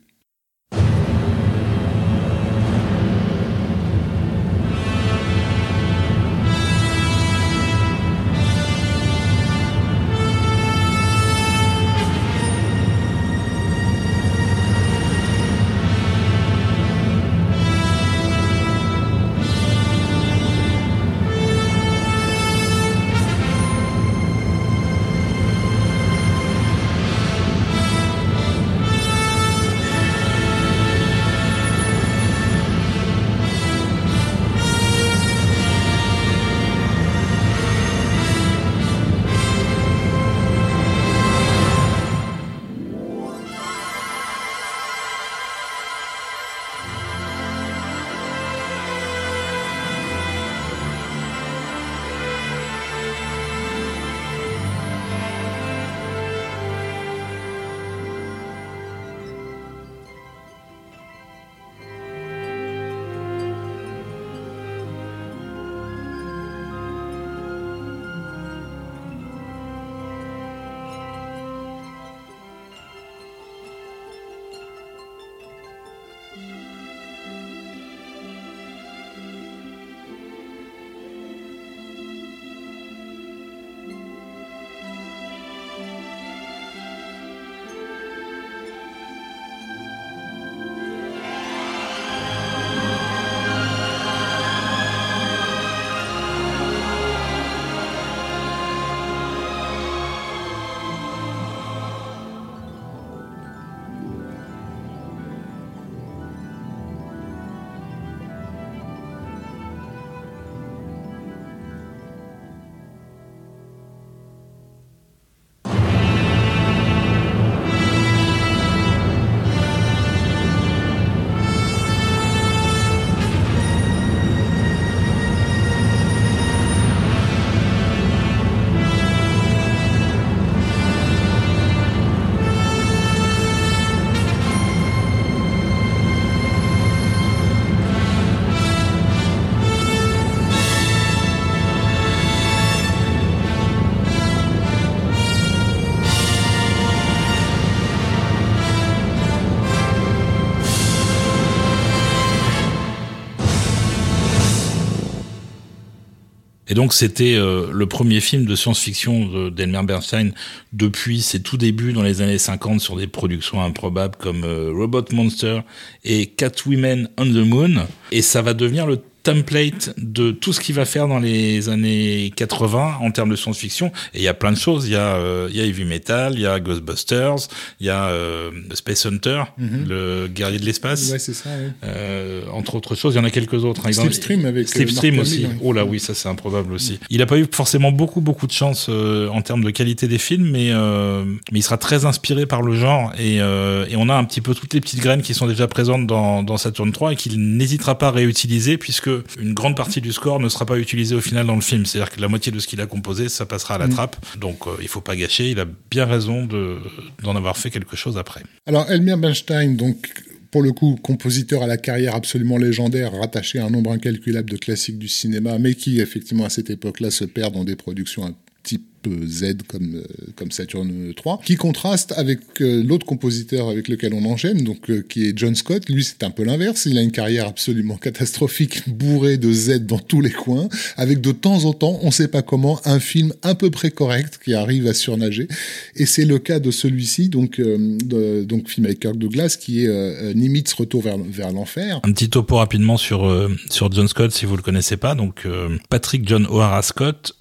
Donc c'était euh, le premier film de science-fiction d'Elmer Bernstein depuis ses tout débuts dans les années 50 sur des productions improbables comme euh, Robot Monster et Catwoman on the Moon. Et ça va devenir le template de tout ce qu'il va faire dans les années 80 en termes de science-fiction. Et il y a plein de choses. Il y a, euh, il y a Heavy Metal, il y a Ghostbusters, il y a euh, Space Hunter, mhm. le guerrier de l'espace. Ouais, c'est ça. Euh, entre autres choses, il y en a quelques autres. Hein. Slipstream avec Slipstream aussi. Oh là oui, ça c'est improbable aussi. Il n'a pas eu forcément beaucoup beaucoup de chance en termes de qualité des films, mais mais il sera très inspiré par le genre et, et on a un petit peu toutes les petites graines qui sont déjà présentes dans, dans Saturn 3 et qu'il n'hésitera pas à réutiliser puisque une grande partie du score ne sera pas utilisée au final dans le film. C'est-à-dire que la moitié de ce qu'il a composé, ça passera à la mm. trappe. Donc euh, il faut pas gâcher. Il a bien raison d'en avoir fait quelque chose après. Alors Elmer Bernstein, donc pour le coup, compositeur à la carrière absolument légendaire, rattaché à un nombre incalculable de classiques du cinéma, mais qui, effectivement, à cette époque-là, se perd dans des productions un type Z comme, euh, comme Saturn 3, qui contraste avec euh, l'autre compositeur avec lequel on enchaîne, donc euh, qui est John Scott. Lui, c'est un peu l'inverse. Il a une carrière absolument catastrophique, bourrée de Z dans tous les coins, avec de temps en temps, on ne sait pas comment, un film à peu près correct qui arrive à surnager. Et c'est le cas de celui-ci, donc, donc film avec Kirk Douglas, qui est Nimitz Retour vers, vers l'enfer. Un petit topo rapidement sur, sur John Scott, si vous le connaissez pas. Donc Patrick John O'Hara Scott,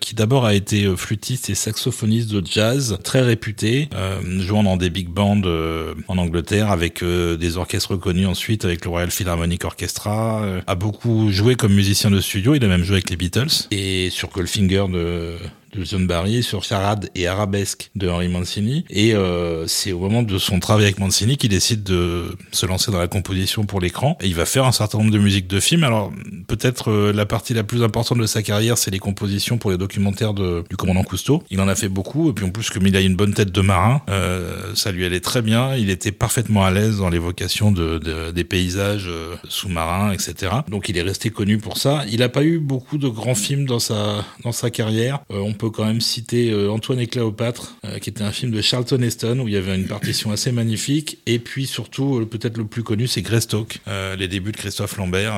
qui d'abord a été flûtiste et saxophoniste de jazz très réputé, euh, jouant dans des big bands euh, en Angleterre avec euh, des orchestres reconnus ensuite avec le Royal Philharmonic Orchestra, a beaucoup joué comme musicien de studio, il a même joué avec les Beatles. Et sur Goldfinger de de John Barry sur Charade et Arabesque de Henry Mancini. Et euh, c'est au moment de son travail avec Mancini qu'il décide de se lancer dans la composition pour l'écran. Et il va faire un certain nombre de musiques de films. Alors peut-être euh, la partie la plus importante de sa carrière, c'est les compositions pour les documentaires de, du commandant Cousteau. Il en a fait beaucoup. Et puis en plus, comme il a une bonne tête de marin, euh, ça lui allait très bien. Il était parfaitement à l'aise dans l'évocation de, de, des paysages euh, sous-marins, etc. Donc il est resté connu pour ça. Il n'a pas eu beaucoup de grands films dans sa, dans sa carrière. Euh, peut quand même citer euh, Antoine et Cléopâtre, euh, qui était un film de Charlton Heston où il y avait une partition assez magnifique. Et puis surtout, euh, peut-être le plus connu, c'est Greystock, les débuts de Christophe Lambert,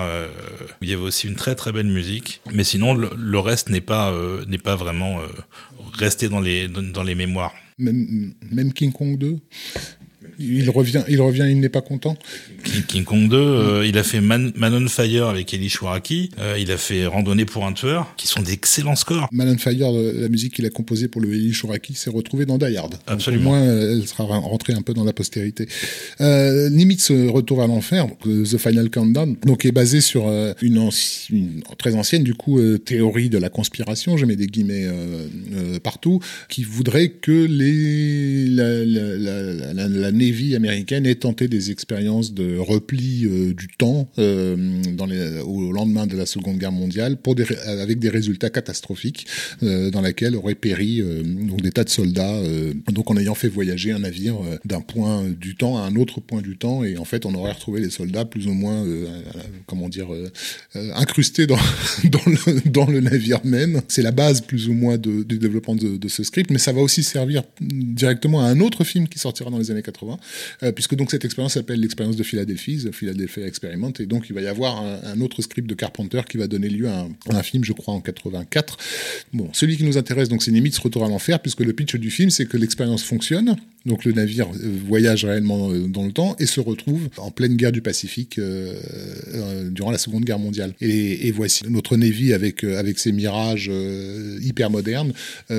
où il y avait aussi une très très belle musique. Mais sinon, le, reste n'est pas pas vraiment resté dans les dans les mémoires. Même, même King Kong 2 il revient, il revient, il n'est pas content. King, Kong 2, euh, il a fait Man, on Fire avec Eli Shwaraki, euh, il a fait Randonnée pour un tueur, qui sont d'excellents scores. Man on Fire, la musique qu'il a composée pour le Eli Shwaraki, s'est retrouvée dans Die Hard. Absolument. au moins, elle sera rentrée un peu dans la postérité. Euh, Nimitz Retour à l'enfer, The Final Countdown, donc est basé sur euh, une, une, très ancienne du coup théorie de la conspiration, je mets des guillemets partout, qui voudrait que les la, la, la, la Navy américaine ait tenté des expériences de repli euh, du temps euh, au lendemain de la Seconde Guerre mondiale des, avec des résultats catastrophiques euh, dans lesquels auraient péri des tas de soldats donc en ayant fait voyager un navire d'un point du temps à un autre point du temps. Et en fait on aurait retrouvé les soldats plus ou moins comment dire incrustés dans le, navire même. C'est la base plus ou moins du développement de ce script mais ça va aussi servir directement à un autre film qui sortira dans les années 80 euh, puisque donc cette expérience s'appelle l'expérience de Philadelphie, The Philadelphia Experiment, et donc il va y avoir un, autre script de Carpenter qui va donner lieu à un, film, je crois, en 84. Bon, celui qui nous intéresse, donc c'est Nimitz Retour à l'enfer, puisque le pitch du film, c'est que l'expérience fonctionne, donc le navire euh, voyage réellement euh, dans le temps et se retrouve en pleine guerre du Pacifique durant la Seconde Guerre mondiale. Et, voici notre Navy avec avec ses mirages hyper modernes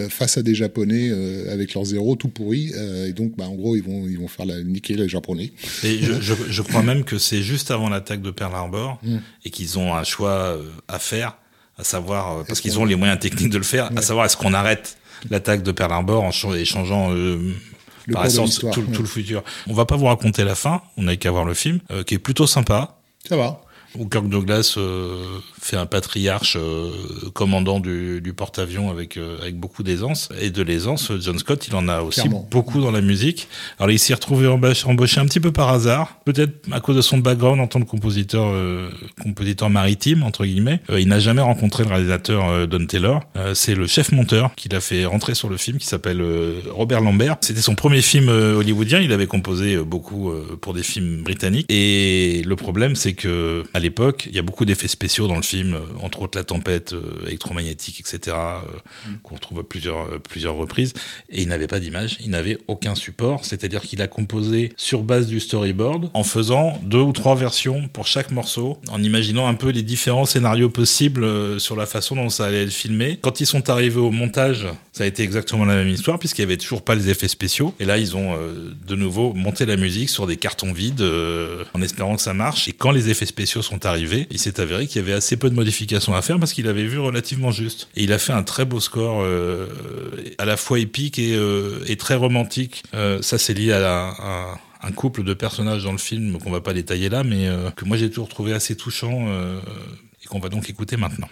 face à des Japonais avec leurs zéros tout pourris. et donc, bah, en gros, ils vont ils vont faire la niquer les Japonais. Et je, crois même que c'est juste avant l'attaque de Pearl Harbor mm. et qu'ils ont un choix euh, à faire, à savoir, euh, parce qu'ils ont les moyens techniques de le faire, à savoir est-ce qu'on arrête l'attaque de Pearl Harbor en changeant euh, par essence tout, le futur. On va pas vous raconter la fin, on n'a qu'à voir le film, qui est plutôt sympa. Ça va où Kirk Douglas euh, fait un patriarche euh, commandant du, du porte-avions avec euh, avec beaucoup d'aisance et de l'aisance. John Scott, il en a aussi beaucoup dans la musique. Alors il s'est retrouvé embauché un petit peu par hasard, peut-être à cause de son background en tant que compositeur compositeur maritime entre guillemets. il n'a jamais rencontré le réalisateur Don Taylor. C'est le chef monteur qui l'a fait rentrer sur le film, qui s'appelle Robert Lambert. C'était son premier film hollywoodien. Il avait composé beaucoup pour des films britanniques. Et le problème, c'est que à l'époque. Il y a beaucoup d'effets spéciaux dans le film, euh, entre autres la tempête euh, électromagnétique, etc., euh, mm. qu'on retrouve à plusieurs, plusieurs reprises. Et il n'avait pas d'image, il n'avait aucun support, c'est-à-dire qu'il a composé sur base du storyboard en faisant deux ou trois versions pour chaque morceau, en imaginant un peu les différents scénarios possibles sur la façon dont ça allait être filmé. Quand ils sont arrivés au montage, ça a été exactement la même histoire, puisqu'il n'y avait toujours pas les effets spéciaux. Et là, ils ont de nouveau monté la musique sur des cartons vides, en espérant que ça marche. Et quand les effets spéciaux sont arrivé, il s'est avéré qu'il y avait assez peu de modifications à faire parce qu'il avait vu relativement juste. Et il a fait un très beau score, euh, à la fois épique et, euh, très romantique. Euh, ça, c'est lié à, un couple de personnages dans le film qu'on va pas détailler là, mais que moi j'ai toujours trouvé assez touchant et qu'on va donc écouter maintenant.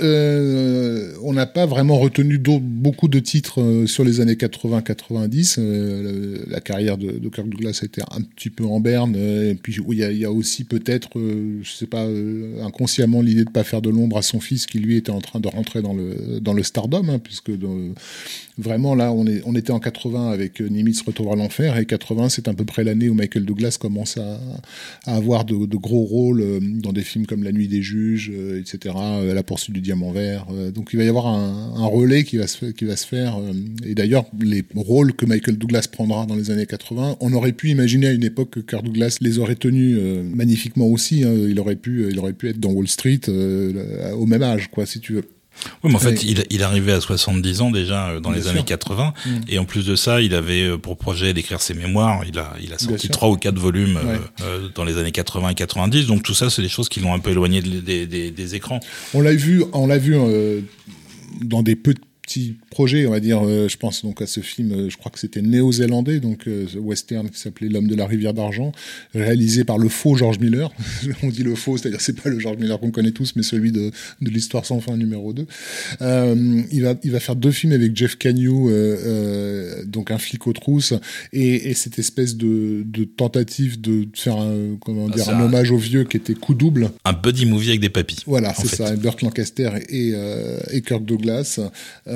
Euh, on n'a pas vraiment retenu beaucoup de titres euh, sur les années 80-90. Euh, la carrière de, Kirk Douglas était un petit peu en berne. et puis, il y, a, aussi peut-être, je sais pas, inconsciemment l'idée de pas faire de l'ombre à son fils qui lui était en train de rentrer dans le dans le stardom, hein, puisque vraiment là, on, est, on était en 80 avec Nimitz Retour à l'enfer et 80, c'est à peu près l'année où Michael Douglas commence à, avoir de, gros rôles dans des films comme La Nuit des Juges, etc. La poursuite du diamant vert. Euh, donc il va y avoir un, relais qui va se, qui va se faire. Euh, et d'ailleurs, les rôles que Michael Douglas prendra dans les années 80, on aurait pu imaginer à une époque que Kirk Douglas les aurait tenus euh, magnifiquement aussi. Hein. Il aurait pu, il aurait pu être dans Wall Street au même âge, quoi, si tu veux. Oui, mais en fait, il, il arrivait à 70 ans déjà euh, dans les années 80, mm. et en plus de ça, il avait euh, pour projet d'écrire ses mémoires. Il a, il a sorti trois ou quatre volumes euh, dans les années 80 et 90. Donc tout ça, c'est des choses qui l'ont un peu éloigné des, des, des, écrans. On l'a vu, on l'a vu dans des petit projet, on va dire, euh, je pense donc à ce film, euh, je crois que c'était néo-zélandais, donc euh, western qui s'appelait L'homme de la rivière d'argent, réalisé par le faux George Miller. on dit le faux, c'est-à-dire c'est pas le George Miller qu'on connaît tous, mais celui de, de l'histoire sans fin numéro 2. il va il va faire deux films avec Jeff Cagney, donc un flic aux trousses, et, et cette espèce de, de, tentative de faire un comment ah, dire un, hommage au vieux qui était coup double. Un buddy movie avec des papis. Voilà, c'est ça, Burt Lancaster et, et Kirk Douglas. Euh,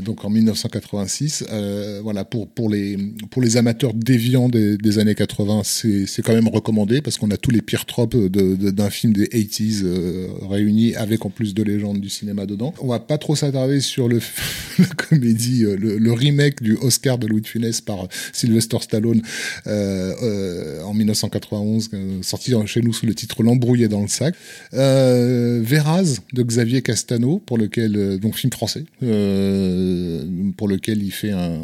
donc en 1986. Euh, voilà, pour, pour, les, pour les amateurs déviants des, des années 80, c'est quand même recommandé parce qu'on a tous les pires tropes d'un film des 80s euh, réunis avec en plus de légendes du cinéma dedans. On va pas trop s'attarder sur le, la comédie, le, le, remake du Oscar de Louis de Funès par Sylvester Stallone en 1991, sorti chez nous sous le titre L'embrouillé dans le sac. Véraz de Xavier Castano, pour lequel, donc film français, euh, pour lequel il fait un,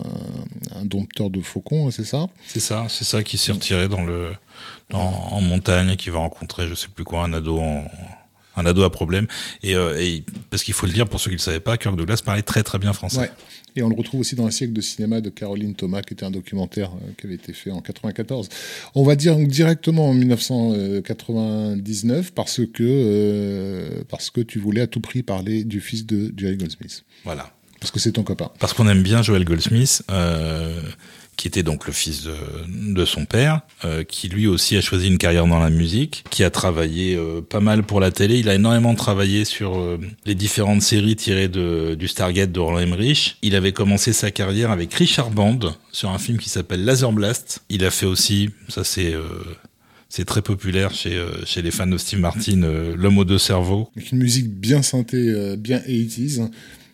dompteur de faucons, c'est ça? C'est ça, c'est ça qui s'est retiré dans le en montagne qui va rencontrer, je sais plus quoi, un ado en un ado à problème. Et, euh, et parce qu'il faut le dire pour ceux qui ne le savaient pas, Kirk Douglas parlait très très bien français. Et on le retrouve aussi dans un siècle de cinéma de Caroline Thomas, qui était un documentaire euh, qui avait été fait en 94. On va dire directement en 1999 parce que euh, parce que tu voulais à tout prix parler du fils de Jerry Goldsmith. Voilà. Parce que c'est ton copain. Parce qu'on aime bien Joel Goldsmith. Euh, qui était donc le fils de, son père, euh, qui lui aussi a choisi une carrière dans la musique, qui a travaillé euh, pas mal pour la télé. Il a énormément travaillé sur euh, les différentes séries tirées de, du Stargate de Roland Emmerich. Il avait commencé sa carrière avec Richard Band sur un film qui s'appelle Laser Blast. Il a fait aussi, ça c'est c'est très populaire chez, chez les fans de Steve Martin, L'homme aux deux cerveaux. Avec une musique bien synthé, bien 80s.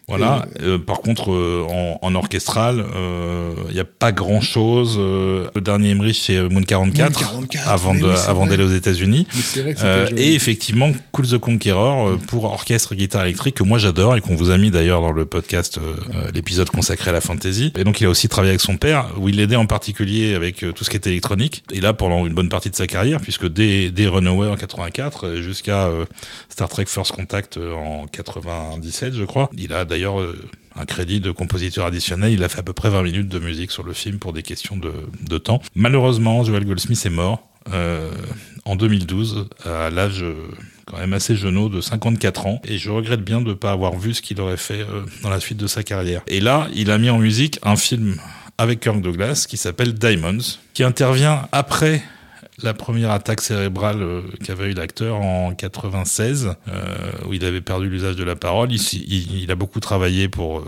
Voilà. Euh, par contre, euh, en, en, orchestral, il euh, n'y a pas grand-chose. le dernier Emmerich, c'est Moon 44, 44 avant de, avant d'aller aux États-Unis. et effectivement, Cool the Conqueror pour orchestre guitare électrique que moi j'adore et qu'on vous a mis d'ailleurs dans le podcast, l'épisode consacré à la fantasy. Et donc il a aussi travaillé avec son père, où il l'aidait en particulier avec tout ce qui était électronique. Et là, pendant une bonne partie de sa carrière, puisque dès, dès Runaway en 84 jusqu'à Star Trek First Contact en 97, je crois, il a d'ailleurs euh, un crédit de compositeur additionnel. Il a fait à peu près 20 minutes de musique sur le film pour des questions de, de temps. Malheureusement, Joel Goldsmith est mort euh, en 2012 à l'âge euh, quand même assez jeune de 54 ans et je regrette bien de ne pas avoir vu ce qu'il aurait fait dans la suite de sa carrière. Et là, il a mis en musique un film avec Kirk Douglas qui s'appelle Diamonds, qui intervient après la première attaque cérébrale euh, qu'avait eu l'acteur en 96, euh, où il avait perdu l'usage de la parole. Il, il, a beaucoup travaillé pour euh,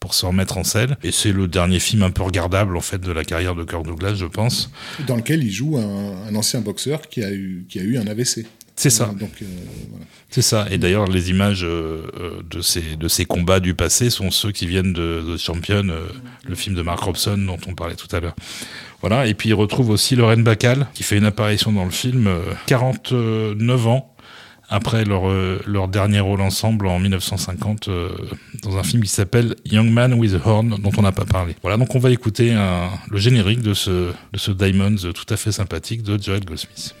pour se remettre en selle. Et c'est le dernier film un peu regardable en fait de la carrière de Kirk Douglas, je pense. Dans lequel il joue un, un ancien boxeur qui a eu qui a eu un AVC. C'est ça. Donc, euh, voilà. C'est ça. Et d'ailleurs, les images euh, de ces de ces combats du passé sont ceux qui viennent de The Champion, le film de Mark Robson dont on parlait tout à l'heure. Voilà. Et puis il retrouve aussi Lorraine Bacall, qui fait une apparition dans le film, 49 euh, ans après leur, euh, leur dernier rôle ensemble en 1950 euh, dans un film qui s'appelle Young Man with a Horn dont on n'a pas parlé. Voilà, donc on va écouter un, le générique de ce, de ce Diamonds tout à fait sympathique de Joel Goldsmith.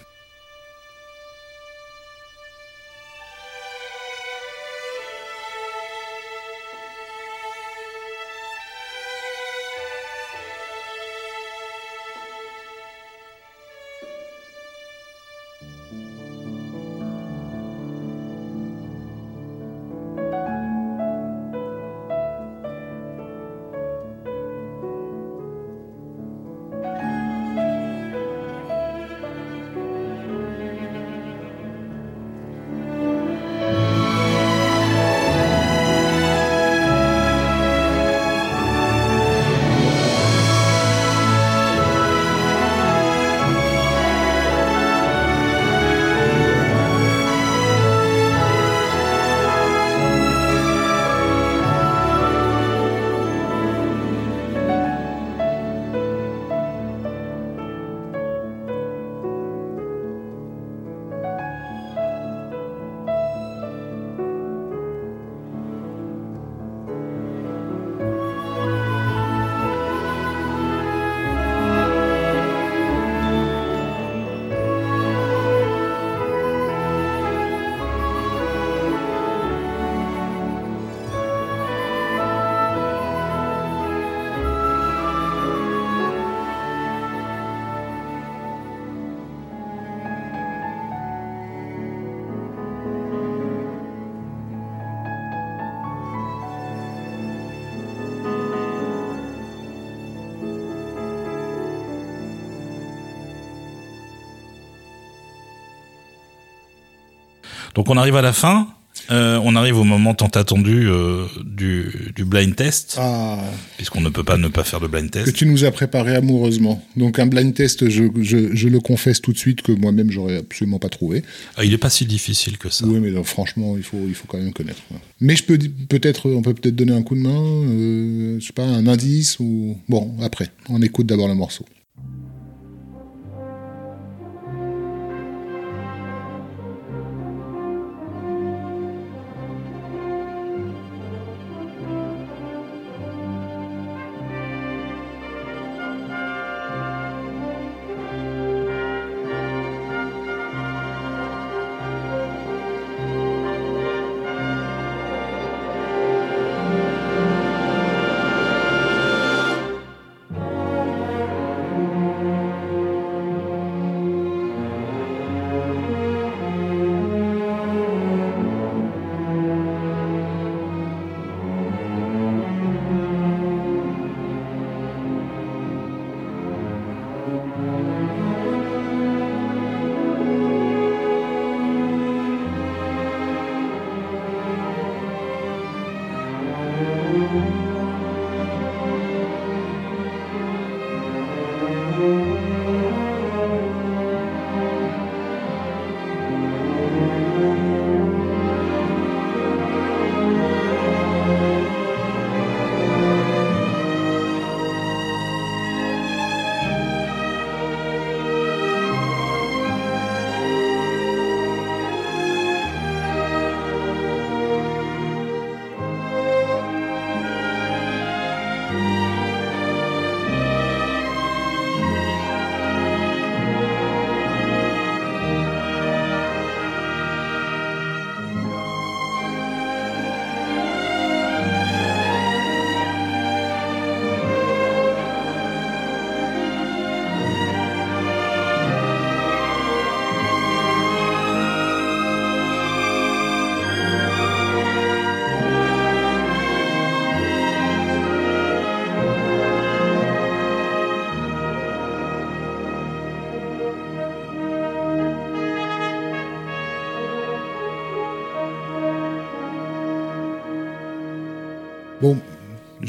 Donc on arrive à la fin. Euh, on arrive au moment tant attendu euh, du, du blind test, Ah, puisqu'on ne peut pas ne pas faire de blind que test. tu nous as préparé amoureusement. Donc un blind test, je, je, je le confesse tout de suite que moi-même j'aurais absolument pas trouvé. Ah, il est pas si difficile que ça. Oui, mais non, franchement, il faut, il faut quand même connaître. Mais je peux peut-être, on peut peut-être donner un coup de main, euh, je sais pas, un indice ou bon après. On écoute d'abord le morceau.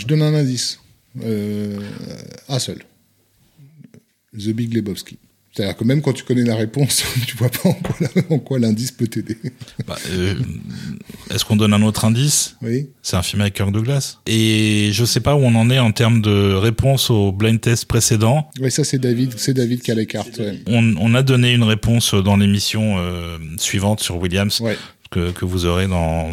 Je donne un indice. Euh, un seul. The Big Lebowski. C'est-à-dire que même quand tu connais la réponse, tu vois pas en quoi, l'indice peut t'aider. Bah, euh, Est-ce qu'on donne un autre indice? Oui. C'est un film avec Kirk Douglas. Et je sais pas où on en est en termes de réponse au blind test précédent. Oui, ça c'est David, c'est David qui a les cartes. Ouais. On, on a donné une réponse dans l'émission euh, suivante sur Williams Ouais. Que, vous aurez dans,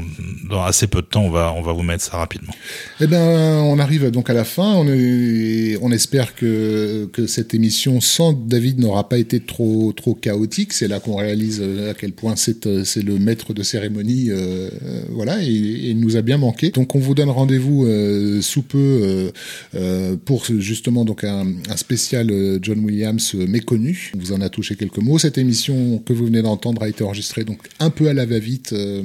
assez peu de temps. On va, on va vous mettre ça rapidement. Eh ben, on arrive donc à la fin. On, espère que, que cette émission sans David n'aura pas été trop, trop chaotique. C'est là qu'on réalise euh, à quel point c'est, euh, c'est le maître de cérémonie. euh, voilà, et, il nous a bien manqué. Donc, on vous donne rendez-vous sous peu pour justement donc un, spécial John Williams méconnu. On vous en a touché quelques mots. Cette émission que vous venez d'entendre a été enregistrée donc un peu à la va-vite euh,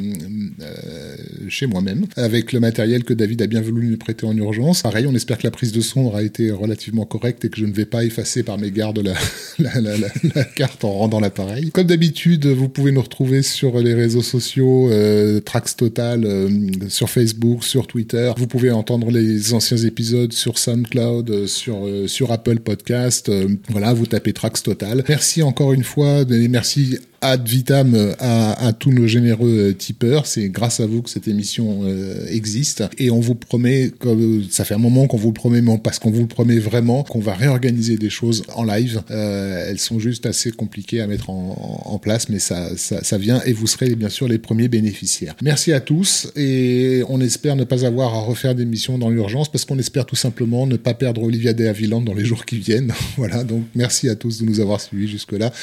euh, chez moi-même, avec le matériel que David a bien voulu nous prêter en urgence. Pareil, on espère que la prise de son aura été relativement correcte et que je ne vais pas effacer par mes gardes la, carte en rendant l'appareil. Comme d'habitude, vous pouvez nous retrouver sur les réseaux sociaux, euh, Trax Total, euh, sur Facebook, sur Twitter. Vous pouvez entendre les anciens épisodes sur SoundCloud, sur, Apple Podcast. Voilà, vous tapez Trax Total. Merci encore une fois, et merci ad vitam euh, à, tous nos généreux euh, tipeurs. C'est grâce à vous que cette émission euh, existe. Et on vous promet, comme ça fait un moment qu'on vous le promet, mais parce qu'on vous le promet vraiment, qu'on va réorganiser des choses en live. Elles sont juste assez compliquées à mettre en, place, mais ça, ça, vient et vous serez bien sûr les premiers bénéficiaires. Merci à tous et on espère ne pas avoir à refaire d'émissions dans l'urgence parce qu'on espère tout simplement ne pas perdre Olivia de Havilland dans les jours qui viennent. voilà, donc merci à tous de nous avoir suivis jusque-là.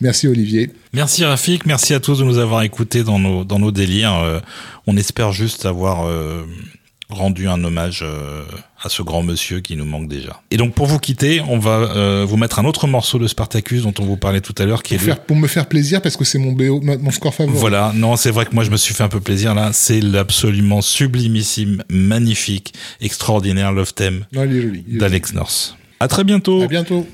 Merci Olivier. Rafik, merci à tous de nous avoir écoutés dans nos, dans nos délires. Euh, on espère juste avoir euh, rendu un hommage euh, à ce grand monsieur qui nous manque déjà. Et donc pour vous quitter, on va vous mettre un autre morceau de Spartacus dont on vous parlait tout à l'heure, qui est Pour, faire, pour me faire plaisir parce que c'est mon BO, mon score favori. Voilà, non, c'est vrai que moi je me suis fait un peu plaisir là. C'est l'absolument sublimissime, magnifique, extraordinaire Love Theme est est d'Alex North. À très bientôt. À bientôt.